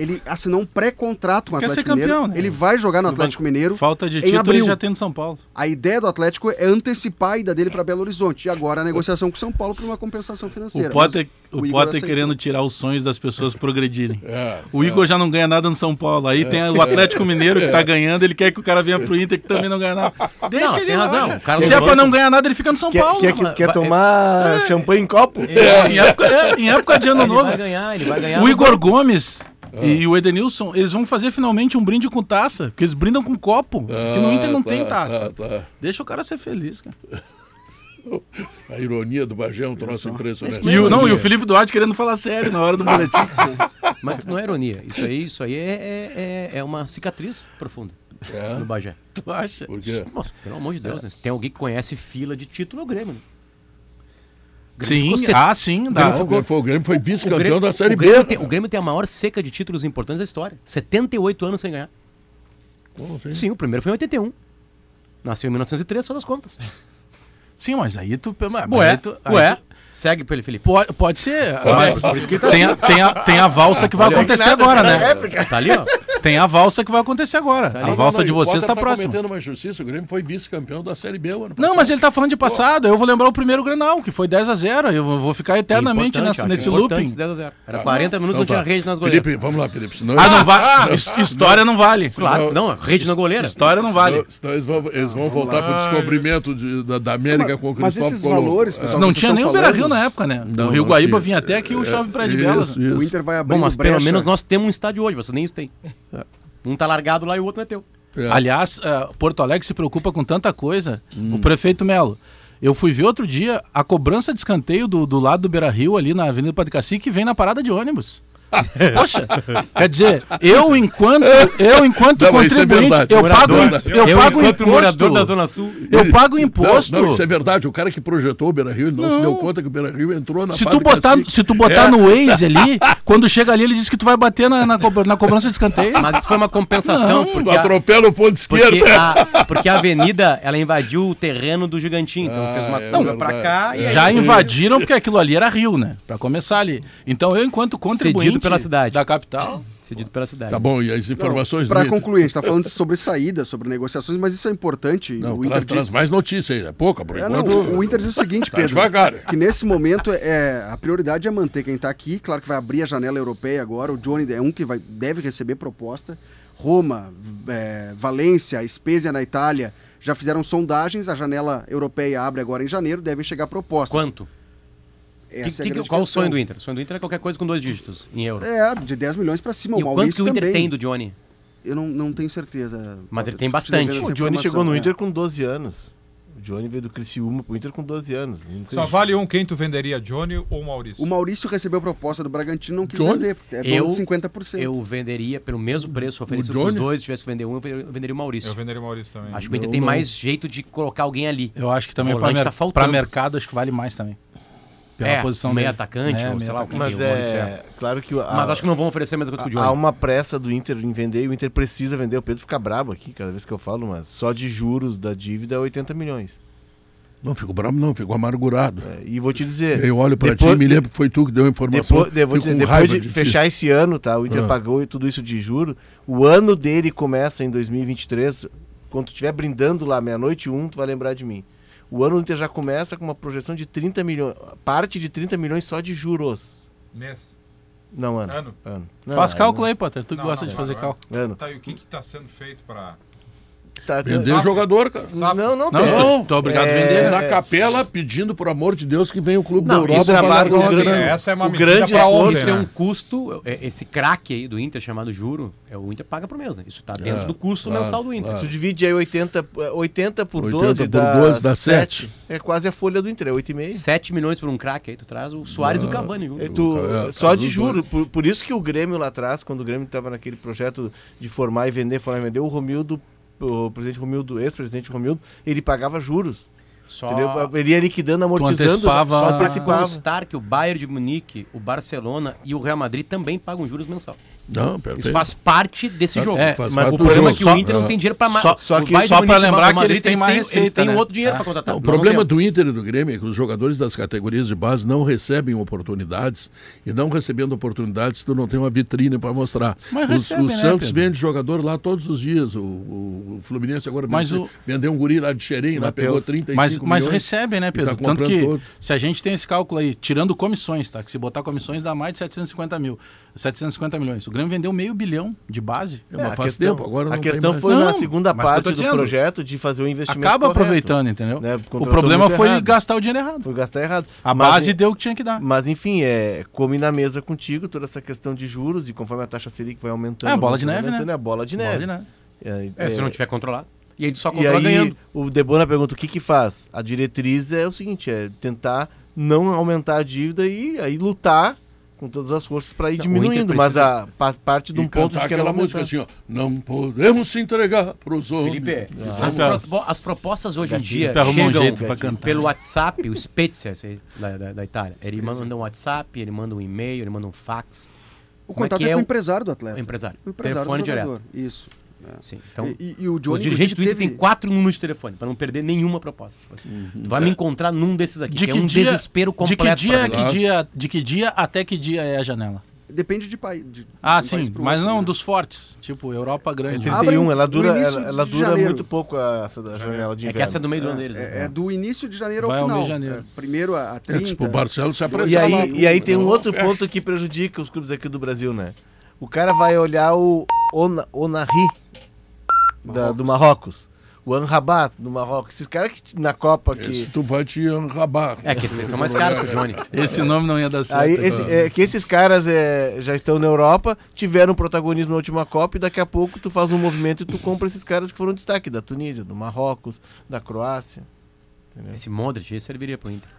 F: Ele assinou um pré-contrato com o
D: Quer ser
F: Atlético Mineiro.
D: campeão, né?
F: Ele vai jogar no Atlético Mineiro.
D: Falta de
F: em
D: título
F: abril.
D: ele já tem no São Paulo.
F: A ideia do Atlético é antecipar a ida dele para Belo Horizonte. E agora a negociação com o São Paulo por uma compensação financeira.
D: O Potter, o
F: Igor
D: Potter querendo tirar os sonhos das pessoas progredirem.
A: É,
D: O Igor já não ganha nada no São Paulo. Aí tem o Atlético Mineiro que tá ganhando, ele quer que o cara venha pro Inter que também não ganha nada. Deixa
B: Não,
D: ele
B: tem razão. O cara
D: Se é pra
B: banco-
D: não ganhar nada, ele fica no São
E: Quer,
D: Paulo.
E: quer, quer
B: vai-
E: tomar champanhe em copo?
D: É, em, época, é, em época de ano
B: Ele
D: novo.
B: vai ganhar, ele vai ganhar.
D: O Igor
B: banco.
D: Gomes e o Edenilson, eles vão fazer finalmente um brinde com taça. Porque eles brindam com copo. que no Inter não
A: tá,
D: tem taça.
A: tá, tá.
D: Deixa o cara ser feliz, cara.
A: A ironia do Bagé é um troço impressionante.
D: E o, não, e o Felipe Duarte querendo falar sério na hora do boletim.
B: Mas não é ironia. Isso aí, isso aí é, é, é- é uma cicatriz profunda
A: É?
B: no Bagé.
D: tu acha?
A: Por quê?
B: Nossa, pelo amor de Deus, né? Se tem alguém que conhece fila de título, é o Grêmio. Né?
D: Sim,
B: ficou
D: ah, sim.
A: O
D: Dá.
A: Grêmio foi- foi- o Grêmio foi
B: O
A: vice-campeão da Série
B: o Grêmio
A: B.
B: tem, o Grêmio tem a maior seca de títulos importantes da história. 78 anos sem ganhar.
A: Como assim?
B: Sim, o primeiro foi em 81. Nasceu em 1903, só das contas.
D: Sim, mas aí tu. Mas
B: Ué,
D: aí tu- aí
B: ué.
D: tu-
B: Segue pra ele, Felipe.
D: Pode, pode ser. mas tem, a, tem, a, tem a valsa que vai acontecer agora, né?
B: Tá ali, ó.
D: Tem a valsa que vai acontecer agora.
B: Tá
D: a valsa
A: Não,
D: de
A: não,
D: vocês está próxima.
A: cometendo uma injustiça, o Grêmio foi vice-campeão da Série B o ano
D: Não,
A: passado.
D: mas ele tá falando de passado. Eu vou lembrar o primeiro Grenal, que foi 10 a 0 Eu vou ficar eternamente
B: Importante,
D: nessa, nesse
B: importante
D: looping.
B: esse 10 a 0. Era 40 minutos,
A: Então
B: não tinha
A: tá.
B: rede nas goleiras.
A: Felipe, vamos lá, Felipe. Senão
D: Ah, não his- História não vale.
B: Claro, não, rede na goleira.
D: História não vale.
A: Senão, eles vão, eles vão voltar para o descobrimento de- da, América com o
F: Mas
A: Cristóvão
F: esses
A: Colombo.
F: valores,
A: É.
D: Não tinha nem o Beira Rio na época, né?
A: Não,
D: o Rio Guaíba
A: tinha.
D: vinha até aqui o
A: É,
D: Shopping Praia de Belas.
A: isso.
F: O Inter vai abrir
B: Bom, mas pelo
F: brecha.
B: menos nós temos um estádio hoje, vocês nem isso têm. Um tá largado lá e o outro não é teu.
A: É.
D: Aliás, eh, Porto Alegre se preocupa com tanta coisa.
A: Hum.
D: O prefeito Melo. Eu fui ver outro dia a cobrança de escanteio do, do lado do Beira Rio, ali na Avenida Padre Cacique, vem na parada de ônibus. Poxa, quer dizer, eu enquanto eu enquanto
A: Não, é
D: contribuinte,
A: verdade.
D: eu pago,
A: Morador
D: eu pago
B: enquanto
D: imposto.
B: morador da Zona Sul.
D: Eu pago
A: Não,
D: imposto.
A: Não, isso é verdade. O cara que projetou o Beira Rio, ele não, se
D: Não.
A: deu conta que o Beira Rio entrou na
D: Se tu botar,
A: Cacique.
D: se tu botar
A: É.
D: no Waze ali, quando chega ali, ele diz que tu vai bater na, na, na cobrança de escanteio.
B: Mas isso foi uma compensação, porque,
A: Atropela o ponto esquerdo.
B: porque, a, porque a avenida ela invadiu o terreno do Gigantinho. Então
A: Ah,
B: fez uma
A: é
B: curva pra cá e aí
D: Já invadiram porque aquilo ali era rio, né? Pra começar ali. Então eu, enquanto contribuinte
B: Cedido pela cidade.
D: da capital,
B: cedido pela cidade.
A: Tá bom, e as informações
F: Para concluir, a gente está falando sobre saída, sobre negociações, mas isso é importante.
A: Não,
F: o
A: traz,
F: Inter
A: traz
F: diz...
A: mais notícia aí. É pouca, por
F: É, não,
A: enquanto.
F: o Inter diz o seguinte,
A: Tá
F: Pedro,
A: devagar.
F: que nesse momento é a prioridade é manter quem está aqui. Claro que vai abrir a janela europeia agora. O Johnny é um que vai, deve receber proposta. Roma, é, Valência, Spezia na Itália já fizeram sondagens. A janela europeia abre agora em janeiro. Devem chegar propostas.
B: Quanto?
F: Essa
B: Que-
F: é
B: que-
F: grande
B: qual o sonho do Inter? O sonho do Inter é qualquer coisa com dois dígitos em euro.
F: É, de 10 milhões para cima.
B: e
F: o
B: o quanto que o Inter
F: também.
B: tem do Johnny?
F: Eu não, não tenho certeza.
B: Mas ele tem bastante.
E: O Johnny chegou no
F: é.
E: Inter com 12 anos. O Johnny veio do Criciúma pro Inter com 12 anos.
C: Só
E: se-
C: vale um quem tu venderia, Johnny ou Maurício?
F: O Maurício recebeu proposta do Bragantino não quis
A: Johnny?
F: vender, porque é
B: Eu-
F: dono de 50%.
B: Eu venderia pelo mesmo preço oferecido pros dois. Se tivesse que vender um, eu venderia o Maurício.
C: Eu venderia o Maurício também.
B: Acho que o Inter
A: Eu
B: tem
A: não.
B: mais jeito de colocar alguém ali.
D: eu acho que também para mer
B: tá faltando.
D: mercado acho que vale mais também. Pela
B: É,
D: posição
B: meio
D: dele.
B: atacante,
D: É,
B: ou
D: meio
B: sei lá,
D: atacante.
E: Mas é claro que a-
B: Mas acho que não vão oferecer a mesma coisa que o Johnny.
E: há uma pressa do Inter em vender e o Inter precisa vender. O Pedro fica brabo aqui cada vez que eu falo, mas só de juros da dívida é 80 milhões.
A: Não fico bravo, não, fico amargurado.
E: É, e vou te dizer.
A: Eu olho pra
E: depois-
A: ti e me lembro que foi tu que deu a informação.
E: Depois, devo
A: Fico
E: dizer, depois de,
A: ti.
E: fechar esse ano, tá? O Inter
A: Ah.
E: pagou e tudo isso de juro. O ano dele começa em 2023. Quando tu estiver brindando lá meia-noite e um, tu vai lembrar de mim. O ano do Inter já começa com uma projeção de 30 milhões. Parte de 30 milhões só de juros.
C: Mês.
E: Não, ano.
C: Ano.
E: ano. Não,
D: Faz cálculo aí, Potter. Tu
C: Não,
D: gosta
C: não,
D: de fazer cálculo.
E: Ano.
C: Tá, e o que que tá sendo feito pra...
E: Tá,
A: Vender
C: Safra.
A: jogador, cara.
E: Não, não,
D: Não,
E: tem.
A: Não,
D: tu, tu é obrigado a
E: é-
D: vender.
A: Na capela, pedindo, por amor de Deus, que venha o clube da
B: Não,
A: Europa
E: é
A: pra
E: trabalho
A: uma
E: com
A: grana.
C: Essa é uma
E: o grande
C: pra
E: esforço-
C: ontem,
B: Isso é um custo, é- esse craque aí do Inter chamado juro, é o Inter paga por mês, né? Isso tá dentro
A: É,
B: do custo
A: claro,
B: mensal do Inter.
A: claro.
E: Tu divide aí 80, 80 por
A: 80
E: 12
A: por
E: dá
A: 12 dá
E: 7.
A: sete.
E: É quase a folha do Inter, é 8,5.
B: 7 milhões por um craque aí, tu traz o Soares e o Cavani, viu?
E: É, tu-
A: É,
E: só de juro. Por, por isso que o Grêmio lá atrás, quando o Grêmio estava naquele projeto de formar e vender, formar e vender, o Romildo, o presidente Romildo, ex-presidente Romildo, ele pagava juros.
B: Só,
E: Entendeu? Ele ia liquidando, amortizando.
D: antecipava-
B: só pra se constar que o Bayern de Munique, o Barcelona e o Real Madrid também pagam juros mensal.
A: Não, perfeito.
B: Isso faz parte desse
A: Tá,
B: jogo.
D: É,
A: faz
D: mas
A: parte
B: O
A: do
B: problema é que o Inter não
A: Ah.
B: tem dinheiro pra mais.
D: Só- só que- só pra lembrar que eles têm mais
B: Eles
D: receita,
B: têm
D: né?
B: outro dinheiro
D: É.
B: pra contratar.
A: O
B: Nós
A: problema
B: não
A: do Inter e do Grêmio é que os jogadores das categorias de base não recebem oportunidades e não recebendo oportunidades, tu não tem uma vitrine para mostrar.
D: Mas
A: Os-
D: recebe,
A: o
D: né,
A: Santos
D: Pedro?
A: vende jogador lá todos os dias. O, o- o Fluminense agora
D: Mas
A: vendeu,
D: o-
A: vendeu um guri lá de Xerém, lá pegou 35
D: Mas, mas
A: milhões.
D: recebem, né,
A: e
D: Pedro?
A: tá
D: Tanto que
A: todo.
D: se a gente tem esse cálculo aí, tirando comissões, tá? Que se botar comissões dá mais de 750 mil. 750 milhões. O Grêmio vendeu meio bilhão de base.
A: É, mas
E: a
A: faz
E: questão,
A: tempo, agora
E: a
A: não tem
E: questão foi na
D: Não,
E: segunda
D: que eu
E: parte do projeto de fazer o investimento
D: Acaba
E: correto,
D: aproveitando, entendeu?
E: né?
D: O problema foi
E: errado.
D: gastar o dinheiro errado.
E: Foi gastar errado.
D: A
E: Mas,
D: base
E: em-
D: deu o que tinha que dar.
E: Mas enfim, é, come na mesa contigo toda essa questão de juros e conforme a taxa Selic vai aumentando.
D: É a bola de neve, né?
E: É a bola de neve.
D: Pode, né?
E: É,
B: É, se
E: é,
B: não tiver controlado. E aí só
E: E
B: controla
E: aí,
B: ganhando.
E: o Debona pergunta o que que faz? A diretriz é o seguinte, é tentar não aumentar a dívida e aí lutar com todas as forças para ir
B: Não,
E: diminuindo, mas a pa- parte de um ponto de que ela
A: aquela música
E: aumentar.
A: assim, ó. Não podemos se entregar pros homens.
B: Felipe,
A: Vamos
B: as, pro- as propostas hoje em dia
D: Tu arrumou um
B: chegam
D: jeito cantar.
B: pelo WhatsApp, o Spezia da, da, da Itália. Ele manda um WhatsApp, ele manda um e-mail, ele manda um fax.
F: O
B: Como é
F: contato é,
B: é
F: com o empresário do atleta.
B: O empresário.
F: O empresário
B: Telefone
F: do
B: direto.
F: jogador. Isso. É.
B: Sim. Então,
F: e, e- e o Johnny
B: os dirigentes do
F: inclusive,
B: Inter têm quatro números de telefone, para não perder nenhuma proposta. Tipo assim, Tu vai me encontrar num desses aqui,
D: De
B: que,
D: que
B: é um
D: dia,
B: desespero
D: de
B: completo.
D: que dia, é
B: mim.
D: que dia, de que dia até que dia é a janela?
F: Depende de país. de-
D: Ah,
F: de
D: sim,
F: país
D: mas
F: outro,
D: não
F: né?
D: dos fortes, tipo Europa grande.
E: É
F: Abre
E: 31,
F: no-
E: ela dura, ela, ela
F: de
E: dura
F: janeiro.
E: muito pouco a, essa da janela de
B: É
E: inverno.
B: que essa é do meio do ano deles. né?
F: É, é do início de janeiro
D: Vai
F: ao
D: ao
F: final.
D: meio de janeiro.
F: É, primeiro a, a
A: É,
F: 30.
A: tipo, o Barcelos se
E: E
A: apresenta.
E: aí, e aí tem um outro ponto que prejudica os clubes aqui do Brasil, né? O cara vai olhar o Ona, Onari da- do Marrocos, o Anrabat do Marrocos, esses caras que na Copa que
A: Esse tu vai te enrabar.
B: É que esses são mais caros que o Johnny.
D: Esse nome não ia dar certo.
E: Aí, esse- é, que esses caras é, já estão na Europa, tiveram protagonismo na última Copa e daqui a pouco tu faz um movimento e tu compra esses caras que foram destaque da Tunísia, do Marrocos, da Croácia.
B: Esse Modric, esse serviria pro Inter.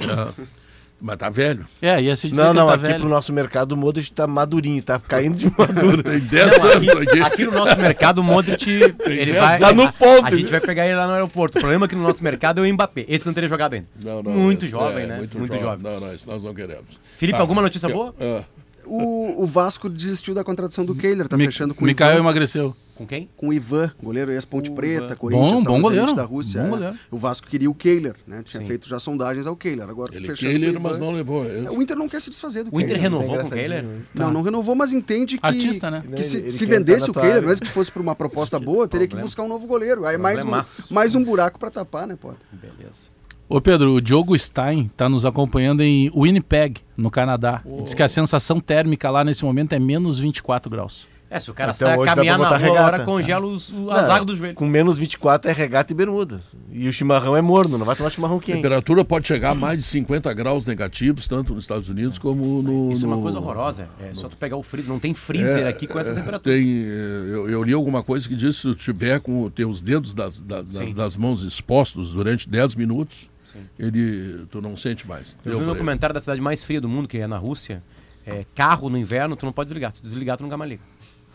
A: É. Mas tá velho.
D: É, ia se dizer
E: Não,
D: que
E: não,
D: tá
E: aqui
D: velho.
E: pro nosso mercado o Modric tá madurinho, tá caindo de maduro.
A: Tem 10 anos aqui.
B: Aqui no nosso mercado, o Modric, ele vai...
E: Tá no
B: a-
E: ponto,
B: A, gente
E: né?
B: vai pegar ele lá no aeroporto. O problema é que no nosso mercado é o Mbappé. Esse não teria jogado ainda.
A: Não, não,
B: muito
A: esse-
B: jovem,
A: é,
B: né?
A: Muito,
B: Muito, jovem.
A: Não, não, isso nós não queremos.
B: Felipe,
A: Ah,
B: alguma notícia
A: eu-
B: boa?
A: é.
F: O, o Vasco desistiu da contratação do Kehler, tá
D: Mi-
F: fechando com o
D: Mikael
F: Ivan,
D: emagreceu.
B: Com quem?
F: com o Ivan, goleiro ex-Ponte
B: O
F: Preta,
B: Ivan.
F: Corinthians,
D: Bom,
F: tá
D: bom goleiro,
F: da Rússia.
D: bom
F: é.
D: goleiro.
F: O Vasco queria o Kehler, né? Tinha
B: Sim.
F: feito já sondagens ao Kehler. Agora
A: Ele
F: fechando
A: Kehler,
F: o
A: mas não levou.
F: É. O Inter não quer se desfazer do
B: O Inter
F: Kehler.
B: renovou com o Kehler?
E: né?
F: Não, não renovou, mas entende que,
D: Artista, né?
F: que se,
E: Ele- ele
F: se vendesse
E: na
F: o Kehler,
E: área.
F: mesmo que fosse por uma proposta boa, teria que
B: Problema.
F: buscar um novo goleiro. Aí mais um, mais um buraco pra tapar, né, pô?
B: Beleza.
D: Ô Pedro, o Diogo Stein tá nos acompanhando em Winnipeg, no Canadá. Diz que a sensação térmica lá nesse momento é menos 24 graus.
B: É, se o cara
E: Então
B: sai caminhar na rua,
E: regata.
B: congela os, o, as águas do joelho.
E: Com menos 24 é regata e bermudas. E o chimarrão é morno, não vai tomar chimarrão
A: A
E: quente.
A: temperatura pode chegar a mais de 50 graus negativos, tanto nos Estados Unidos como no.
B: Isso é uma
A: no-
B: coisa horrorosa. É só tu pegar o freezer. Não tem freezer aqui com essa
A: é,
B: temperatura.
A: Tem, eh, eu, eu li alguma coisa que diz que se tu tiver com os teus dedos das, da- da-
B: Sim.
A: das mãos expostos durante 10 minutos, ele tu não sente mais.
B: Eu vi um documentário da cidade mais fria do mundo, que é na Rússia. É, carro no inverno, tu não pode desligar. Se desligar, tu nunca mais liga.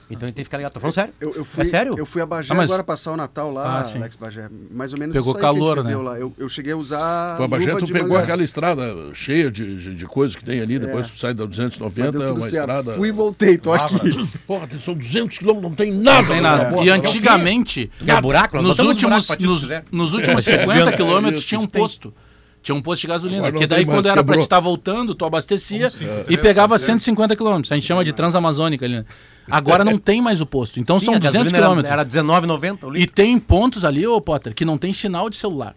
B: Então ele tem que ficar ligado. Tô falando sério?
F: Eu, eu fui,
B: É sério?
F: Eu fui a Bagé
D: Ah, mas-
F: agora passar o Natal lá,
D: Ah.
F: Alex Bagé. Mais ou menos
D: Pegou
F: isso aí que a gente
D: calor, né?
F: Lá. Eu, eu cheguei a usar.
A: Foi a Bagé, tu pegou aquela estrada cheia de, de, de coisas que tem ali, depois tu sai da
F: Mas
A: 290,
F: deu
A: é uma
F: certo.
A: estrada.
F: Fui e voltei, tô aqui.
A: Porra, são 200 quilômetros, não tem nada.
D: Não tem nada.
A: porra,
D: E antigamente,
B: Quer buraco?
D: Nos últimos,
B: buraco pra ti, se
D: nos,
B: quiser.
D: nos últimos
A: É,
D: 50
A: desviando.
D: quilômetros tinha um posto. Tinha um posto de gasolina.
A: Agora não
D: Que daí, quando era te estar voltando, tu abastecia
C: cinco,
D: e
C: três,
D: pegava
C: três.
D: 150 quilômetros. A gente chama de transamazônica ali. né? Agora não tem mais o posto. Então
B: Sim,
D: são
B: a
D: 200
B: gasolina era-
D: quilômetros.
B: Era R$19,90 o
D: E
B: litro.
D: tem pontos ali, ô Potter, que não tem sinal de celular.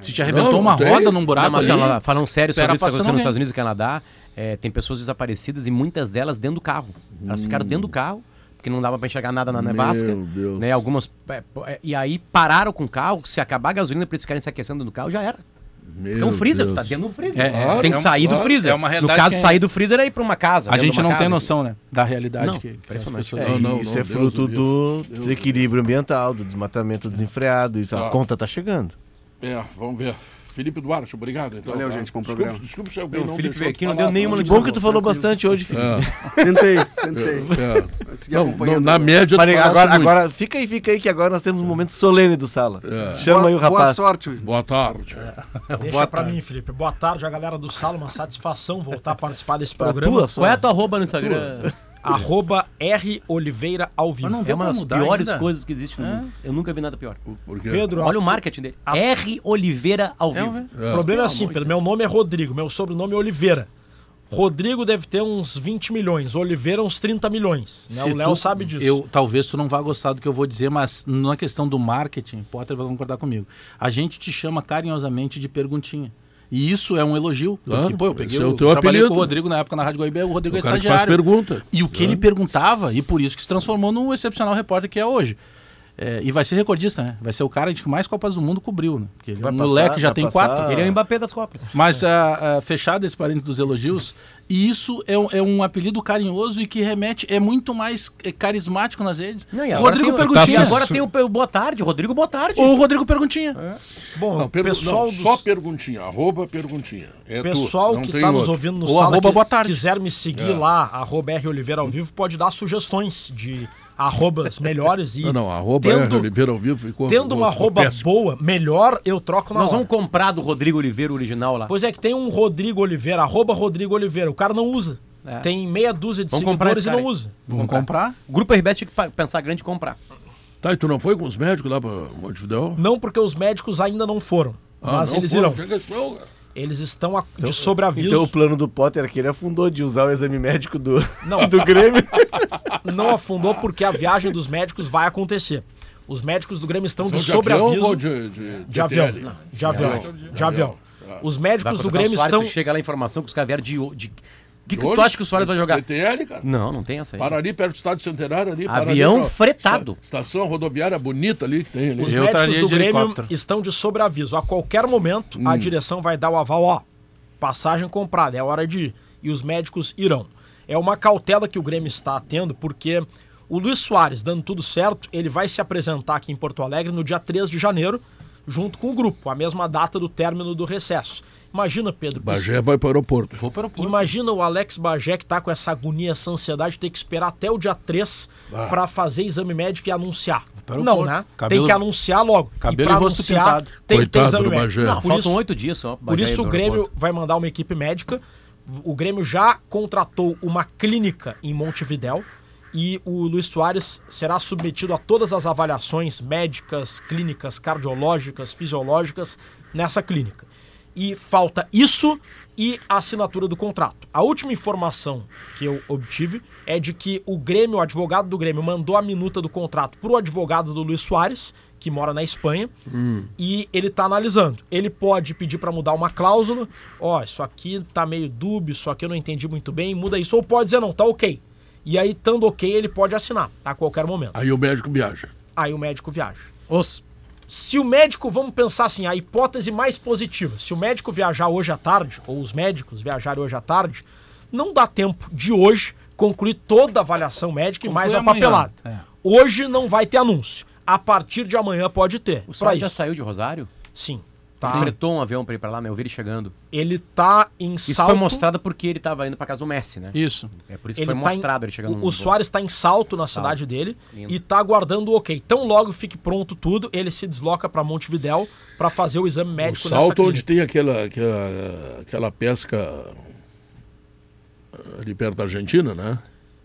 D: Se te arrebentou
A: Não,
D: uma
A: não tem.
D: roda num buraco
B: Não, mas
D: ali,
B: fala- falando sério sobre isso que aconteceu
D: passando
B: nos. Estados Unidos e Canadá, é, tem pessoas desaparecidas e muitas delas dentro do carro. Elas ficaram dentro do carro, porque não dava pra enxergar nada na nevasca.
A: Meu Deus.
B: Né, algumas, é, é, e aí pararam com o carro, se acabar a gasolina pra eles ficarem se aquecendo no carro, já era.
A: Meu
B: Então o freezer, tu
A: Deus.
B: tá dentro do freezer.
D: É, é,
B: tem que
D: é um-
B: sair do freezer.
D: é uma
B: no
D: realidade
B: caso,
D: que é-
B: sair do freezer é ir pra uma casa.
D: A
B: de
D: gente não tem noção, né? Da realidade
B: Não,
D: que, que as pessoas
E: É,
A: Não, não,
E: isso
A: não,
E: é
A: Deus
E: fruto
A: o
E: do.
A: Deus
E: desequilíbrio ambiental, do desmatamento desenfreado. Isso,
A: Tá.
E: A conta tá chegando.
A: É, vamos ver. Felipe Duarte, obrigado. Então,
F: Valeu,
A: tá?
F: gente, bom
A: Desculpa-
F: programa.
A: Desculpa se alguém
B: Não, o Felipe veio aqui, não deu nenhuma notícia
E: Bom que tu falou bastante hoje, Felipe.
A: É,
F: Tentei, tentei.
A: é. Não, não, na média,
E: agora, agora, fica aí, fica aí, que agora nós temos um momento solene do sala.
A: É.
E: Chama
F: boa,
E: aí o
F: boa
E: rapaz.
F: sorte.
A: Boa tarde.
G: Deixa
D: Boa
G: pra
D: tarde.
G: mim, Felipe. Boa tarde, a galera do Sala. Uma satisfação voltar a participar desse programa.
E: tua.
B: Qual é a tua arroba no Instagram?
G: Arroba R Oliveira ao vivo.
D: Mas não
B: É uma das piores
D: ainda?
B: coisas que existe no mundo. Eu nunca vi nada pior.
A: Por quê?
G: Pedro,
B: Olha o marketing dele. R Oliveira ao
D: É,
B: vivo.
G: o problema é assim, Pedro. Meu nome é Rodrigo, meu sobrenome é Oliveira. Rodrigo deve ter uns 20 milhões, Oliveira uns 30 milhões. né? O Léo
D: tu-
G: sabe disso.
D: Eu, talvez tu não vá gostar do que eu vou dizer, mas na questão do marketing, Potter vai concordar comigo. A gente te chama carinhosamente de perguntinha. E isso é um elogio.
A: Claro,
D: porque, pô, eu peguei,
A: é o
D: eu
A: teu
D: trabalhei
A: apelido.
D: com o Rodrigo na época na Rádio Guaíba, o Rodrigo
A: O
D: é
A: cara que faz
D: estagiário.
A: pergunta.
D: E o que ele perguntava, e por isso que se transformou no excepcional repórter que é hoje. É, e vai ser recordista, né? Vai ser o cara que mais Copas do Mundo cobriu, né? Porque ele é um
E: passar,
D: moleque, já tem
E: passar.
D: quatro.
B: Ele é o Mbappé das Copas.
D: Mas, ah, ah, fechado esse parênteses dos elogios, E isso é, um- é um apelido carinhoso e que remete, é muito mais é, carismático nas redes.
B: Não, agora
D: Rodrigo
B: tem, o-
D: Perguntinha.
B: E agora tem o, o Boa Tarde, Rodrigo Boa Tarde.
D: O Rodrigo Perguntinha.
G: Bom,
A: Não, pergu-
G: pessoal
A: não,
G: dos-
A: só perguntinha, arroba perguntinha. É
G: pessoal
A: tu, não
G: que está nos ouvindo no
D: Ou
G: sala
D: arroba
G: que
D: boa tarde.
G: quiser me seguir
A: É.
G: lá, arroba R Oliveira ao vivo, pode dar sugestões de arrobas melhores e
A: Não, não, arroba
G: tendo,
A: R. Oliveira ao vivo ficou
G: tendo uma arroba
A: péssimo.
G: boa, melhor, eu troco na
B: Nós
G: hora.
B: vamos comprar do Rodrigo Oliveira original lá.
G: Pois é que tem um Rodrigo Oliveira, arroba Rodrigo Oliveira, o cara não usa.
B: É.
G: Tem meia dúzia de
B: Vamos comprar
G: seguidores e não
B: aí.
G: usa.
D: Vamos comprar?
B: O Grupo RBS tinha que pensar grande e comprar.
A: Tá, e tu não foi com os médicos lá pra Montevidéu?
G: Não porque os médicos ainda não foram,
A: Ah,
G: mas
A: não
G: eles
A: foram,
G: irão.
A: chega.
G: Eles estão a- de sobreaviso.
E: Então o plano do Potter é que ele afundou de usar o exame médico do,
G: Não.
E: do Grêmio.
G: Não afundou porque a viagem dos médicos vai acontecer. Os médicos do Grêmio estão
A: São
G: de
A: de avião
G: sobreaviso.
A: ou de, de,
G: De avião.
A: DTL?
G: De avião. De avião. Os médicos do Grêmio estão.
B: Chega lá a informação que os caras vieram de... de... O que, que tu acha que o Soares vai jogar?
A: DTL, cara.
B: Não, não tem essa aí.
A: Para ali perto do estádio centenário ali. para
B: Avião fretado.
A: Esta- Estação rodoviária bonita ali que tem ali.
G: Os
D: Eu
G: médicos do
D: de
G: Grêmio
D: helicóptero.
G: estão de sobreaviso. A qualquer momento, a direção vai dar o aval, ó. Passagem comprada, é hora de ir. E os médicos irão. É uma cautela que o Grêmio está tendo, porque o Luiz Soares, dando tudo certo, ele vai se apresentar aqui em Porto Alegre no dia 3 de janeiro, junto com o grupo, a mesma data do término do recesso. Imagina, Pedro.
A: Bagé vai para o aeroporto.
D: Vou para o Porto.
G: Imagina o Alex Bagé que tá com essa agonia, essa ansiedade, ter que esperar até o dia 3
A: Ah.
G: pra fazer exame médico e anunciar.
D: Para
G: Não, né?
D: Cabelo-
G: Tem que anunciar logo.
D: cabelo
G: e
D: e rosto
G: anunciar,
D: pintado.
G: tem que ter exame médico.
B: Não,
G: por
B: faltam oito dias só.
G: por isso o Grêmio vai mandar uma equipe médica. O Grêmio já contratou uma clínica em Montevidéu e o Luiz Soares será submetido a todas as avaliações médicas, clínicas, cardiológicas, fisiológicas nessa clínica. E falta isso e a assinatura do contrato. A última informação que eu obtive é de que o Grêmio, o advogado do Grêmio, mandou a minuta do contrato para o advogado do Luiz Soares, que mora na Espanha, e ele está analisando. Ele pode pedir para mudar uma cláusula, ó, isso aqui tá meio dúbio, isso aqui eu não entendi muito bem, muda isso, ou pode dizer não, tá ok. E aí, estando ok, ele pode assinar a qualquer momento.
A: Aí o médico viaja.
G: Aí o médico viaja
B: Os...
G: se o médico, vamos pensar assim, a hipótese mais positiva, se o médico viajar hoje à tarde, ou os médicos viajarem hoje à tarde, não dá tempo de hoje concluir toda a avaliação médica e mais a
D: amanhã.
G: papelada.
D: É.
G: Hoje não vai ter anúncio. A partir de amanhã pode ter.
B: O Soares já saiu de Rosário?
G: Sim.
B: Tá.
G: Tá.
B: Fretou um avião pra ir pra lá, né? Eu vi ele chegando.
G: Ele tá em
B: Isso
G: salto.
B: foi mostrado porque ele tava indo pra casa do Messi, né?
D: Isso.
B: É por isso que
G: Ele
B: foi
G: tá em-
B: mostrado ele chegando
G: o, o Soares está em salto na cidade dele
B: Lindo.
G: e tá aguardando o ok. Então logo fique pronto tudo, ele se desloca para Montevidéu para fazer o exame
A: O
G: médico nessa
A: salto onde
G: clínica.
A: tem aquela, aquela, aquela pesca ali perto da Argentina, né?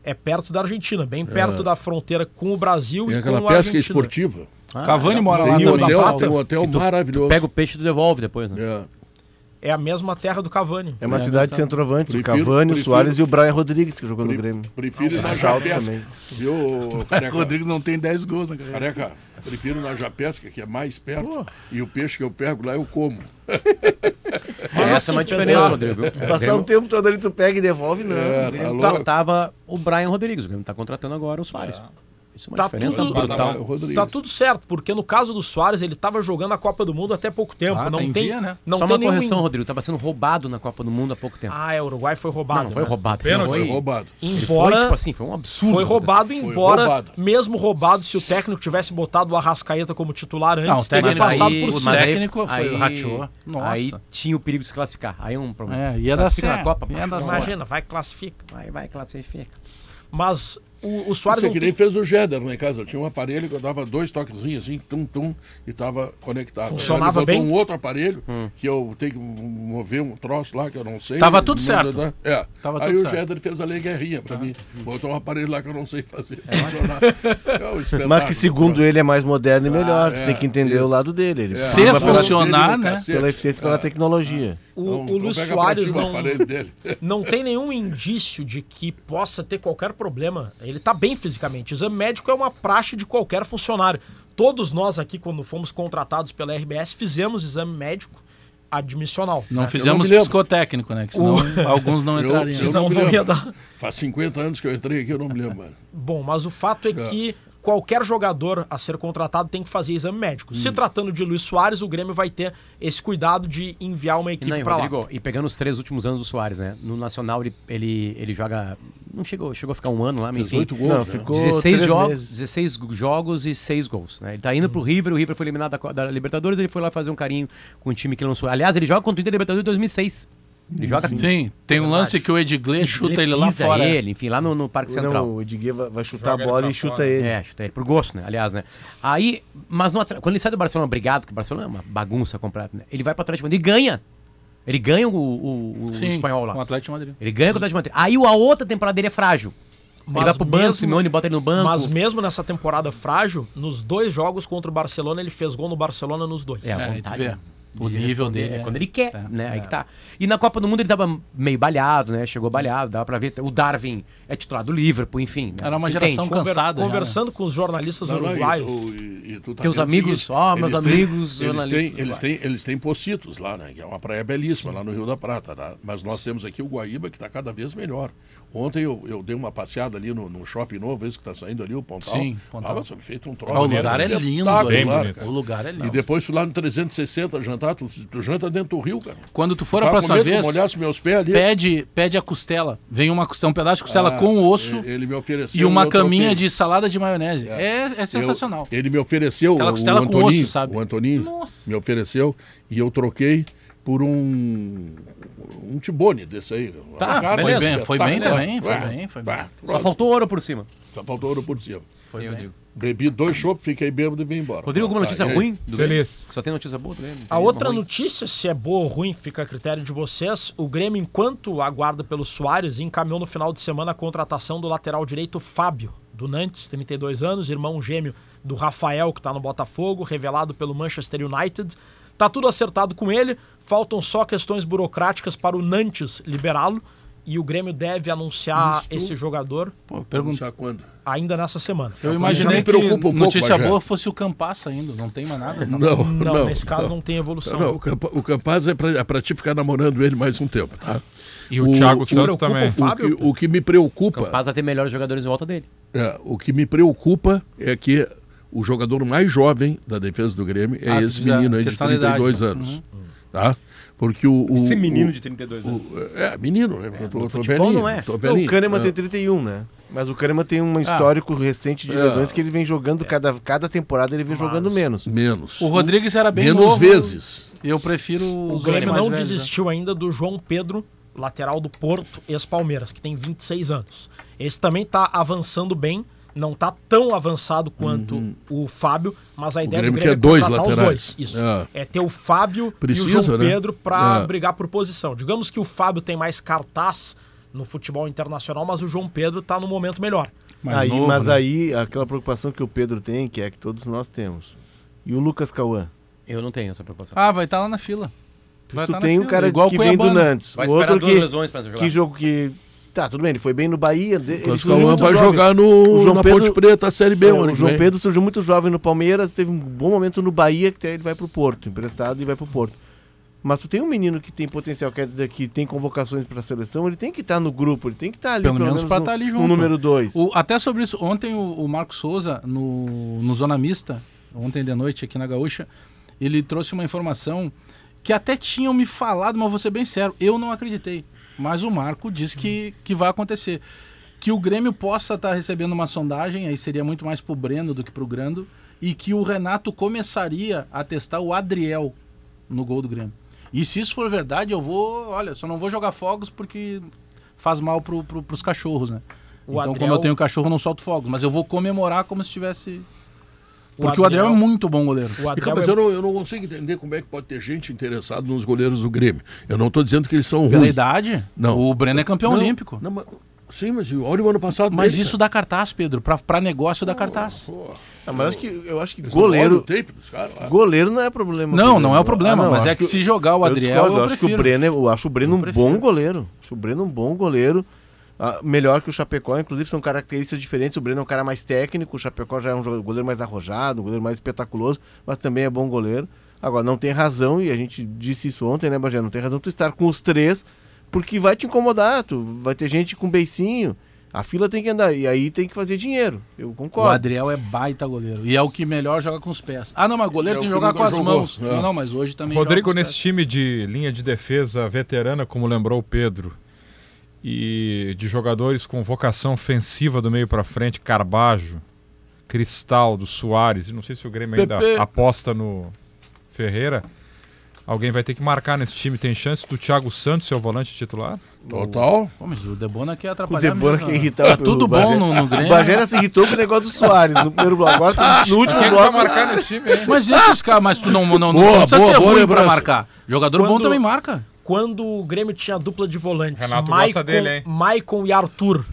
G: É perto da Argentina, bem perto da fronteira com o Brasil
A: Tem
G: e
A: aquela
G: com a
A: pesca esportiva.
B: Ah,
D: Cavani
B: é.
D: mora lá
A: Tem um
D: também.
A: hotel, tem um hotel maravilhoso.
B: Pega o peixe e tu devolve depois, né?
A: É.
G: É a mesma terra do Cavani.
E: É uma
D: É,
E: cidade de. O
A: Prefiro-
E: Cavani, o
A: prefiro-
E: Soares e o Brian Rodrigues, que jogou no Grêmio.
A: Prefiro ir na Japesca.
E: também.
A: Viu, careca?
D: Rodrigues não tem 10 gols na carreira.
A: Careca, prefiro na Japesca, que é mais perto. E o peixe que eu pego lá eu como.
B: Essa é uma diferença, Rodrigo. É,
E: Passar um tempo todo ali, tu pega e devolve, não.
A: É,
B: O
A: tá
B: tá- tava o Brian Rodrigues, o Grêmio tá contratando agora o Soares. Isso é uma
G: Tá
B: diferença
G: tudo-
B: brutal.
A: O.
G: Tá tudo certo, porque no caso do Soares, ele tava jogando a Copa do Mundo até pouco tempo.
D: Ah,
G: não
D: tem
G: tem,
D: dia, né?
G: não
B: Só
G: tem
B: uma
G: nenhum
B: correção, Rodrigo. Tava sendo roubado na Copa do Mundo há pouco tempo.
G: Ah, é, o Uruguai foi roubado.
B: não, não foi
G: né?
B: roubado.
G: Pênalti.
B: Foi,
A: Foi roubado.
G: Embora
B: foi, tipo assim, foi um absurdo.
G: Foi roubado, embora,
A: roubado.
G: mesmo roubado, se o técnico tivesse botado o Arrascaeta como titular antes,
D: Não, o
G: teria
D: técnico-
G: passado
D: aí-
G: por
D: o
G: cima.
D: técnico foi o Rateou. Nossa.
B: Aí tinha o perigo de se classificar. Aí é um problema.
D: É, ia dar certo.
B: na Copa.
G: Imagina, vai classifica.
B: Vai, vai, classifica.
G: Mas o, o Soares
A: Isso é
G: tem...
A: nem fez o Jeder lá em casa. Eu tinha um aparelho que eu dava dois toquezinhos assim, tum, tum, e tava conectado.
G: Funcionava
A: Ele
G: bem?
A: um outro aparelho que eu tenho que mover um troço lá que eu não sei.
D: Tava tudo
A: Não-
D: certo.
A: não- É.
D: Tava
A: Aí
D: tudo
A: o. Jeder fez a lei guerrinha pra mim. Botou um aparelho lá que eu não sei fazer funcionar. É um.
E: Mas que segundo ele é mais moderno e melhor. Tu
A: é,
E: tem que entender
A: isso.
E: o lado dele. Ele
D: Se
E: priva pela-
D: funcionar,
A: Dele
D: né?
A: cacete.
E: Pela eficiência e pela tecnologia.
G: O,
A: Então,
G: o
A: então
G: Luiz Soares
A: o
G: não, não tem nenhum indício de que possa ter qualquer problema. Ele tá bem fisicamente. Exame médico é uma praxe de qualquer funcionário. Todos nós aqui, quando fomos contratados pela RBS, fizemos exame médico admissional.
D: Não
G: né?
D: fizemos
A: lembro.
D: psicotécnico, né? Que senão alguns não
A: Eu-
D: entrariam.
A: eu
G: Senão
A: não
G: não ia dar.
A: Faz 50 anos que eu entrei aqui, eu não me lembro. mano.
G: Bom, mas o fato é que qualquer jogador a ser contratado tem que fazer exame médico.
B: Hum.
G: Se tratando de Luiz Soares, o Grêmio vai ter esse cuidado de enviar uma equipe para lá.
B: Rodrigo, e pegando os três últimos anos do Soares, né? No Nacional ele, ele, ele joga. Não chegou, chegou a ficar um ano lá, mas enfim.
A: 18 gols.
E: Não,
A: né?
E: ficou
B: 16
E: três
B: jogos,
E: meses.
B: 16 jogos e 6 gols. Né? Ele tá indo pro River, o River foi eliminado da, da Libertadores, ele foi lá fazer um carinho com o time que lançou. Aliás, ele joga contra o Inter Libertadores em 2006. Ele joga
D: Sim, tem um lance que o Edgley chuta ele lá
B: pisa
D: fora.
B: ele, enfim, lá no, no Parque Central.
E: Não, o Edguia vai, vai chutar
C: Joga
E: a
C: ele
E: bola
C: pra
E: e chuta
C: fora.
E: ele.
B: É, chuta ele por gosto, né? Aliás, né? Aí, mas no Atl- quando ele sai do Barcelona obrigado, que o Barcelona é uma bagunça completa, né? Ele vai pro Atlético Madrid e ganha. Ele ganha o, o, o
D: Sim,
B: espanhol lá.
D: com o Atlético de Madrid.
B: Ele ganha com o Atlético Madrid. Aí a outra temporada dele é frágil. ele
G: Mas
B: vai pro banco,
G: mesmo-
B: o Simeone bota ele no banco.
G: Mas mesmo nessa temporada frágil, nos dois jogos contra o Barcelona, ele fez gol no Barcelona nos dois.
B: É, a
D: É, tu
B: vontade.
D: vê.
B: né?
D: O
B: De
D: nível dele
B: É
D: é-
B: quando ele quer,
D: é.
B: né? Aí que tá. E na Copa do Mundo ele tava meio balhado, né? Chegou balhado, dava pra ver. O Darwin é titular do Liverpool, enfim. né?
D: Era uma
B: Se
D: geração
B: entende.
D: cansada. já, né?
G: Conversando com os jornalistas
A: Não, não, e
G: uruguaios.
A: tu- e- e tu tá
B: Teus amigos, ó, meus
A: eles têm-
B: amigos
A: eles
B: jornalistas
A: têm, eles, têm, eles têm Pocitos lá, né? Que é uma praia belíssima, lá no Rio da Prata. Tá? Mas nós temos aqui o Guaíba, que está cada vez melhor. Ontem eu, eu dei uma passeada ali no, no shopping novo, esse que está saindo ali, o Pontal.
D: Sim, Pontal.
A: Ah, mas foi feito um troço.
D: Ah, o lugar é lindo.
C: Bem
A: cara.
D: O lugar é lindo.
A: E depois fui lá no 360 jantar, tu, tu janta dentro do rio, cara.
D: Quando tu for a próxima
A: com
D: vez,
A: molhasse meus pés ali.
D: pede, pede a costela. Vem uma costela, um pedaço de costela
A: Ah,
D: com osso
A: Ele, me ofereceu.
D: e uma
A: eu
D: caminha de salada de maionese. É, é
A: Eu-
D: sensacional.
A: ele me ofereceu,
D: Aquela
A: o
D: costela com
A: Antoninho,
D: osso, sabe?
A: o Antoninho
D: Nossa.
A: me ofereceu e eu troquei por um um tibone desse aí.
B: Tá,
A: Cara,
B: beleza.
D: Foi bem, foi bem também, foi
A: Ah,
D: bem, foi bem.
B: Só faltou ouro por cima.
A: Só faltou ouro por cima.
D: Foi bem.
A: Bebi dois chopps, fiquei bêbado e vim embora.
B: Rodrigo, alguma
A: Tá,
B: notícia
A: aí?
B: ruim? do Grêmio?
C: Feliz.
B: Só tem notícia boa do Grêmio?
G: A outra
B: ruim?
G: notícia, se é boa ou ruim, fica a critério de vocês. O Grêmio, enquanto aguarda pelo Soares, encaminhou no final de semana a contratação do lateral direito Fábio, do Nantes, 32 anos, irmão gêmeo do Rafael, que está no Botafogo, revelado pelo Manchester United. Tá tudo acertado com ele, faltam só questões burocráticas para o Nantes liberá-lo. E o Grêmio deve anunciar
A: Isto-
G: esse jogador
D: Pô, pergun-
A: Anunciar quando?
G: ainda nessa semana.
D: Eu imaginei que
A: preocupa um pouco,
D: notícia
A: Bagé.
D: boa fosse o Campas ainda. Não tem mais nada.
A: Não,
G: Não,
A: não.
G: nesse caso não tem evolução.
A: Não, o, Campa, o Campaz é pra, é ti ficar namorando ele mais um tempo, tá?
C: E o, Thiago Santos também.
G: o Fábio?
A: O que, o que me preocupa,
B: Capaz vai ter melhores jogadores em volta dele.
A: é, o que me preocupa é que o jogador mais jovem da defesa do Grêmio é
D: Ah,
A: esse menino aí de
D: questão da idade,
A: 32
D: né?
A: anos, tá? Porque o, o
B: Esse menino
A: o-
B: de 32 anos.
A: o- é, menino, né? eu tô, tô
B: futebol
A: velhinho,
B: não é.
A: tô velhinho.
E: o Kahneman
A: É.
E: tem 31, né? Mas o Kahneman tem um histórico recente de
A: É.
E: lesões que ele vem jogando, cada, cada temporada ele vem jogando menos.
A: Menos.
D: O Rodrigues era bem
A: Menos
D: novo.
A: vezes.
D: Eu prefiro
G: O Grêmio não
D: velhos, né?
G: desistiu ainda do João Pedro, lateral do Porto, ex-Palmeiras, que tem 26 anos. Esse também tá avançando bem, não tá tão avançado quanto o Fábio, mas a ideia
A: Grêmio
G: do Grêmio
A: quer dois
G: contratar os
A: laterais.
G: dois. Isso.
A: É.
G: É. ter o Fábio e o
A: Precisa,
G: João
A: né?
G: Pedro pra
A: É.
G: brigar por posição. Digamos que o Fábio tem mais cartaz no futebol internacional, mas o João Pedro tá no momento melhor.
D: Mais
E: aí,
D: novo,
E: mas
D: né?
E: aí, aquela preocupação que o Pedro tem, que é que todos nós temos. E o Lucas Cauã?
B: Eu não tenho essa preocupação.
D: Ah, vai estar lá na fila. Vai
E: tu
D: tá
E: tem um
D: fila,
E: cara
D: igual
E: que
D: o
E: vem do
D: Cuiabano.
E: Nantes.
B: Vai
E: o
B: esperar
E: outro
B: duas
E: que,
B: lesões pra jogar.
E: que jogo que... Tá, tudo bem, ele foi bem no Bahia. Ele
A: O
E: surgiu
A: vai
E: jovem.
A: jogar no,
E: O João
A: na
E: Pedro-
A: Ponte Preta, a Série B,
E: É, o João
A: vem.
E: Pedro surgiu muito jovem no Palmeiras, teve um bom momento no Bahia, que até ele vai pro Porto, emprestado e vai pro Porto. Mas tu tem um menino que tem potencial, que, é, que tem convocações pra seleção, ele tem que estar no grupo, ele tem que estar ali
D: Pelo menos pra
E: no,
D: tá ali
E: no
D: junto.
E: número 2.
D: O- até sobre isso, ontem o, o Marcos Souza, no, no Zona Mista, ontem de noite aqui na Gaúcha, ele trouxe uma informação que até tinham me falado, mas vou ser bem sério, eu não acreditei. Mas o Marco disse que, que vai acontecer. Que o Grêmio possa estar recebendo uma sondagem, aí seria muito mais pro Breno do que pro Grando, e que o Renato começaria a testar o Adriel no gol do Grêmio. E se isso for verdade, eu vou, olha, só não vou jogar fogos porque faz mal pro, pro, pros cachorros, né?
G: O
D: então,
G: Adriel-
D: como eu tenho cachorro, eu não solto fogos, mas eu vou comemorar como se tivesse.
G: O
D: Porque o Adriel,
G: Adriel-
D: é muito bom goleiro.
G: O
A: E,
G: Adriel
A: mas
G: é-
A: eu, não, eu não consigo entender como é que pode ter gente interessada nos goleiros do Grêmio. Eu não estou dizendo que eles são
D: Pela
A: ruins.
D: idade,
A: Não.
D: o Breno é campeão
A: Não,
D: olímpico.
A: não, mas- sim, mas olha o ano passado.
D: Mas
A: dele,
D: isso dá cartaz, Pedro. Pra, pra negócio dá cartaz.
A: cara. Pô,
E: Ah, mas acho que, eu acho que
A: eles não
E: goleiro,
A: o tape dos caras lá.
E: goleiro não é problema.
D: Não, não é o problema, mas
E: acho
D: é que se jogar o
E: eu
D: Adriel,
E: discordo,
D: eu
E: eu acho que o. Breno, é- eu acho o Breno
D: Eu
E: um
D: prefiro.
E: bom goleiro. Acho o Breno um bom goleiro. Ah, melhor que o Chapecó, inclusive são características diferentes. O Breno é um cara mais técnico, o Chapecó já é um goleiro mais arrojado, um goleiro mais espetaculoso, mas também é bom goleiro. Agora, não tem razão, e a gente disse isso ontem, né, Bagé? Não tem razão tu estar com os três, porque vai te incomodar. Tu vai ter gente com beicinho. A fila tem que andar. E aí tem que fazer dinheiro. Eu
D: O
E: concordo.
D: Adriel é baita goleiro. E é o que melhor joga com os pés. Ah, não, mas goleiro
A: É
D: tem
A: o
D: que jogar com as
A: jogou.
D: mãos.
A: É.
D: Não, não, mas hoje também.
C: Rodrigo,
D: joga com os
C: nesse time de linha de defesa veterana, como lembrou o Pedro, e de jogadores com vocação ofensiva do meio pra frente, Carbajo, Cristaldo, Soares, e não sei se o Grêmio ainda
D: Pepe.
C: aposta no Ferreira. Alguém vai ter que marcar nesse time. Tem chance do Thiago Santos ser o volante titular?
A: Total.
D: Pô, mas o Debona quer
E: O
D: atrapalhar
E: Debona
D: mesmo,
E: quer
D: né?
E: irritar
D: Tá
E: o-
D: tudo
E: o
D: bom no, no
E: O
D: Grêmio.
E: Bagera se irritou com o negócio do Soares no primeiro bloco. Agora, tu- no último
C: Quem
E: bloco.
C: vai marcar nesse time, hein?
D: Mas esses caras, mas tu não, não, não,
A: Boa,
D: não precisa
A: boa,
D: ser
A: boa
D: ruim pra marcar. Jogador bom
G: Quando-
D: também marca.
G: Quando o Grêmio tinha a dupla de volantes,
C: Renato
G: Maicon,
C: gosta dele, hein?
G: Maicon e Arthur.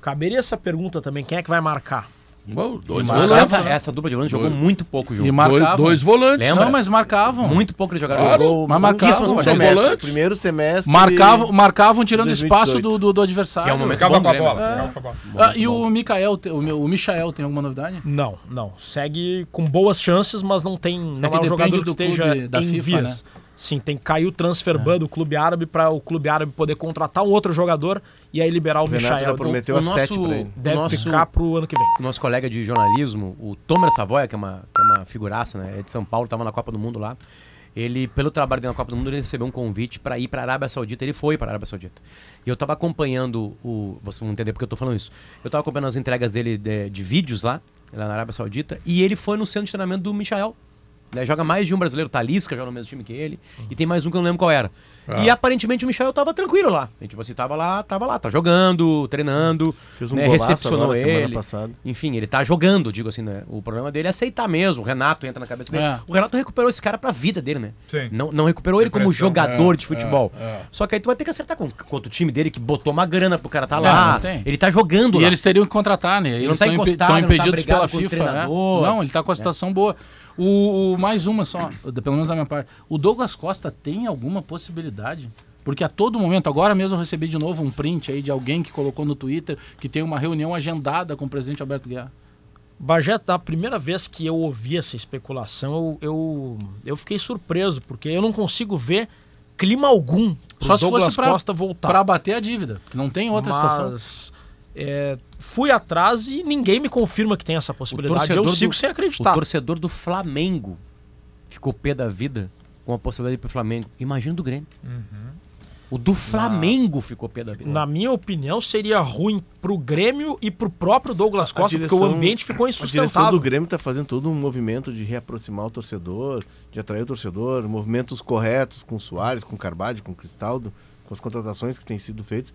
G: Caberia essa pergunta também, quem é que vai marcar?
A: Bom, dois volantes.
B: Essa, essa dupla de volantes jogou
A: Dois.
B: muito pouco junto.
D: E
A: Dois,
D: marcavam.
A: dois volantes.
B: Lembra?
D: Não, mas marcavam.
B: Muito pouco eles jogaram
A: Claro.
B: juntos.
D: Mas marcavam.
E: Semestre,
A: volantes.
E: primeiro semestre.
D: Marcavam, marcavam tirando
E: 2018.
D: espaço do, do, do adversário.
B: Que é um momento bom
C: com a bola. ficava com a bola.
D: Ah, e o Mikael, te- o, meu- o Michael tem alguma novidade?
G: Não, não. Segue com boas chances, mas não tem. Não é,
D: que
G: um jogador que esteja
D: da
G: em
D: FIFA,
G: vias. Sim, tem que cair o transfer ban do clube árabe para o clube árabe poder contratar um outro jogador e aí liberar o,
E: O Renato já
G: Michael.
E: prometeu
B: o
E: a
B: nosso-
E: 7 pra ele.
G: Deve
B: nosso-
G: ficar pro ano que vem.
B: o nosso colega de jornalismo, o Tomer Savoia, que é uma, que é uma figuraça, né? É de São Paulo, estava na Copa do Mundo lá. Ele, pelo trabalho dele na Copa do Mundo, ele recebeu um convite para ir para a Arábia Saudita. Ele foi para a Arábia Saudita. E eu estava acompanhando o. Vocês vão entender porque eu estou falando isso. Eu estava acompanhando as entregas dele de, de vídeos lá, lá na Arábia Saudita, e ele foi no centro de treinamento do Michael. Né? Joga mais de um brasileiro, Talisca joga no mesmo time que ele, e tem mais um que eu não lembro qual era. E aparentemente o Michel tava tranquilo lá. E, tipo assim, tava lá, tava lá, tá jogando, treinando,
E: Fez um
B: né, recepcionou
E: agora, semana
B: ele.
E: passada.
B: Enfim, ele tá jogando, digo assim, né? O problema dele é aceitar mesmo. O Renato entra na cabeça dele.
D: É.
B: O Renato recuperou esse cara pra vida dele, né?
C: Sim.
B: Não, não recuperou ele como jogador
A: é,
B: de futebol.
A: é, é.
B: Só que aí tu vai ter que acertar com, com outro time dele que botou uma grana pro cara tá
D: É,
B: lá.
D: não tem.
B: Ele tá jogando
D: E
B: lá.
D: eles teriam que contratar, né? Eles
B: não tá
D: estão
B: encostado,
D: estão
B: não tá
D: impedidos
B: brigado
D: pela
B: o
D: FIFA. né? Não, ele tá com a situação boa. O, o- mais uma só, pelo menos da minha parte. O Douglas Costa tem alguma possibilidade? Porque a todo momento, agora mesmo eu recebi de novo um print aí de alguém que colocou no Twitter que tem uma reunião agendada com o presidente Alberto Guerra.
G: Bagé, da primeira vez que eu ouvi essa especulação, eu, eu, eu fiquei surpreso, porque eu não consigo ver clima algum pro
D: Só se
G: Douglas
D: fosse pra,
G: Costa voltar.
D: pra bater a dívida, que não tem outra situação.
G: É, fui atrás e ninguém me confirma que tem essa possibilidade. Eu sigo
B: do-
G: sem
B: O
G: acreditar.
B: torcedor do Flamengo ficou pé da vida com a possibilidade de ir pro Flamengo. Imagina o do Grêmio. O do Flamengo ficou pé da vida.
G: Na minha opinião, seria ruim pro Grêmio e pro próprio Douglas Costa, porque o
E: direção-
G: ambiente ficou
E: A direção
G: insustentável.
E: do Grêmio tá fazendo todo um movimento de reaproximar o torcedor, de atrair o torcedor, movimentos corretos com o Soares, com o Carvalho, com o Cristaldo, com as contratações que têm sido feitas.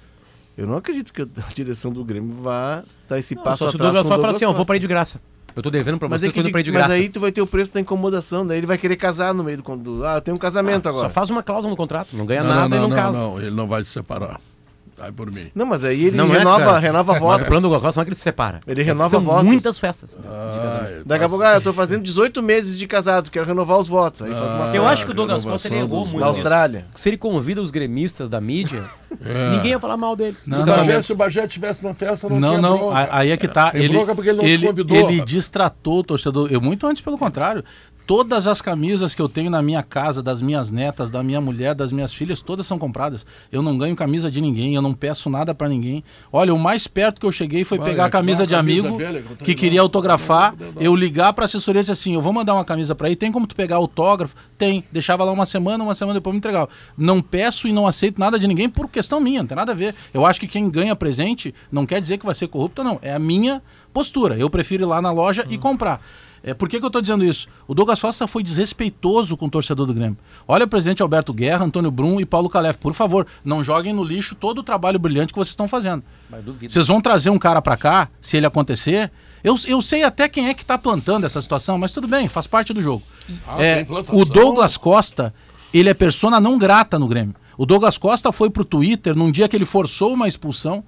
E: Eu não acredito que a direção do Grêmio vá dar esse
B: Não,
E: passo
B: só se o
E: atrás
B: Douglas
E: com o
B: Costa fala assim, ó, vou pra ir de graça. Eu tô devendo pra
E: Mas,
B: vocês,
E: é
B: tô
E: que
B: indo pra ir de
E: mas
B: graça.
E: aí tu vai ter o preço da incomodação, daí ele vai querer casar no meio do... quando- Ah, eu tenho um casamento agora.
B: Só faz uma cláusula no contrato. Não ganha
A: Não,
B: nada
A: não,
B: e
A: não,
B: não,
A: não,
B: casa.
A: não, ele não vai se separar. Vai por mim.
E: Não, mas aí ele
B: Não é,
E: renova,
B: cara.
E: renova
B: Mas
E: votos.
B: o plano do Douglas Costa não é que ele se separa.
E: Ele
B: É
E: renova
B: são
E: votos.
B: muitas festas.
A: Ah,
E: Daqui a pouco, ah, eu tô fazendo 18 meses de casado, quero renovar os votos. Aí faz uma
B: Eu
A: Ah,
B: acho que o Douglas Costa ele errou muito.
E: Na. Austrália.
B: Se ele convida os gremistas da mídia,
A: É.
B: ninguém ia falar mal dele.
D: Não,
A: Se o
D: não,
A: Bagé- se o Bagé estivesse na festa, não,
D: Não,
A: tinha
D: não, a- aí é que tá. Ele,
A: ele não
D: ele,
A: convidou.
D: ele distratou o torcedor. Eu muito antes, pelo contrário. Todas as camisas que eu tenho na minha casa, das minhas netas, da minha mulher, das minhas filhas, todas são compradas. Eu não ganho camisa de ninguém, eu não peço nada pra ninguém. Olha, o mais perto que eu cheguei foi pegar a camisa de
A: camisa
D: amigo
A: velha que
D: que queria autografar.
A: Não, não.
D: Eu ligar pra assessoria e dizer assim: eu vou mandar uma camisa pra aí, tem como tu pegar autógrafo? Tem. Deixava lá uma semana, uma semana depois me entregava. Não peço e não aceito nada de ninguém por questão minha, não tem nada a ver. Eu acho que quem ganha presente não quer dizer que vai ser corrupto, não. É a minha postura. Eu prefiro ir lá na loja e comprar. É, por que, que eu estou dizendo isso? O Douglas Costa foi desrespeitoso com o torcedor do Grêmio. Olha o presidente Alberto Guerra, Antônio Brum e Paulo Calef. Por favor, não joguem no lixo todo o trabalho brilhante que vocês estão fazendo. Vocês vão trazer um cara pra cá, se ele acontecer. Eu, eu sei até quem é que tá plantando essa situação, mas tudo bem, faz parte do jogo.
A: Ah,
D: É, o Douglas Costa, ele é persona não grata no Grêmio. O Douglas Costa foi pro Twitter num dia que ele forçou uma expulsão,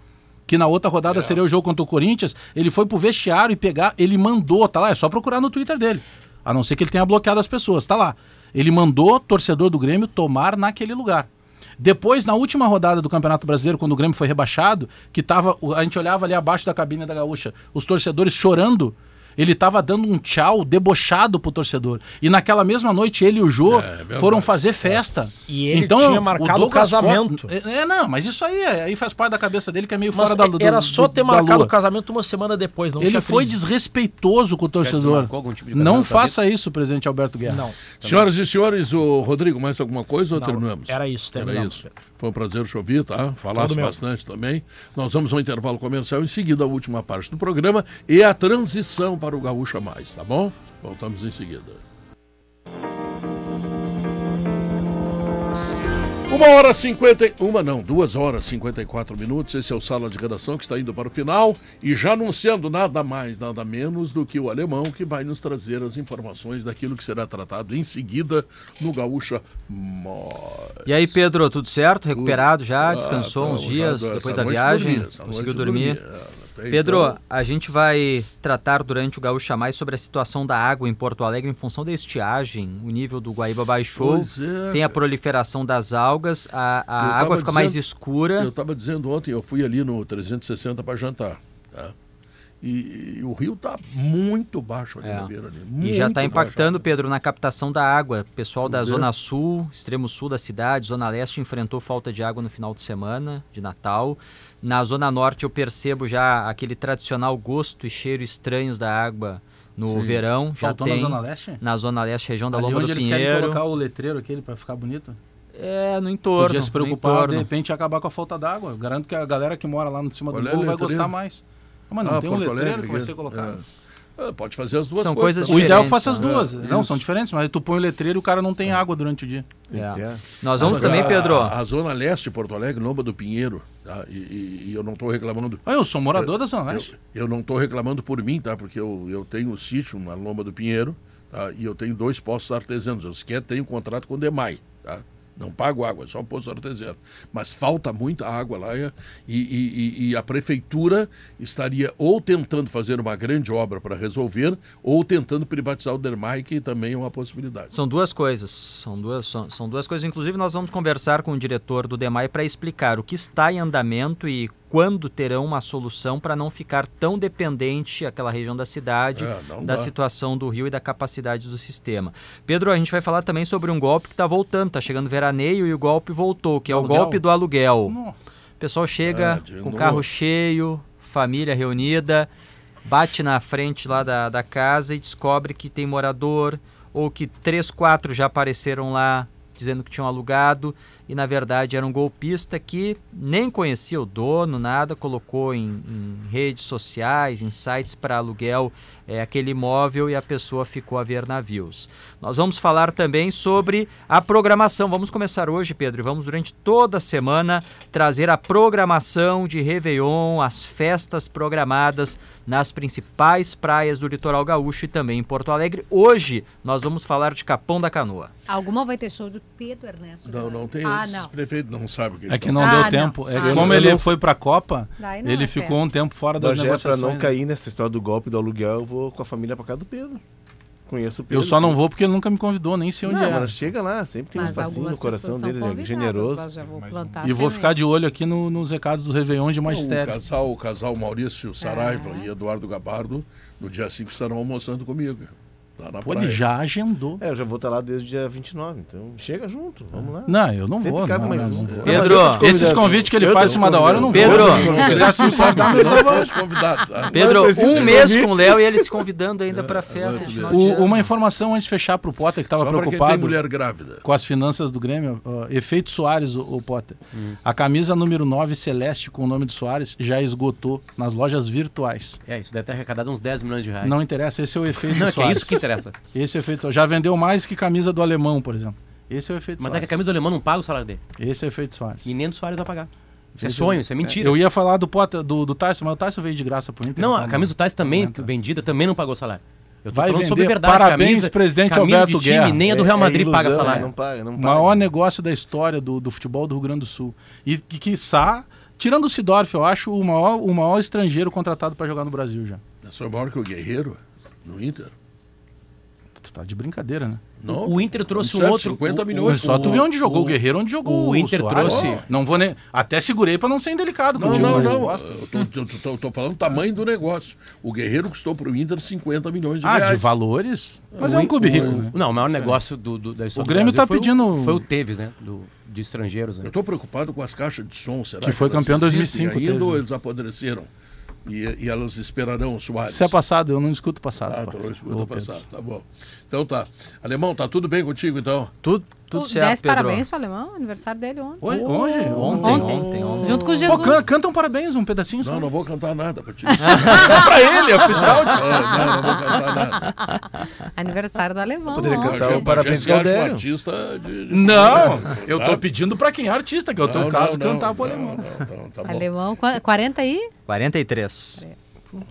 D: que na outra rodada
A: É.
D: seria o jogo contra o Corinthians. Ele foi pro vestiário e pegar, ele mandou, tá lá, é só procurar no Twitter dele. A não ser que ele tenha bloqueado as pessoas, tá lá. Ele mandou torcedor do Grêmio tomar naquele lugar. Depois, na última rodada do Campeonato Brasileiro, quando o Grêmio foi rebaixado, que tava, a gente olhava ali abaixo da cabine da Gaúcha, os torcedores chorando. Ele tava dando um tchau debochado pro torcedor. E naquela mesma noite ele e o Jô
A: É,
D: foram fazer festa.
G: E ele tinha marcado o
D: Douglas
G: casamento.
D: Costa- é, é, não, mas isso aí, é- aí faz parte da cabeça dele que é meio
G: Mas
D: fora da do-
G: era só ter marcado o casamento uma semana depois, não
D: Ele foi
G: crise.
D: desrespeitoso com o torcedor.
B: tipo
D: Não faça isso, presidente Alberto Guerra.
G: Não,
A: Senhoras e senhores, o Rodrigo, mais alguma coisa ou
G: Não,
A: terminamos?
G: era isso,
A: Era
G: terminamos,
A: isso. Foi um prazer te ouvir, tá? Falasse bastante também. Nós vamos ao intervalo comercial, em seguida a última parte do programa e a transição para o Gaúcha Mais, tá bom? Voltamos em seguida. Uma hora cinquenta e... Uma não, duas horas e 54 minutos. Esse é o Sala de Redação que está indo para o final e já anunciando nada mais, nada menos do que o alemão que vai nos trazer as informações daquilo que será tratado em seguida no Gaúcha Mais.
H: E aí, Pedro, tudo certo? Recuperado já?
A: Ah,
H: Descansou
A: tá,
H: uns dias depois da viagem?
A: dormi, essa
H: Conseguiu dormir?
A: dormi, é,
H: Pedro,
A: então-
H: a gente vai tratar durante o Gaúcha Mais sobre a situação da água em Porto Alegre em função da estiagem. O nível do Guaíba baixou,
A: é,
H: tem a proliferação das algas, a, a água fica mais
A: dizendo-
H: escura.
A: Eu estava dizendo ontem, eu fui ali no 360 para jantar. Tá? E, e o rio está muito baixo ali
H: É.
A: na beira. Ali,
H: E já está impactando,
A: baixo.
H: Pedro, na captação da água. O pessoal da. Zona Sul, extremo sul da cidade, Zona Leste enfrentou falta de água no final de semana, de Natal. Na Zona Norte eu percebo já aquele tradicional gosto e cheiro estranhos da água no
A: Sim.
H: verão. Já
D: Faltou
H: tem
D: na Zona Leste?
H: na Zona Leste, região da
D: Ali
H: Lomba
D: onde
H: do
D: eles querem
H: Pinheiro.
D: colocar o letreiro aquele pra ficar bonito.
H: É, no entorno.
D: Podia se preocupar, de repente, acabar com a falta d'água. Eu Garanto que a galera que mora lá no cima do
A: Olha
D: morro
A: o
D: vai gostar mais. Ah, Mas não
A: Ah,
D: tem um letreiro
A: Alegre,
D: que vai
A: é.
D: ser colocado.
A: É. É, pode fazer as duas
H: São
A: coisas.
H: coisas
D: O ideal é que faça as
A: né?
D: duas.
A: É,
D: não,
A: isso.
D: são diferentes, mas tu põe o letreiro e o cara não tem água durante o dia.
E: Tem que ter.
H: É. Nós vamos
A: Mas
H: também,
A: a-
H: Pedro.
A: A, a Zona Leste de Porto Alegre, Lomba do Pinheiro, tá? e, e- e eu não estou reclamando.
D: Ah, eu sou morador da Zona
A: Eu,
D: Leste.
A: eu não estou reclamando por mim, tá? Porque eu, eu tenho um sítio na Lomba do Pinheiro tá? e eu tenho dois postos artesianos. Eu sequer tenho contrato com o DEMAI, tá? Não pago água, é só posto artesiano. Mas falta muita água lá e, e- e- a prefeitura estaria ou tentando fazer uma grande obra para resolver ou tentando privatizar o DEMAI, que também é uma possibilidade.
H: São duas coisas. São duas, são, são duas coisas. Inclusive, nós vamos conversar com o diretor do DEMAI para explicar o que está em andamento e quando terão uma solução para não ficar tão dependente aquela região da cidade
A: É,
H: da
A: dá.
H: situação do rio e da capacidade do sistema. Pedro, a gente vai falar também sobre um golpe que está voltando, está chegando veraneio e o golpe voltou, que é o
D: Aluguel?
H: golpe do aluguel.
D: Nossa.
H: O pessoal chega
A: de
H: com o
A: novo.
H: carro cheio, família reunida, bate na frente lá da, da casa e descobre que tem morador, ou que três, quatro já apareceram lá dizendo que tinham alugado, e na verdade era um golpista que nem conhecia o dono, nada, colocou em, em redes sociais, em sites para aluguel é, aquele imóvel e a pessoa ficou a ver navios. Nós vamos falar também sobre a programação. Vamos começar hoje, Pedro, e vamos durante toda a semana trazer a programação de Réveillon, as festas programadas nas principais praias do litoral gaúcho e também em Porto Alegre. Hoje nós vamos falar de Capão da Canoa.
I: Alguma vai ter show de Pedro Ernesto?
A: Não, não tem.
I: Ah, não.
A: prefeitos não sabem o que
D: É que
A: eles
D: não
I: Ah,
D: deu
I: não.
D: tempo. É
I: Ah,
D: como ele foi pra Copa,
I: Daí não
D: ele
I: é
D: ficou um tempo fora das
E: Bagé,
D: negociações.
E: não cair nessa história do golpe do aluguel, eu vou com a família pra casa do Pedro. Conheço o Pedro.
D: Eu só não vou porque ele nunca me convidou, nem sei onde
E: Não,
D: era.
E: mas chega lá, sempre tem um
I: Mas
E: espacinho
I: algumas
E: no coração dele, é generoso.
I: mas já vou plantar
D: E vou ficar de olho aqui no- nos recados dos Réveillon de
A: O
D: magistério.
A: casal, o casal Maurício Saraiva
I: É.
A: e Eduardo Gabardo, no dia 5 estarão almoçando comigo. Lá na
D: Pô,
A: praia.
D: ele já agendou.
E: É, eu já vou estar lá desde o dia 29, então chega junto, vamos lá.
D: Não, eu não
E: Sempre
D: vou.
E: cabe
D: não,
E: mais
D: não,
E: um.
D: não vou.
H: Pedro,
E: Mas eu tô te
D: Esses convites que ele
E: Eu
D: faz em cima da hora, eu não
H: Pedro.
D: vou. Se quisesse me convidar,
A: Eu não fosse convidado. tá?
H: Pedro, um
E: de
H: mês
E: convite.
H: com o Léo e ele se convidando ainda para a festa de final de
D: O-
H: ano.
D: uma informação antes de fechar pro Potter, que estava
A: Só para quem
D: preocupado
A: tem mulher grávida.
D: com as finanças do Grêmio. ó, efeito Soares, o, o Potter. A camisa número 9 Celeste com o nome do Soares já esgotou nas lojas virtuais.
B: É, isso deve ter arrecadado uns 10 milhões de reais.
D: Não interessa, esse é o efeito
B: Não, é que é
D: Soares.
B: isso que interessa.
D: Esse é o efeito. Já vendeu mais que camisa do alemão, por exemplo. Esse é o efeito
B: Mas é
D: Soares.
B: que a camisa do alemão não paga o salário dele.
D: Esse é o efeito Soares.
B: E nem do Soares vai pagar. Isso é
D: Esse-
B: sonho, isso é mentira.
D: Eu ia falar do Potter, do, do Tyson, mas o Tyson veio de graça pro Inter.
B: Não,
D: então
B: a camisa do Tais também, vendida, também não pagou salário. Eu tô
D: Vai
B: falando
D: vender.
B: sobre verdade.
D: Parabéns,
B: camisa,
D: presidente
B: camisa
D: Alberto
B: de time,
D: Guerra.
B: Nem a do
E: É-
B: Real
E: é
B: Madrid paga
E: ilusão,
B: salário.
E: Não paga, não
D: O
E: paga.
D: maior negócio da história do, do futebol do Rio Grande do Sul. E que, quiçá, tirando o Sidorf, eu acho o maior, o maior estrangeiro contratado para jogar no Brasil já.
A: Sou maior que o Guerreiro no Inter.
D: Tá de brincadeira, né?
A: Não,
B: O Inter trouxe um outro-
A: 50
B: o-
A: milhões.
D: Só tu vê onde jogou o, Guerreiro, onde jogou
B: o Inter
D: Soares.
B: trouxe-
D: Não vou nem... Até segurei pra não ser indelicado
A: Não,
D: contigo,
A: não, não.
D: gosto.
A: Eu tô, tô- tô- tô falando o tamanho do negócio. O Guerreiro custou pro Inter 50 milhões de
D: Ah,
A: reais.
D: de valores? Mas é um clube rico, né?
B: Não, o maior negócio do, do- da história
D: O Grêmio
B: do
D: tá
B: foi
D: pedindo-
B: O, foi o Teves, né? Do, de estrangeiros. Né?
A: Eu estou preocupado com as caixas de som. Será
D: Que foi
A: elas
D: campeão em
A: existem
D: 2005
A: Ainda
D: teve,
A: ou
D: né?
A: eles apodreceram? E, e elas esperarão o Soares.
D: Se é passado, eu não escuto o passado.
A: Ah, tu não o
D: Pedro.
A: passado. Tá bom. Então tá. Alemão, tá tudo bem contigo então?
H: Tudo, tudo
I: Tu
H: certo,
I: desse
H: Pedro.
I: parabéns pro alemão, aniversário dele ontem.
D: Oi, hoje?
H: Ontem,
I: Ontem.
H: ontem, ontem.
I: Junto com o
D: Pô,
I: Jesus.
D: can- canta um parabéns, um pedacinho só.
A: Não, não vou cantar nada pra ti.
B: pra ele, é freestyle.
A: É, não, não vou cantar nada.
I: Aniversário do alemão.
E: Poderia
I: ontem.
E: cantar um parabéns
A: acha um artista de, de-
D: Não, eu tô pedindo pra quem é artista, que é o teu
A: Não,
D: caso,
A: não,
D: cantar
A: não,
D: pro alemão.
A: não, não, tá bom.
I: Alemão, qua- 40 aí?
H: 43.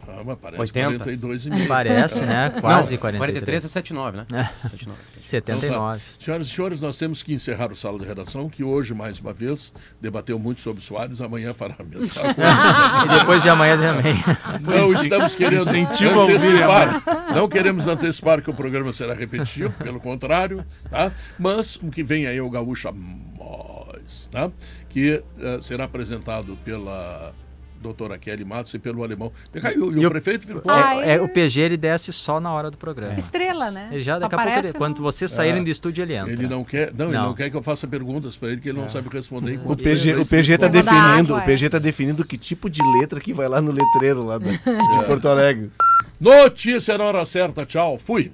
A: Ah, mas parece
B: 80.
A: 42 e meio.
H: Parece, né? Quase
B: Não,
H: 43.
B: 43 é 79, né? 79.
H: 79.
A: Senhoras e senhores, nós temos que encerrar o Sala de Redação, que hoje, mais uma vez, debateu muito sobre Soares, amanhã fará a mesma coisa.
H: E depois de amanhã também.
A: Não estamos querendo
D: Incentivo
A: antecipar. Não queremos antecipar que o programa será repetitivo, pelo contrário, tá? Mas o que vem aí é o Gaúcha Mais, tá? Que eh, será apresentado pela doutora Kelly Matos e pelo alemão. E o, e o
H: E o-
A: prefeito?
I: Ah,
H: É, é,
I: ele-
H: o PG ele desce só na hora do programa.
I: Estrela, né?
H: Ele já
I: Só
H: daqui a pouco, ele-
I: no-
H: quando vocês saírem do estúdio, ele entra.
A: Ele não quer, não, ele
H: Não.
A: não quer que eu faça perguntas para ele que ele não sabe responder.
E: O PG, o PG tá definindo,
I: água,
E: o PG tá definindo que tipo de letra que vai lá no letreiro lá da- de Porto Alegre.
A: Notícia na hora certa. Tchau. Fui.